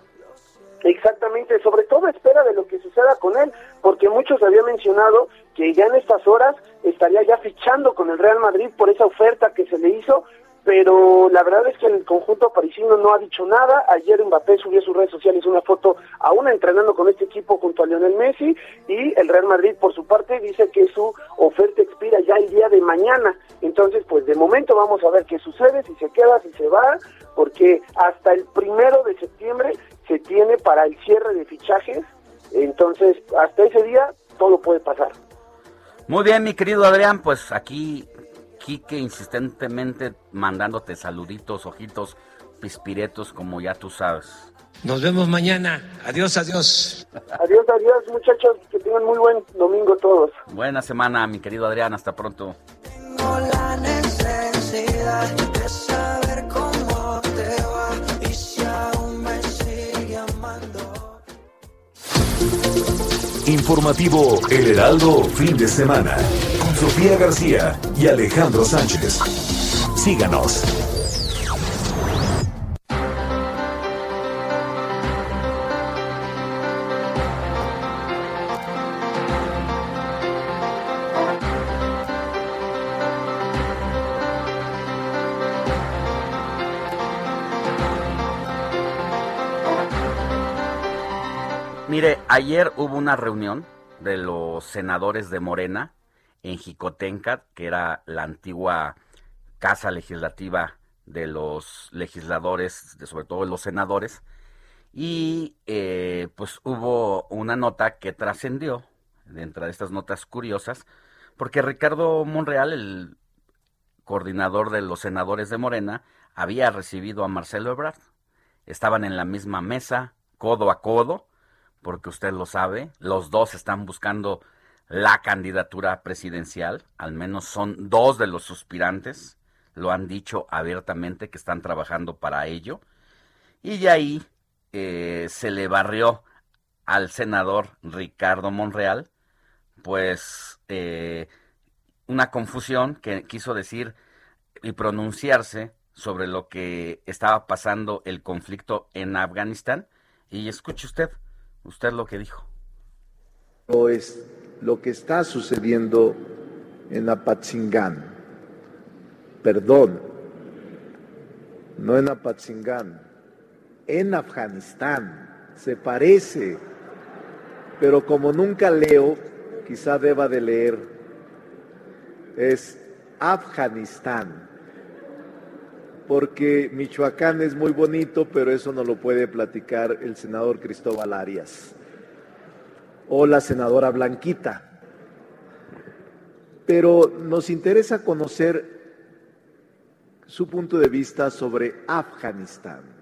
Exactamente, sobre todo espera de lo que suceda con él, porque muchos habían mencionado que ya en estas horas estaría ya fichando con el Real Madrid por esa oferta que se le hizo, pero la verdad es que el conjunto parisino no ha dicho nada. Ayer Mbappé subió a sus redes sociales una foto aún entrenando con este equipo junto a Lionel Messi y el Real Madrid por su parte dice que su oferta expira ya el día de mañana. Entonces, pues de momento vamos a ver qué sucede, si se queda, si se va, porque hasta el primero de septiembre se tiene para el cierre de fichajes. Entonces, hasta ese día todo puede pasar. Muy bien, mi querido Adrián, pues aquí Quique insistentemente mandándote saluditos, ojitos, pispiretos, como ya tú sabes. Nos vemos mañana. Adiós, adiós. Adiós, adiós, muchachos, que tengan muy buen domingo todos. Buena semana, mi querido Adrián, hasta pronto. Tengo la necesidad de saber cómo te va y si aún me sigue amando. Informativo El Heraldo Fin de Semana Sofía García y Alejandro Sánchez. Síganos. Mire, ayer hubo una reunión de los senadores de Morena en Jicotenca, que era la antigua casa legislativa de los legisladores, de sobre todo de los senadores, Y eh, pues hubo una nota que trascendió, dentro de estas notas curiosas, porque Ricardo Monreal, el coordinador de los senadores de Morena, había recibido a Marcelo Ebrard. Estaban en la misma mesa, codo a codo, porque usted lo sabe, los dos están buscando la candidatura presidencial, al menos son dos de los suspirantes, lo han dicho abiertamente que están trabajando para ello, y de ahí eh, se le barrió al senador Ricardo Monreal, pues eh, una confusión que quiso decir y pronunciarse sobre lo que estaba pasando el conflicto en Afganistán. Y escuche usted, usted lo que dijo. o es lo que está sucediendo en Apatzingán. Perdón, no en Apatzingán, en Afganistán. Se parece, pero como nunca leo, quizá deba de leer. Es Afganistán. Porque Michoacán es muy bonito, pero eso no lo puede platicar el senador Cristóbal Arias o la senadora Blanquita. Pero nos interesa conocer su punto de vista sobre Afganistán.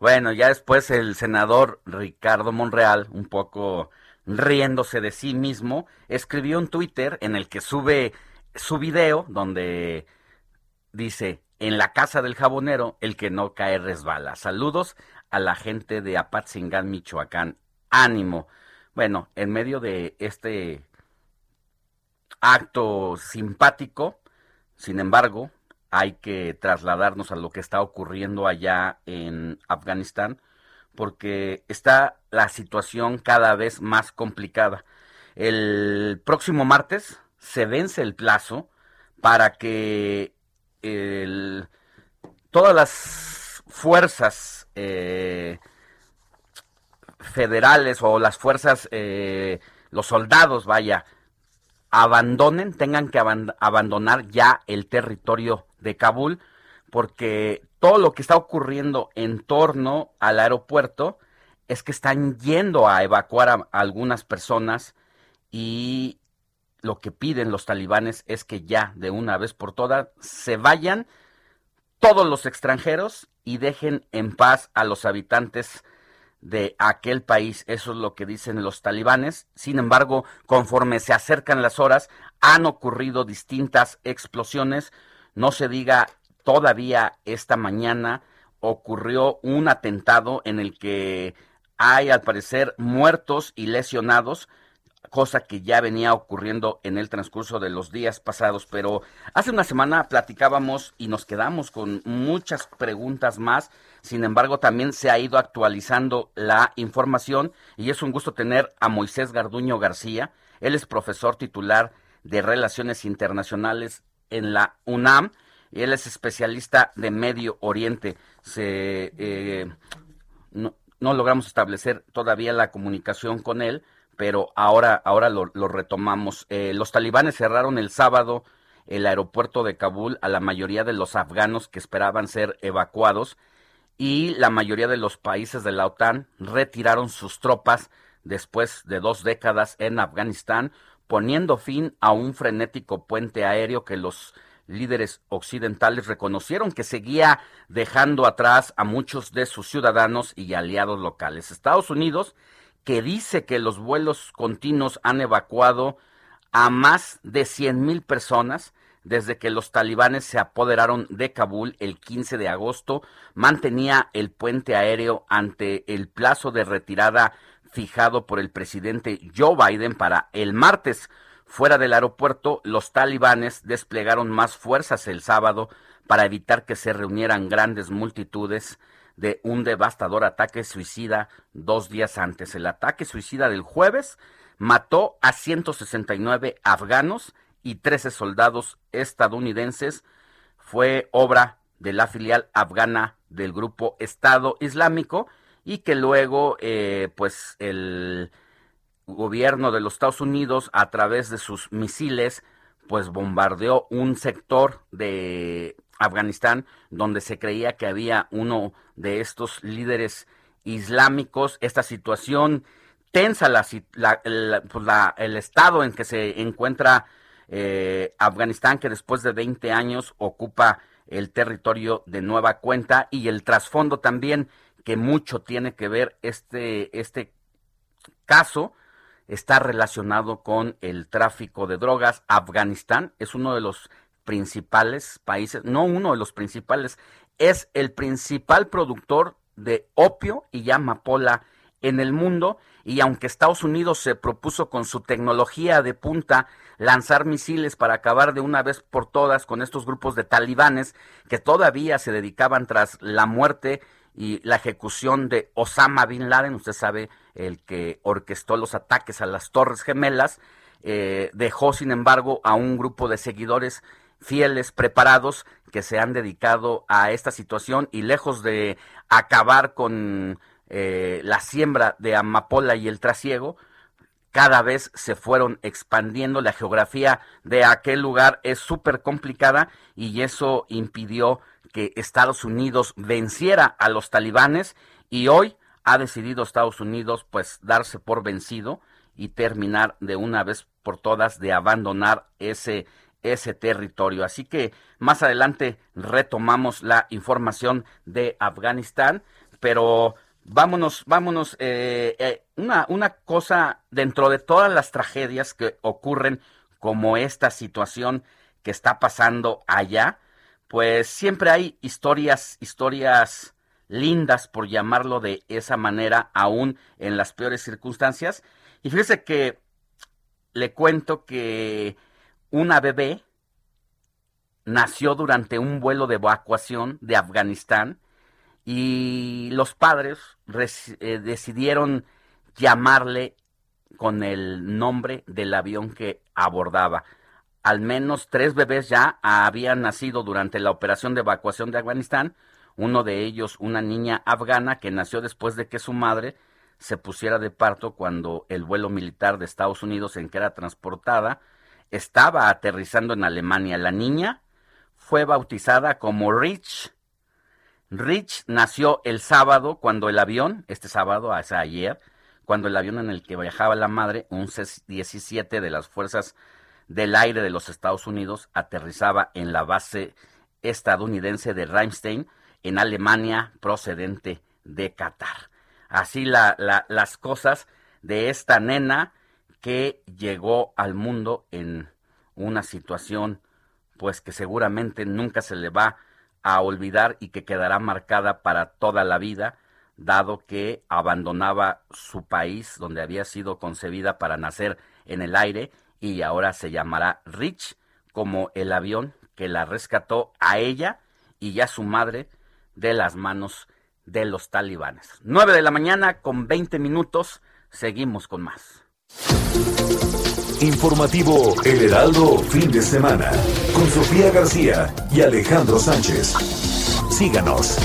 Bueno, ya después el senador Ricardo Monreal, un poco riéndose de sí mismo, escribió un Twitter en el que sube su video donde dice, en la casa del jabonero, el que no cae resbala. Saludos a la gente de Apatzingán, Michoacán. Ánimo. Bueno, en medio de este acto simpático, sin embargo, hay que trasladarnos a lo que está ocurriendo allá en Afganistán, porque está la situación cada vez más complicada. El próximo martes se vence el plazo para que el- todas las fuerzas eh, federales o las fuerzas, eh, los soldados, vaya, abandonen, tengan que aban- abandonar ya el territorio de Kabul, porque todo lo que está ocurriendo en torno al aeropuerto es que están yendo a evacuar a algunas personas y lo que piden los talibanes es que ya de una vez por todas se vayan todos los extranjeros y dejen en paz a los habitantes de aquel país. Eso es lo que dicen los talibanes. Sin embargo, conforme se acercan las horas, han ocurrido distintas explosiones. No se diga todavía esta mañana ocurrió un atentado en el que hay al parecer muertos y lesionados cosa que ya venía ocurriendo en el transcurso de los días pasados, pero hace una semana platicábamos y nos quedamos con muchas preguntas más, sin embargo también se ha ido actualizando la información y es un gusto tener a Moisés Garduño García, él es profesor titular de Relaciones Internacionales en la UNAM, y él es especialista de Medio Oriente. Se, eh, no, logramos establecer todavía la comunicación con él, pero ahora, ahora lo, lo retomamos. Eh, los talibanes cerraron el sábado el aeropuerto de Kabul a la mayoría de los afganos que esperaban ser evacuados y la mayoría de los países de la OTAN retiraron sus tropas después de dos décadas en Afganistán, poniendo fin a un frenético puente aéreo que los líderes occidentales reconocieron que seguía dejando atrás a muchos de sus ciudadanos y aliados locales. Estados Unidos que dice que los vuelos continuos han evacuado a más de 100 mil personas desde que los talibanes se apoderaron de Kabul el 15 de agosto, mantenía el puente aéreo ante el plazo de retirada fijado por el presidente Joe Biden para el martes. Fuera del aeropuerto, los talibanes desplegaron más fuerzas el sábado para evitar que se reunieran grandes multitudes de un devastador ataque suicida dos días antes. El ataque suicida del jueves mató a 169 afganos y 13 soldados estadounidenses. Fue obra de la filial afgana del grupo Estado Islámico y que luego, eh, pues, el gobierno de los Estados Unidos, a través de sus misiles, pues bombardeó un sector de Afganistán donde se creía que había uno de estos líderes islámicos, esta situación tensa, la, pues, el estado en que se encuentra eh, Afganistán, que después de 20 años ocupa el territorio de nueva cuenta y el trasfondo también que mucho tiene que ver este, este caso está relacionado con el tráfico de drogas. Afganistán es uno de los principales países, no uno de los principales, es el principal productor de opio y amapola en el mundo y aunque Estados Unidos se propuso con su tecnología de punta lanzar misiles para acabar de una vez por todas con estos grupos de talibanes que todavía se dedicaban tras la muerte y la ejecución de Osama Bin Laden, usted sabe, el que orquestó los ataques a las Torres Gemelas, eh, dejó sin embargo a un grupo de seguidores fieles, preparados, que se han dedicado a esta situación y lejos de acabar con eh, la siembra de amapola y el trasiego, cada vez se fueron expandiendo. La geografía de aquel lugar es súper complicada y eso impidió que Estados Unidos venciera a los talibanes y hoy ha decidido Estados Unidos pues darse por vencido y terminar de una vez por todas de abandonar ese ese territorio. Así que más adelante retomamos la información de Afganistán, pero vámonos, vámonos, eh, eh, una, una cosa dentro de todas las tragedias que ocurren como esta situación que está pasando allá, pues siempre hay historias, historias lindas, por llamarlo de esa manera, aún en las peores circunstancias. Y fíjese que le cuento que una bebé nació durante un vuelo de evacuación de Afganistán y los padres res- eh, decidieron llamarle con el nombre del avión que abordaba. Al menos tres bebés ya habían nacido durante la operación de evacuación de Afganistán, uno de ellos una niña afgana que nació después de que su madre se pusiera de parto cuando el vuelo militar de Estados Unidos en que era transportada estaba aterrizando en Alemania. La niña fue bautizada como Rich. Rich nació el sábado cuando el avión, este sábado, ayer, cuando el avión en el que viajaba la madre, un C-17 de las Fuerzas del Aire de los Estados Unidos, aterrizaba en la base estadounidense de Ramstein, en Alemania, procedente de Qatar. Así la- la- las cosas de esta nena que llegó al mundo en una situación pues que seguramente nunca se le va a olvidar y que quedará marcada para toda la vida, dado que abandonaba su país donde había sido concebida para nacer en el aire y ahora se llamará Rich como el avión que la rescató a ella y a su madre de las manos de los talibanes. 9 de la mañana con 20 minutos, seguimos con más. Informativo El Heraldo Fin de Semana con Sofía García y Alejandro Sánchez. Síganos.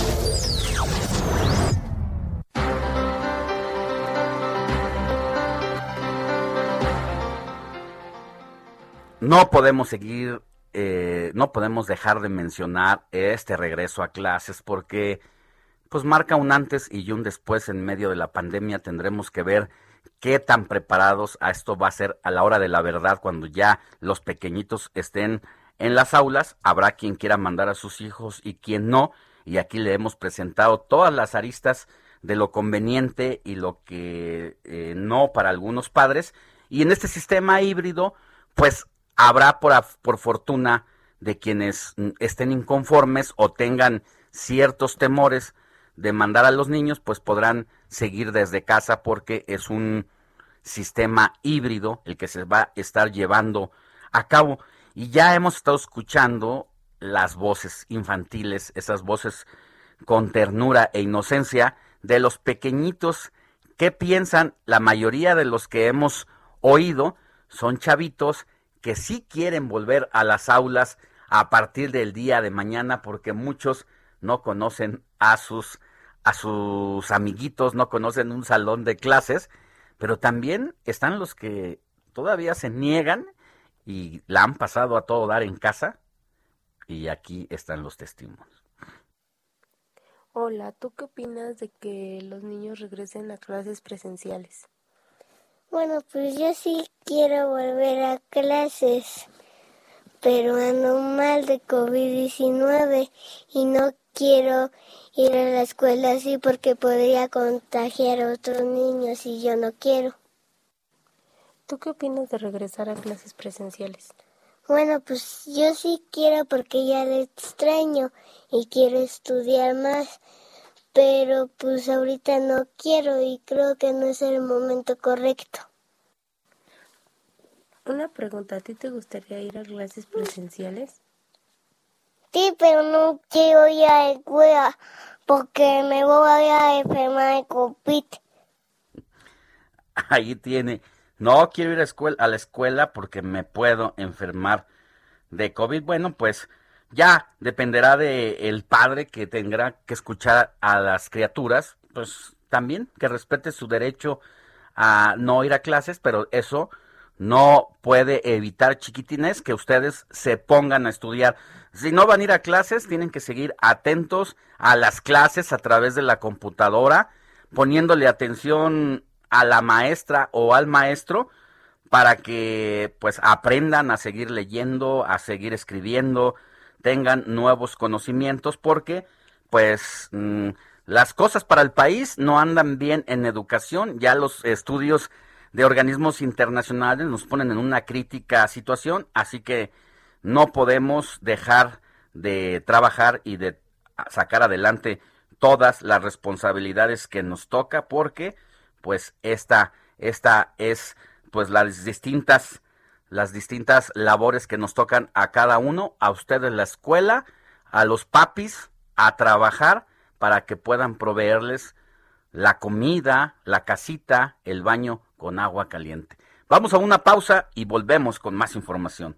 No podemos seguir, eh, no podemos dejar de mencionar este regreso a clases porque pues marca un antes y un después en medio de la pandemia. Tendremos que ver qué tan preparados a esto va a ser a la hora de la verdad cuando ya los pequeñitos estén en las aulas. Habrá quien quiera mandar a sus hijos y quien no. Y aquí le hemos presentado todas las aristas de lo conveniente y lo que eh, no para algunos padres. Y en este sistema híbrido, pues habrá por, por fortuna de quienes mm, estén inconformes o tengan ciertos temores de mandar a los niños, pues podrán seguir desde casa porque es un sistema híbrido el que se va a estar llevando a cabo. Y ya hemos estado escuchando las voces infantiles, esas voces con ternura e inocencia de los pequeñitos. Que piensan, la mayoría de los que hemos oído son chavitos que sí quieren volver a las aulas a partir del día de mañana porque muchos no conocen a sus a sus amiguitos, no conocen un salón de clases, pero también están los que todavía se niegan y la han pasado a todo dar en casa y aquí están los testimonios. Hola, ¿tú qué opinas de que los niños regresen a clases presenciales? Bueno, pues yo sí quiero volver a clases, pero ando mal de COVID-19 y no quiero ir a la escuela así porque podría contagiar a otros niños y yo no quiero. ¿Tú qué opinas de regresar a clases presenciales? Bueno, pues yo sí quiero porque ya le extraño y quiero estudiar más, pero pues ahorita no quiero y creo que no es el momento correcto. Una pregunta, ¿a ti te gustaría ir a clases presenciales? Sí, pero no quiero ir a la escuela porque me voy a enfermar de COVID. Ahí tiene. No quiero ir a, a la escuela porque me puedo enfermar de COVID. Bueno, pues ya dependerá de el padre que tendrá que escuchar a las criaturas, pues también que respete su derecho a no ir a clases, pero eso no puede evitar, chiquitines, que ustedes se pongan a estudiar. Si no van a ir a clases, tienen que seguir atentos a las clases a través de la computadora, poniéndole atención a la maestra o al maestro para que pues aprendan a seguir leyendo, a seguir escribiendo, tengan nuevos conocimientos porque pues mm, las cosas para el país no andan bien en educación, ya los estudios de organismos internacionales nos ponen en una crítica situación, así que no podemos dejar de trabajar y de sacar adelante todas las responsabilidades que nos toca porque pues esta esta es pues las distintas las distintas labores que nos tocan a cada uno, a ustedes la escuela, a los papis a trabajar para que puedan proveerles la comida, la casita, el baño con agua caliente. Vamos a una pausa y volvemos con más información.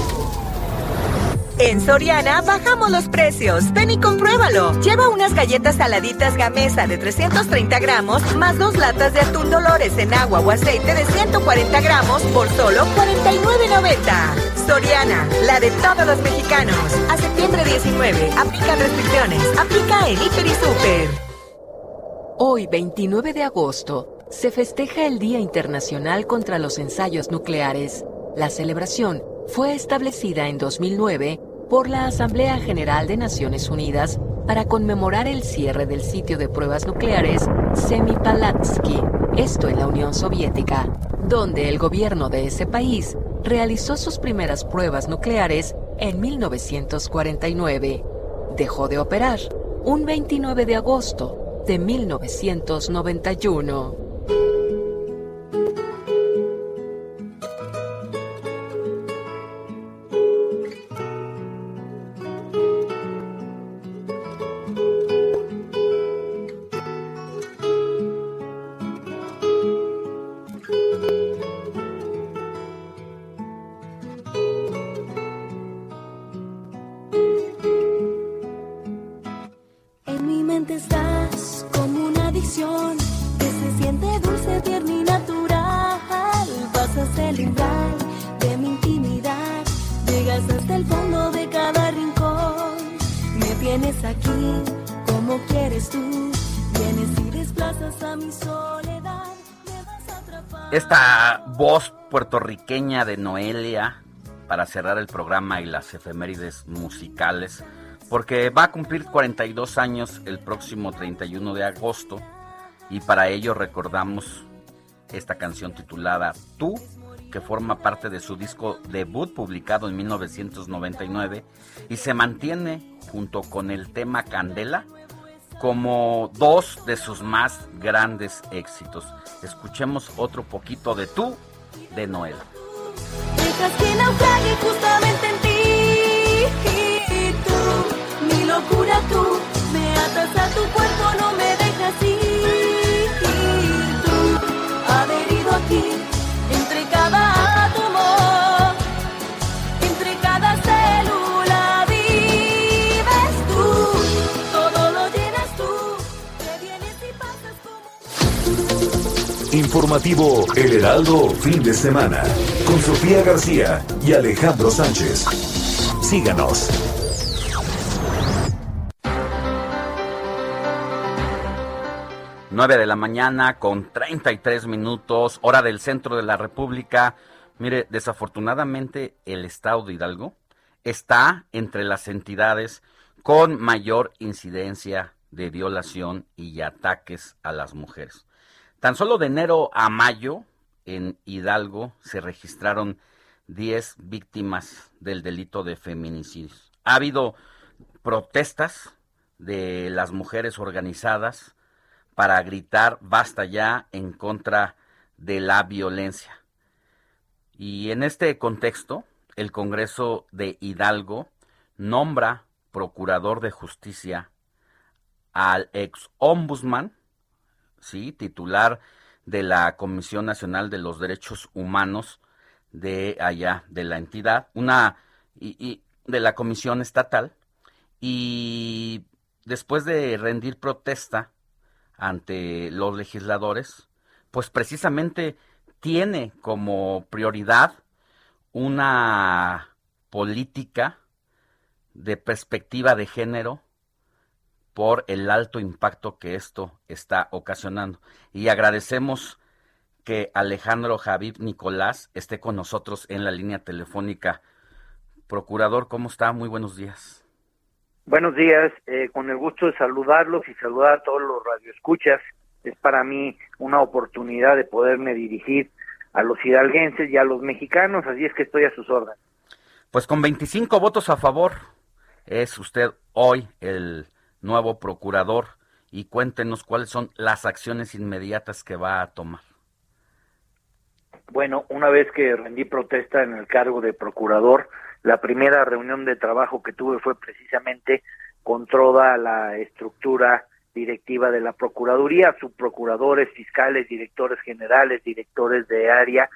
En Soriana bajamos los precios. Ven y compruébalo. Lleva unas galletas saladitas Gamesa de 330 gramos más dos latas de atún Dolores en agua o aceite de 140 gramos por solo 49.90. Soriana, la de todos los mexicanos. A septiembre 19. Aplican restricciones. Aplica en Hiper y Super. Hoy, 29 de agosto, se festeja el Día Internacional contra los Ensayos Nucleares. La celebración fue establecida en 2009 por la Asamblea General de Naciones Unidas para conmemorar el cierre del sitio de pruebas nucleares Semipalatsky, esto en la Unión Soviética, donde el gobierno de ese país realizó sus primeras pruebas nucleares en 1949. Dejó de operar un 29 de agosto de 1991. De Noelia para cerrar el programa y las efemérides musicales, porque va a cumplir 42 años el próximo 31 de agosto y para ello recordamos esta canción titulada Tú, que forma parte de su disco debut publicado en 1999 y se mantiene junto con el tema Candela como dos de sus más grandes éxitos. Escuchemos otro poquito de Tú de Noel. Mientras que naufrague justamente en ti, y tú, mi locura tú, me atas a tu cuerpo, no me dejas ir, y tú, adherido aquí. Informativo El Heraldo Fin de Semana con Sofía García y Alejandro Sánchez. Síganos. Nueve de la mañana con 33 minutos, hora del centro de la República. Mire, desafortunadamente el estado de Hidalgo está entre las entidades con mayor incidencia de violación y ataques a las mujeres. Tan solo de enero a mayo en Hidalgo se registraron 10 víctimas del delito de feminicidio. Ha habido protestas de las mujeres organizadas para gritar basta ya en contra de la violencia. Y en este contexto, el Congreso de Hidalgo nombra procurador de justicia al ex ombudsman, sí, titular de la Comisión Nacional de los Derechos Humanos de allá, de la entidad, una y, y de la Comisión Estatal, y después de rendir protesta ante los legisladores, pues precisamente tiene como prioridad una política de perspectiva de género por el alto impacto que esto está ocasionando. Y agradecemos que Alejandro Javid Nicolás esté con nosotros en la línea telefónica. Procurador, ¿cómo está? Muy buenos días. Buenos días, eh, con el gusto de saludarlos y saludar a todos los radioescuchas. Es para mí una oportunidad de poderme dirigir a los hidalguenses y a los mexicanos, así es que estoy a sus órdenes. Pues con 25 votos a favor, es usted hoy el nuevo procurador y cuéntenos cuáles son las acciones inmediatas que va a tomar. Bueno, una vez que rendí protesta en el cargo de procurador, la primera reunión de trabajo que tuve fue precisamente con toda la estructura directiva de la Procuraduría, subprocuradores, fiscales, directores generales, directores de área,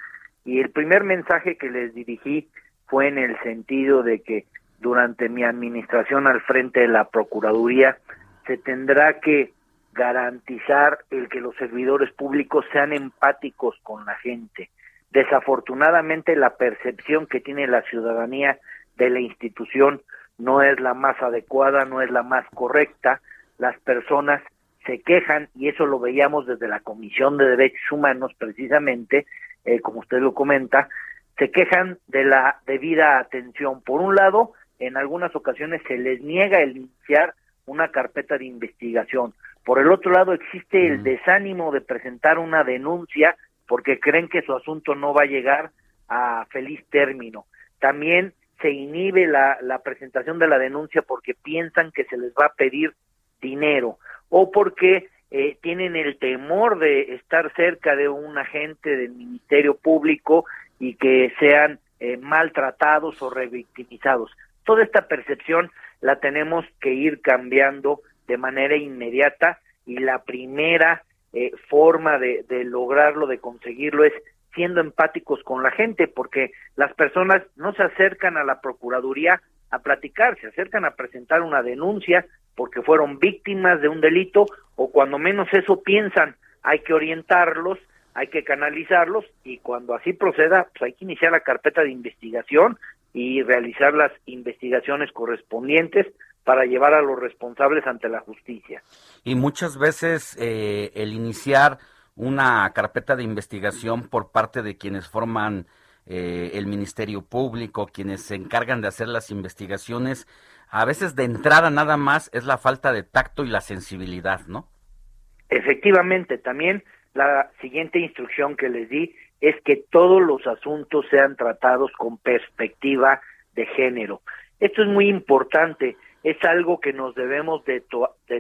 y el primer mensaje que les dirigí fue en el sentido de que durante mi administración al frente de la Procuraduría se tendrá que garantizar el que los servidores públicos sean empáticos con la gente. Desafortunadamente la percepción que tiene la ciudadanía de la institución no es la más adecuada, no es la más correcta. Las personas se quejan y eso lo veíamos desde la Comisión de Derechos Humanos precisamente, eh, como usted lo comenta, se quejan de la debida atención. Por un lado, en algunas ocasiones se les niega el iniciar una carpeta de investigación. Por el otro lado, existe el desánimo de presentar una denuncia porque creen que su asunto no va a llegar a feliz término. También se inhibe la, la presentación de la denuncia porque piensan que se les va a pedir dinero o porque eh, tienen el temor de estar cerca de un agente del Ministerio Público y que sean eh, maltratados o revictimizados. Toda esta percepción la tenemos que ir cambiando de manera inmediata y la primera eh, forma de, de lograrlo, de conseguirlo, es siendo empáticos con la gente, porque las personas no se acercan a la Procuraduría a platicar, se acercan a presentar una denuncia porque fueron víctimas de un delito o cuando menos eso piensan, hay que orientarlos, hay que canalizarlos y cuando así proceda, pues hay que iniciar la carpeta de investigación y realizar las investigaciones correspondientes para llevar a los responsables ante la justicia. Y muchas veces eh, el iniciar una carpeta de investigación por parte de quienes forman eh, el Ministerio Público, quienes se encargan de hacer las investigaciones, a veces de entrada nada más es la falta de tacto y la sensibilidad, ¿no? Efectivamente, también la siguiente instrucción que les di es que todos los asuntos sean tratados con perspectiva de género. Esto es muy importante, es algo que nos debemos de,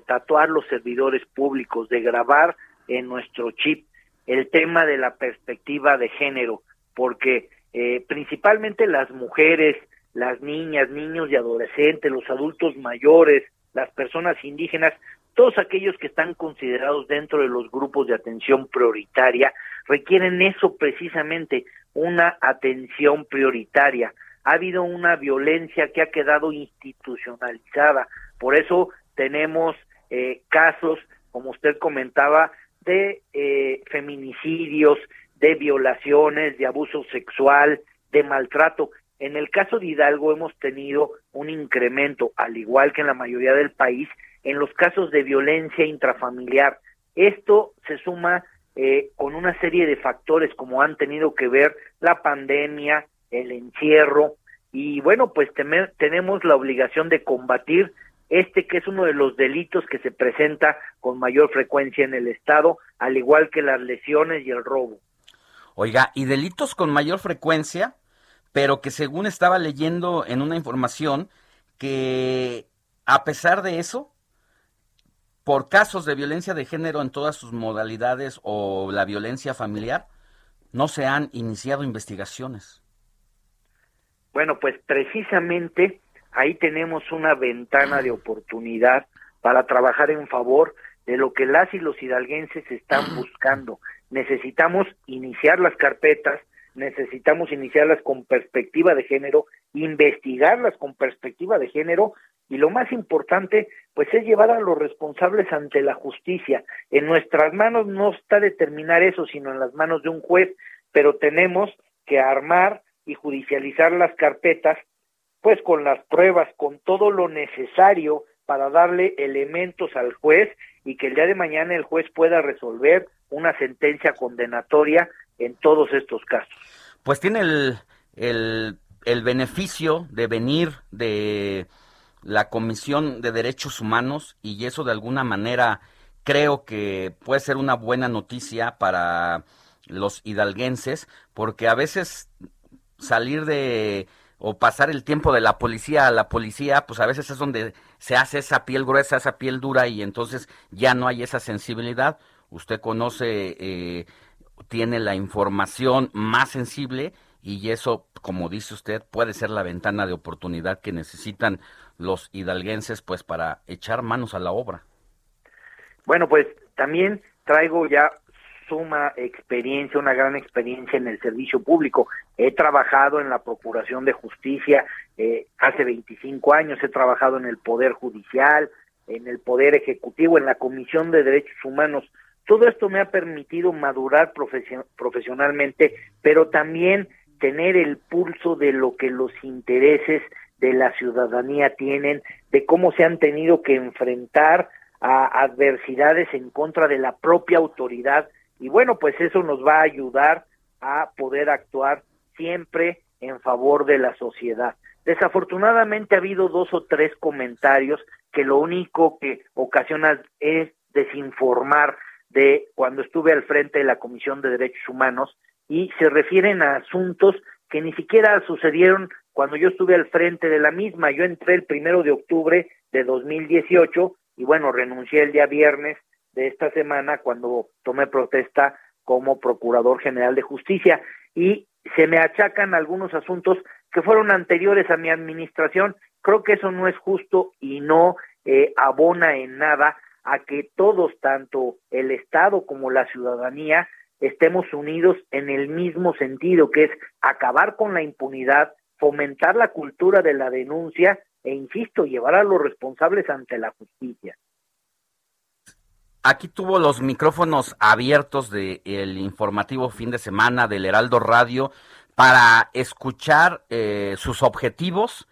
tatuar los servidores públicos, de grabar en nuestro chip el tema de la perspectiva de género, porque eh, principalmente las mujeres, las niñas, niños y adolescentes, los adultos mayores, las personas indígenas, todos aquellos que están considerados dentro de los grupos de atención prioritaria, requieren eso precisamente, una atención prioritaria. Ha habido una violencia que ha quedado institucionalizada, por eso tenemos eh, casos, como usted comentaba, de eh, feminicidios, de violaciones, de abuso sexual, de maltrato. En el caso de Hidalgo hemos tenido un incremento, al igual que en la mayoría del país, en los casos de violencia intrafamiliar. Esto se suma eh, con una serie de factores como han tenido que ver la pandemia, el encierro, y bueno, pues tenemos la obligación de combatir este que es uno de los delitos que se presenta con mayor frecuencia en el Estado, al igual que las lesiones y el robo. Oiga, y delitos con mayor frecuencia, pero que según estaba leyendo en una información, que a pesar de eso, por casos de violencia de género en todas sus modalidades o la violencia familiar, no se han iniciado investigaciones. Bueno, pues precisamente ahí tenemos una ventana de oportunidad para trabajar en favor de lo que las y los hidalguenses están buscando. Necesitamos iniciar las carpetas, necesitamos iniciarlas con perspectiva de género, investigarlas con perspectiva de género y lo más importante, pues es llevar a los responsables ante la justicia. En nuestras manos no está determinar eso, sino en las manos de un juez, pero tenemos que armar y judicializar las carpetas, pues con las pruebas, con todo lo necesario para darle elementos al juez y que el día de mañana el juez pueda resolver una sentencia condenatoria en todos estos casos. Pues tiene el, el, el beneficio de venir de la Comisión de Derechos Humanos y eso de alguna manera creo que puede ser una buena noticia para los hidalguenses porque a veces salir de o pasar el tiempo de la policía a la policía, pues a veces es donde se hace esa piel gruesa, esa piel dura y entonces ya no hay esa sensibilidad. Usted conoce, eh, tiene la información más sensible y eso, como dice usted, puede ser la ventana de oportunidad que necesitan los hidalguenses pues para echar manos a la obra. Bueno, pues también traigo ya suma experiencia, una gran experiencia en el servicio público. He trabajado en la Procuración de Justicia eh, hace 25 años, he trabajado en el Poder Judicial, en el Poder Ejecutivo, en la Comisión de Derechos Humanos. Todo esto me ha permitido madurar profesio- profesionalmente, pero también tener el pulso de lo que los intereses de la ciudadanía tienen, de cómo se han tenido que enfrentar a adversidades en contra de la propia autoridad y bueno, pues eso nos va a ayudar a poder actuar siempre en favor de la sociedad. Desafortunadamente ha habido dos o tres comentarios que lo único que ocasiona es desinformar de cuando estuve al frente de la Comisión de Derechos Humanos y se refieren a asuntos que ni siquiera sucedieron cuando yo estuve al frente de la misma. Yo entré el primero de octubre de 2018 y bueno, renuncié el día viernes de esta semana cuando tomé protesta como Procurador General de Justicia y se me achacan algunos asuntos que fueron anteriores a mi administración. Creo que eso no es justo y no eh, abona en nada a que todos, tanto el Estado como la ciudadanía, estemos unidos en el mismo sentido, que es acabar con la impunidad, fomentar la cultura de la denuncia e, insisto, llevar a los responsables ante la justicia. Aquí tuvo los micrófonos abiertos del informativo fin de semana del Heraldo Radio para escuchar eh, sus objetivos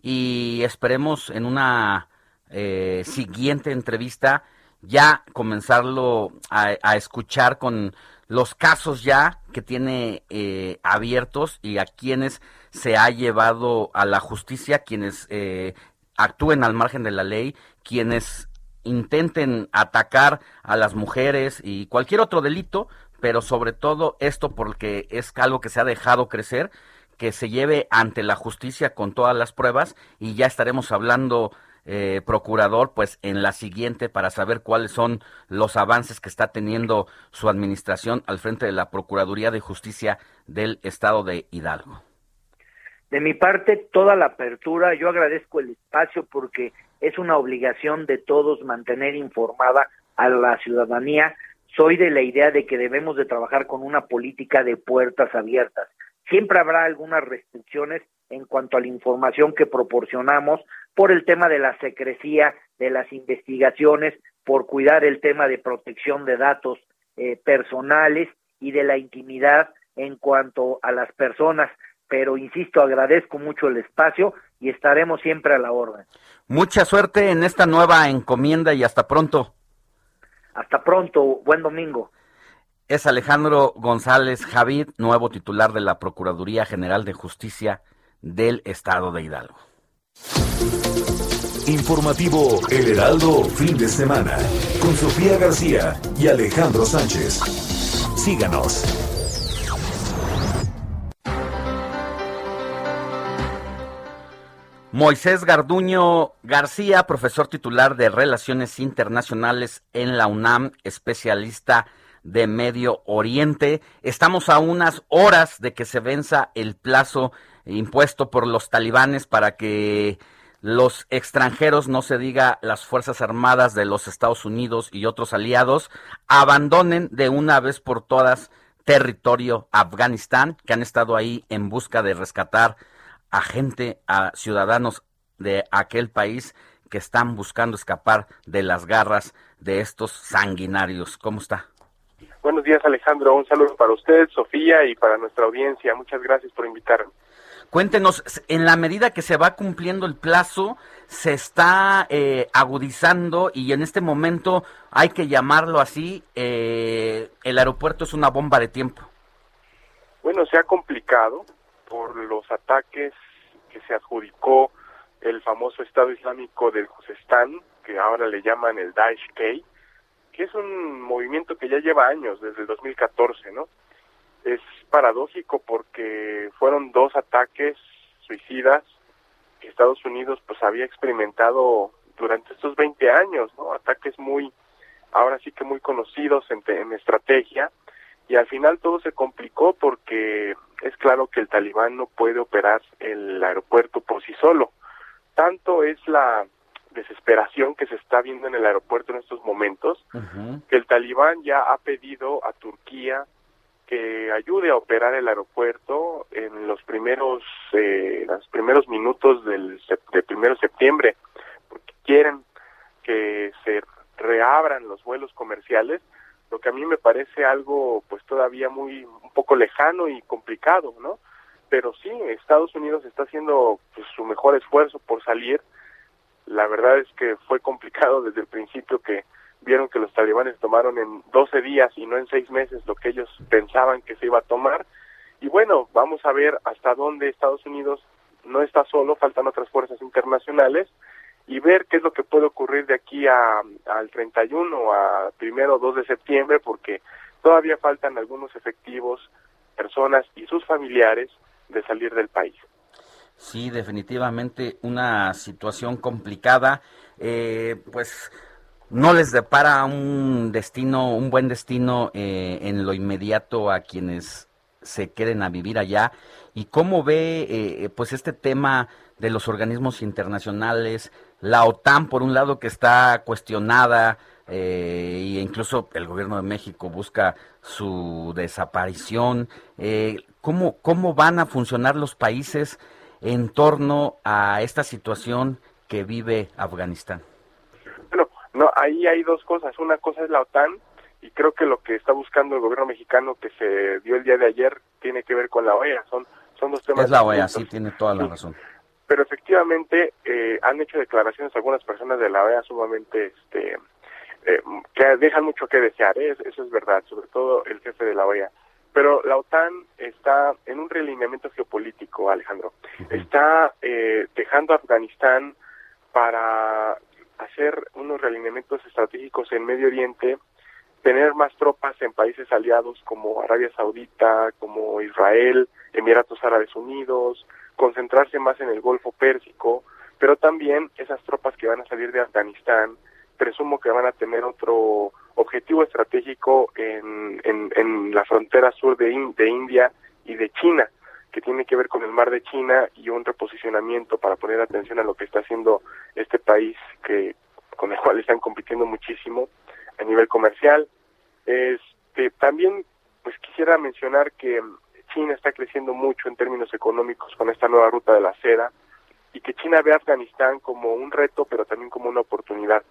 y esperemos en una eh, siguiente entrevista ya comenzarlo a, escuchar con los casos ya que tiene eh, abiertos y a quienes se ha llevado a la justicia, quienes eh, actúen al margen de la ley, quienes intenten atacar a las mujeres y cualquier otro delito, pero sobre todo esto porque es algo que se ha dejado crecer, que se lleve ante la justicia con todas las pruebas y ya estaremos hablando eh, procurador, pues en la siguiente para saber cuáles son los avances que está teniendo su administración al frente de la Procuraduría de Justicia del Estado de Hidalgo. De mi parte, toda la apertura, yo agradezco el espacio porque es una obligación de todos mantener informada a la ciudadanía. Soy de la idea de que debemos de trabajar con una política de puertas abiertas. Siempre habrá algunas restricciones en cuanto a la información que proporcionamos por el tema de la secrecía de las investigaciones, por cuidar el tema de protección de datos eh, personales y de la intimidad en cuanto a las personas. Pero insisto, agradezco mucho el espacio y estaremos siempre a la orden. Mucha suerte en esta nueva encomienda y hasta pronto. Hasta pronto, buen domingo. Es Alejandro González Javid, nuevo titular de la Procuraduría General de Justicia del Estado de Hidalgo. Informativo El Heraldo fin de semana con Sofía García y Alejandro Sánchez. Síganos. Moisés Garduño García, profesor titular de Relaciones Internacionales en la UNAM, especialista de Medio Oriente. Estamos a unas horas de que se venza el plazo impuesto por los talibanes para que los extranjeros, no se diga las Fuerzas Armadas de los Estados Unidos y otros aliados, abandonen de una vez por todas territorio Afganistán, que han estado ahí en busca de rescatar a gente, a ciudadanos de aquel país que están buscando escapar de las garras de estos sanguinarios. ¿Cómo está? Buenos días Alejandro, un saludo para usted, Sofía y para nuestra audiencia. Muchas gracias por invitarme. Cuéntenos, en la medida que se va cumpliendo el plazo, se está eh, agudizando y en este momento hay que llamarlo así, eh, el aeropuerto es una bomba de tiempo. Bueno, se ha complicado por los ataques que se adjudicó el famoso Estado Islámico del Juzestán, que ahora le llaman el Daesh-K, que es un movimiento que ya lleva años, desde el 2014, ¿no? Es paradójico porque fueron dos ataques suicidas que Estados Unidos pues había experimentado durante estos 20 años, ¿no? Ataques muy, ahora sí que muy conocidos en, en estrategia, y al final todo se complicó porque es claro que el talibán no puede operar el aeropuerto por sí solo. Tanto es la desesperación que se está viendo en el aeropuerto en estos momentos, que el talibán ya ha pedido a Turquía que ayude a operar el aeropuerto en los primeros eh, los primeros minutos del, del primero de septiembre, porque quieren que se reabran los vuelos comerciales, lo que a mí me parece algo pues todavía muy un poco lejano y complicado, ¿no? Pero sí, Estados Unidos está haciendo pues, su mejor esfuerzo por salir. La verdad es que fue complicado desde el principio que vieron que los talibanes tomaron en 12 días y no en 6 meses lo que ellos pensaban que se iba a tomar. Y bueno, vamos a ver hasta dónde Estados Unidos no está solo, faltan otras fuerzas internacionales y ver qué es lo que puede ocurrir de aquí a, al 31, a primero o 2 de septiembre, porque todavía faltan algunos efectivos, personas y sus familiares de salir del país. Sí, definitivamente una situación complicada. Eh, pues no les depara un destino, un buen destino eh, en lo inmediato a quienes se queden a vivir allá. ¿Y cómo ve eh, pues este tema de los organismos internacionales, la OTAN por un lado que está cuestionada eh, e incluso el gobierno de México busca su desaparición? Eh, ¿cómo, ¿Cómo van a funcionar los países en torno a esta situación que vive Afganistán? No, ahí hay dos cosas. Una cosa es la OTAN y creo que lo que está buscando el gobierno mexicano que se dio el día de ayer tiene que ver con la OEA. Son, son dos temas. Es la OEA, sí, tiene toda la razón. Pero efectivamente eh, han hecho declaraciones algunas personas de la OEA sumamente, este, eh, que dejan mucho que desear. ¿eh? Eso es verdad, sobre todo el jefe de la OEA. Pero la OTAN está en un realineamiento geopolítico, Alejandro. Está eh, dejando a Afganistán para hacer unos realineamientos estratégicos en Medio Oriente, tener más tropas en países aliados como Arabia Saudita, como Israel, Emiratos Árabes Unidos, concentrarse más en el Golfo Pérsico, pero también esas tropas que van a salir de Afganistán, presumo que van a tener otro objetivo estratégico en, en, en la frontera sur de, In- de India y de China, que tiene que ver con el mar de China y un reposicionamiento para poner atención a lo que está haciendo este país que con el cual están compitiendo muchísimo a nivel comercial. Este, también pues quisiera mencionar que China está creciendo mucho en términos económicos con esta nueva ruta de la seda y que China ve a Afganistán como un reto pero también como una oportunidad.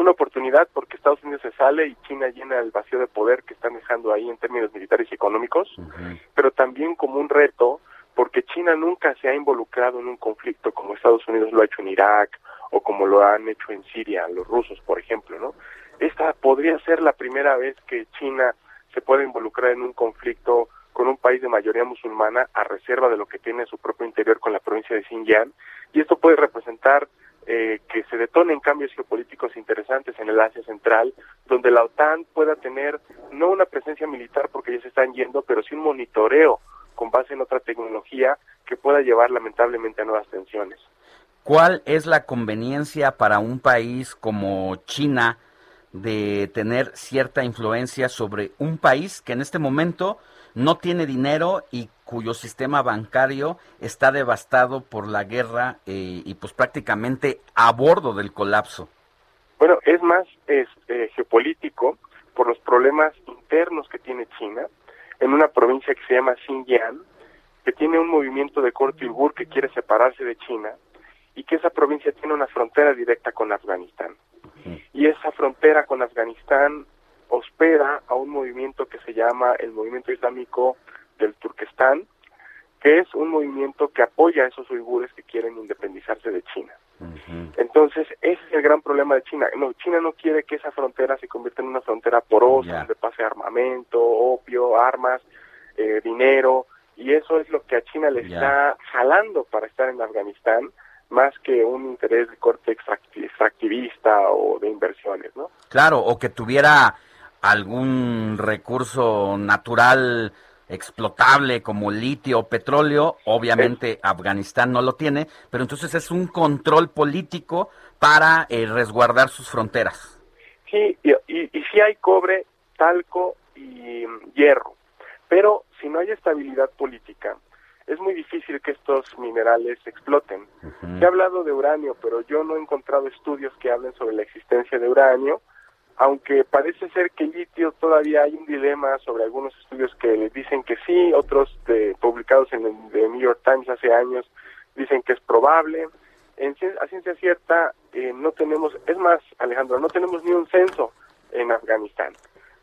Una oportunidad porque Estados Unidos se sale y China llena el vacío de poder que están dejando ahí en términos militares y económicos, pero también como un reto porque China nunca se ha involucrado en un conflicto como Estados Unidos lo ha hecho en Irak o como lo han hecho en Siria los rusos, por ejemplo, ¿no? Esta podría ser la primera vez que China se puede involucrar en un conflicto con un país de mayoría musulmana a reserva de lo que tiene en su propio interior con la provincia de Xinjiang y esto puede representar eh, que se detonen cambios geopolíticos interesantes en el Asia Central, donde la OTAN pueda tener no una presencia militar porque ya se están yendo, pero sí un monitoreo con base en otra tecnología que pueda llevar lamentablemente a nuevas tensiones. ¿Cuál es la conveniencia para un país como China de tener cierta influencia sobre un país que en este momento no tiene dinero y cuyo sistema bancario está devastado por la guerra eh, y pues prácticamente a bordo del colapso? Bueno, es más es, eh, geopolítico por los problemas internos que tiene China en una provincia que se llama Xinjiang, que tiene un movimiento de corte uigur que quiere separarse de China y que esa provincia tiene una frontera directa con Afganistán. Y esa frontera con Afganistán hospeda a un movimiento que se llama el Movimiento Islámico del Turquestán, que es un movimiento que apoya a esos uigures que quieren independizarse de China. Entonces, ese es el gran problema de China. No, China no quiere que esa frontera se convierta en una frontera porosa, donde pase armamento, opio, armas, eh, dinero, y eso es lo que a China le está jalando para estar en Afganistán, más que un interés de corte extracti- extractivista o de inversiones, ¿no? Claro, o que tuviera algún recurso natural explotable como litio o petróleo, obviamente Afganistán no lo tiene, pero entonces es un control político para eh, resguardar sus fronteras. Sí, y, y, y sí hay cobre, talco y mm, hierro, pero si no hay estabilidad política, es muy difícil que estos minerales exploten. Se ha hablado de uranio, pero yo no he encontrado estudios que hablen sobre la existencia de uranio, aunque parece ser que el litio todavía hay un dilema sobre algunos estudios que dicen que sí, otros publicados en el New York Times hace años dicen que es probable. En, a ciencia cierta eh, no tenemos, es más, Alejandro, no tenemos ni un censo en Afganistán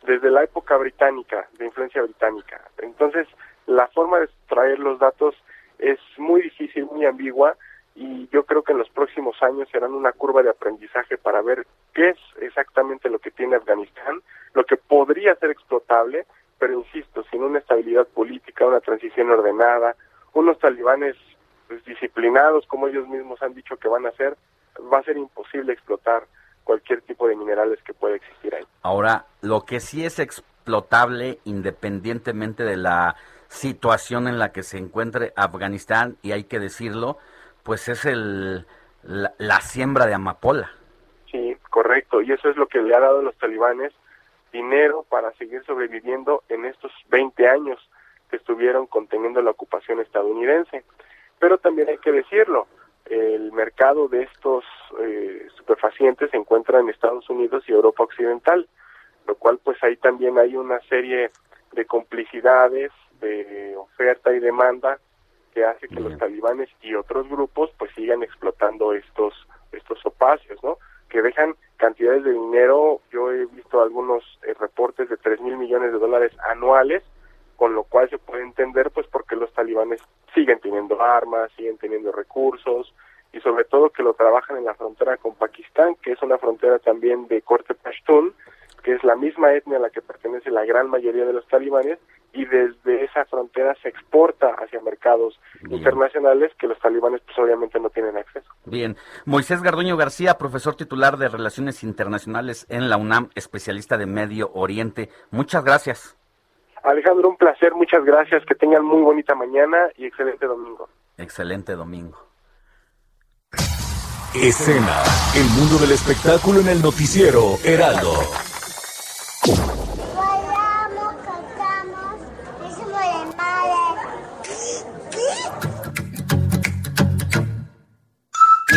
desde la época británica, de influencia británica. Entonces, la forma de extraer los datos es muy difícil, muy ambigua, y yo creo que en los próximos años serán una curva de aprendizaje para ver qué es exactamente lo que tiene Afganistán, lo que podría ser explotable, pero insisto, sin una estabilidad política, una transición ordenada, unos talibanes pues, disciplinados, como ellos mismos han dicho que van a hacer, va a ser imposible explotar cualquier tipo de minerales que pueda existir ahí. Ahora, lo que sí es explotable independientemente de la situación en la que se encuentre Afganistán, y hay que decirlo, pues es el, la, siembra de amapola. Sí, correcto. Y eso es lo que le ha dado a los talibanes dinero para seguir sobreviviendo en estos 20 años que estuvieron conteniendo la ocupación estadounidense. Pero también hay que decirlo, el mercado de estos eh, estupefacientes se encuentra en Estados Unidos y Europa Occidental, lo cual pues ahí también hay una serie de complicidades, de oferta y demanda que hace que los talibanes y otros grupos pues sigan explotando estos estos opacios, ¿no? Que dejan cantidades de dinero, yo he visto algunos eh, reportes de 3 mil millones de dólares anuales, con lo cual se puede entender pues porque los talibanes siguen teniendo armas, siguen teniendo recursos y sobre todo que lo trabajan en la frontera con Pakistán, que es una frontera también de corte pashtun, que es la misma etnia a la que pertenece la gran mayoría de los talibanes y desde esa frontera se exporta hacia mercados internacionales que los talibanes pues obviamente no tienen acceso. Bien, Moisés Garduño García, profesor titular de Relaciones Internacionales en la UNAM, especialista de Medio Oriente. Muchas gracias. Alejandro, un placer, muchas gracias, que tengan muy bonita mañana y excelente domingo. Excelente domingo. Escena, el mundo del espectáculo en el noticiero Heraldo.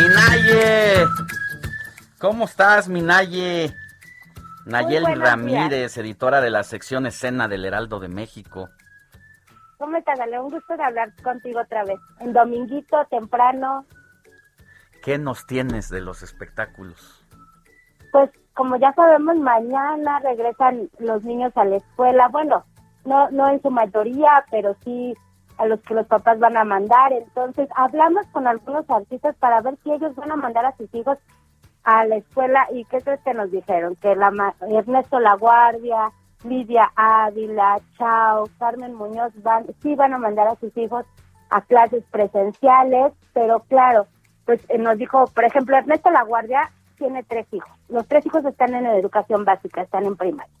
Minaye, ¿cómo estás, Minaye? Buenos Ramírez, editora de la sección Escena del Heraldo de México. ¿Cómo estás, Ale? Un gusto de hablar contigo otra vez. En dominguito, temprano, ¿Qué nos tienes de los espectáculos? pues como ya sabemos, mañana regresan los niños a la escuela. Bueno, no, no en su mayoría, pero sí a los que los papás van a mandar. Entonces, hablamos con algunos artistas para ver si ellos van a mandar a sus hijos a la escuela. ¿Y qué crees que nos dijeron? Que la ma- Ernesto La Guardia, Lidia Ávila, Chao, Carmen Muñoz, van, sí van a mandar a sus hijos a clases presenciales, pero claro, pues eh, nos dijo, por ejemplo, Ernesto La Guardia tiene tres hijos. Los tres hijos están en educación básica, están en primaria.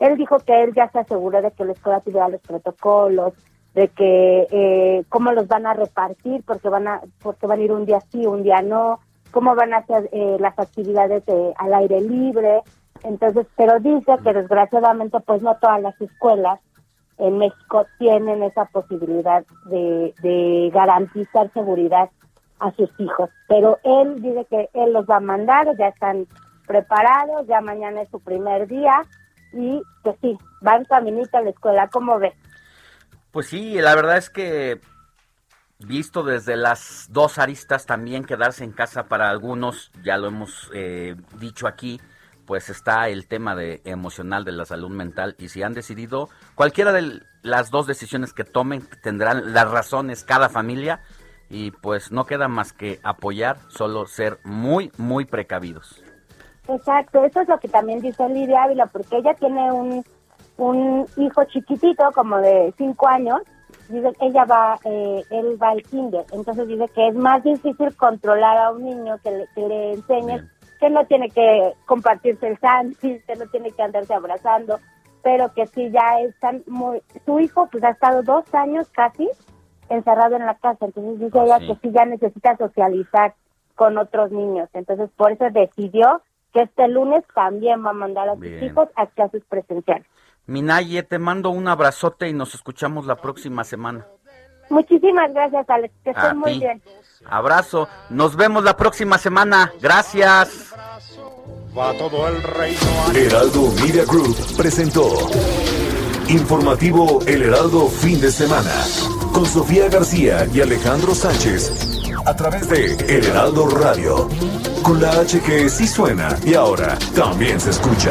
Él dijo que él ya se aseguró de que la escuela tuviera los protocolos, de que eh, cómo los van a repartir, porque van a porque van a ir un día sí, un día no, cómo van a hacer eh, las actividades eh, al aire libre. Entonces, pero dice que desgraciadamente pues no todas las escuelas en México tienen esa posibilidad de, de garantizar seguridad a sus hijos. Pero él dice que él los va a mandar, ya están preparados, ya mañana es su primer día y que sí, van caminito a la escuela, ¿cómo ves? Pues sí, la verdad es que visto desde las dos aristas también quedarse en casa para algunos, ya lo hemos eh, dicho aquí, pues está el tema de emocional de la salud mental y si han decidido cualquiera de las dos decisiones que tomen tendrán las razones cada familia y pues no queda más que apoyar, solo ser muy muy precavidos. Exacto, eso es lo que también dice Lidia Ávila, porque ella tiene un, un hijo chiquitito, como de cinco años, dice ella va, eh, él va al kinder, entonces dice que es más difícil controlar a un niño que le, que le enseñes que no tiene que compartirse el sándwich, que no tiene que andarse abrazando, pero que sí ya están muy, su hijo pues ha estado dos años casi encerrado en la casa, entonces dice ella sí. que sí ya necesita socializar con otros niños, entonces por eso decidió que este lunes también va a mandar a sus Bien. hijos a clases presenciales. Minaye, te mando un abrazote y nos escuchamos la próxima semana. Muchísimas gracias, Alex, que estén muy ti. bien. Abrazo, nos vemos la próxima semana. Gracias. Va todo el reino Heraldo Media Group presentó Informativo El Heraldo Fin de Semana con Sofía García y Alejandro Sánchez a través de El Heraldo Radio con la H que sí suena y ahora también se escucha.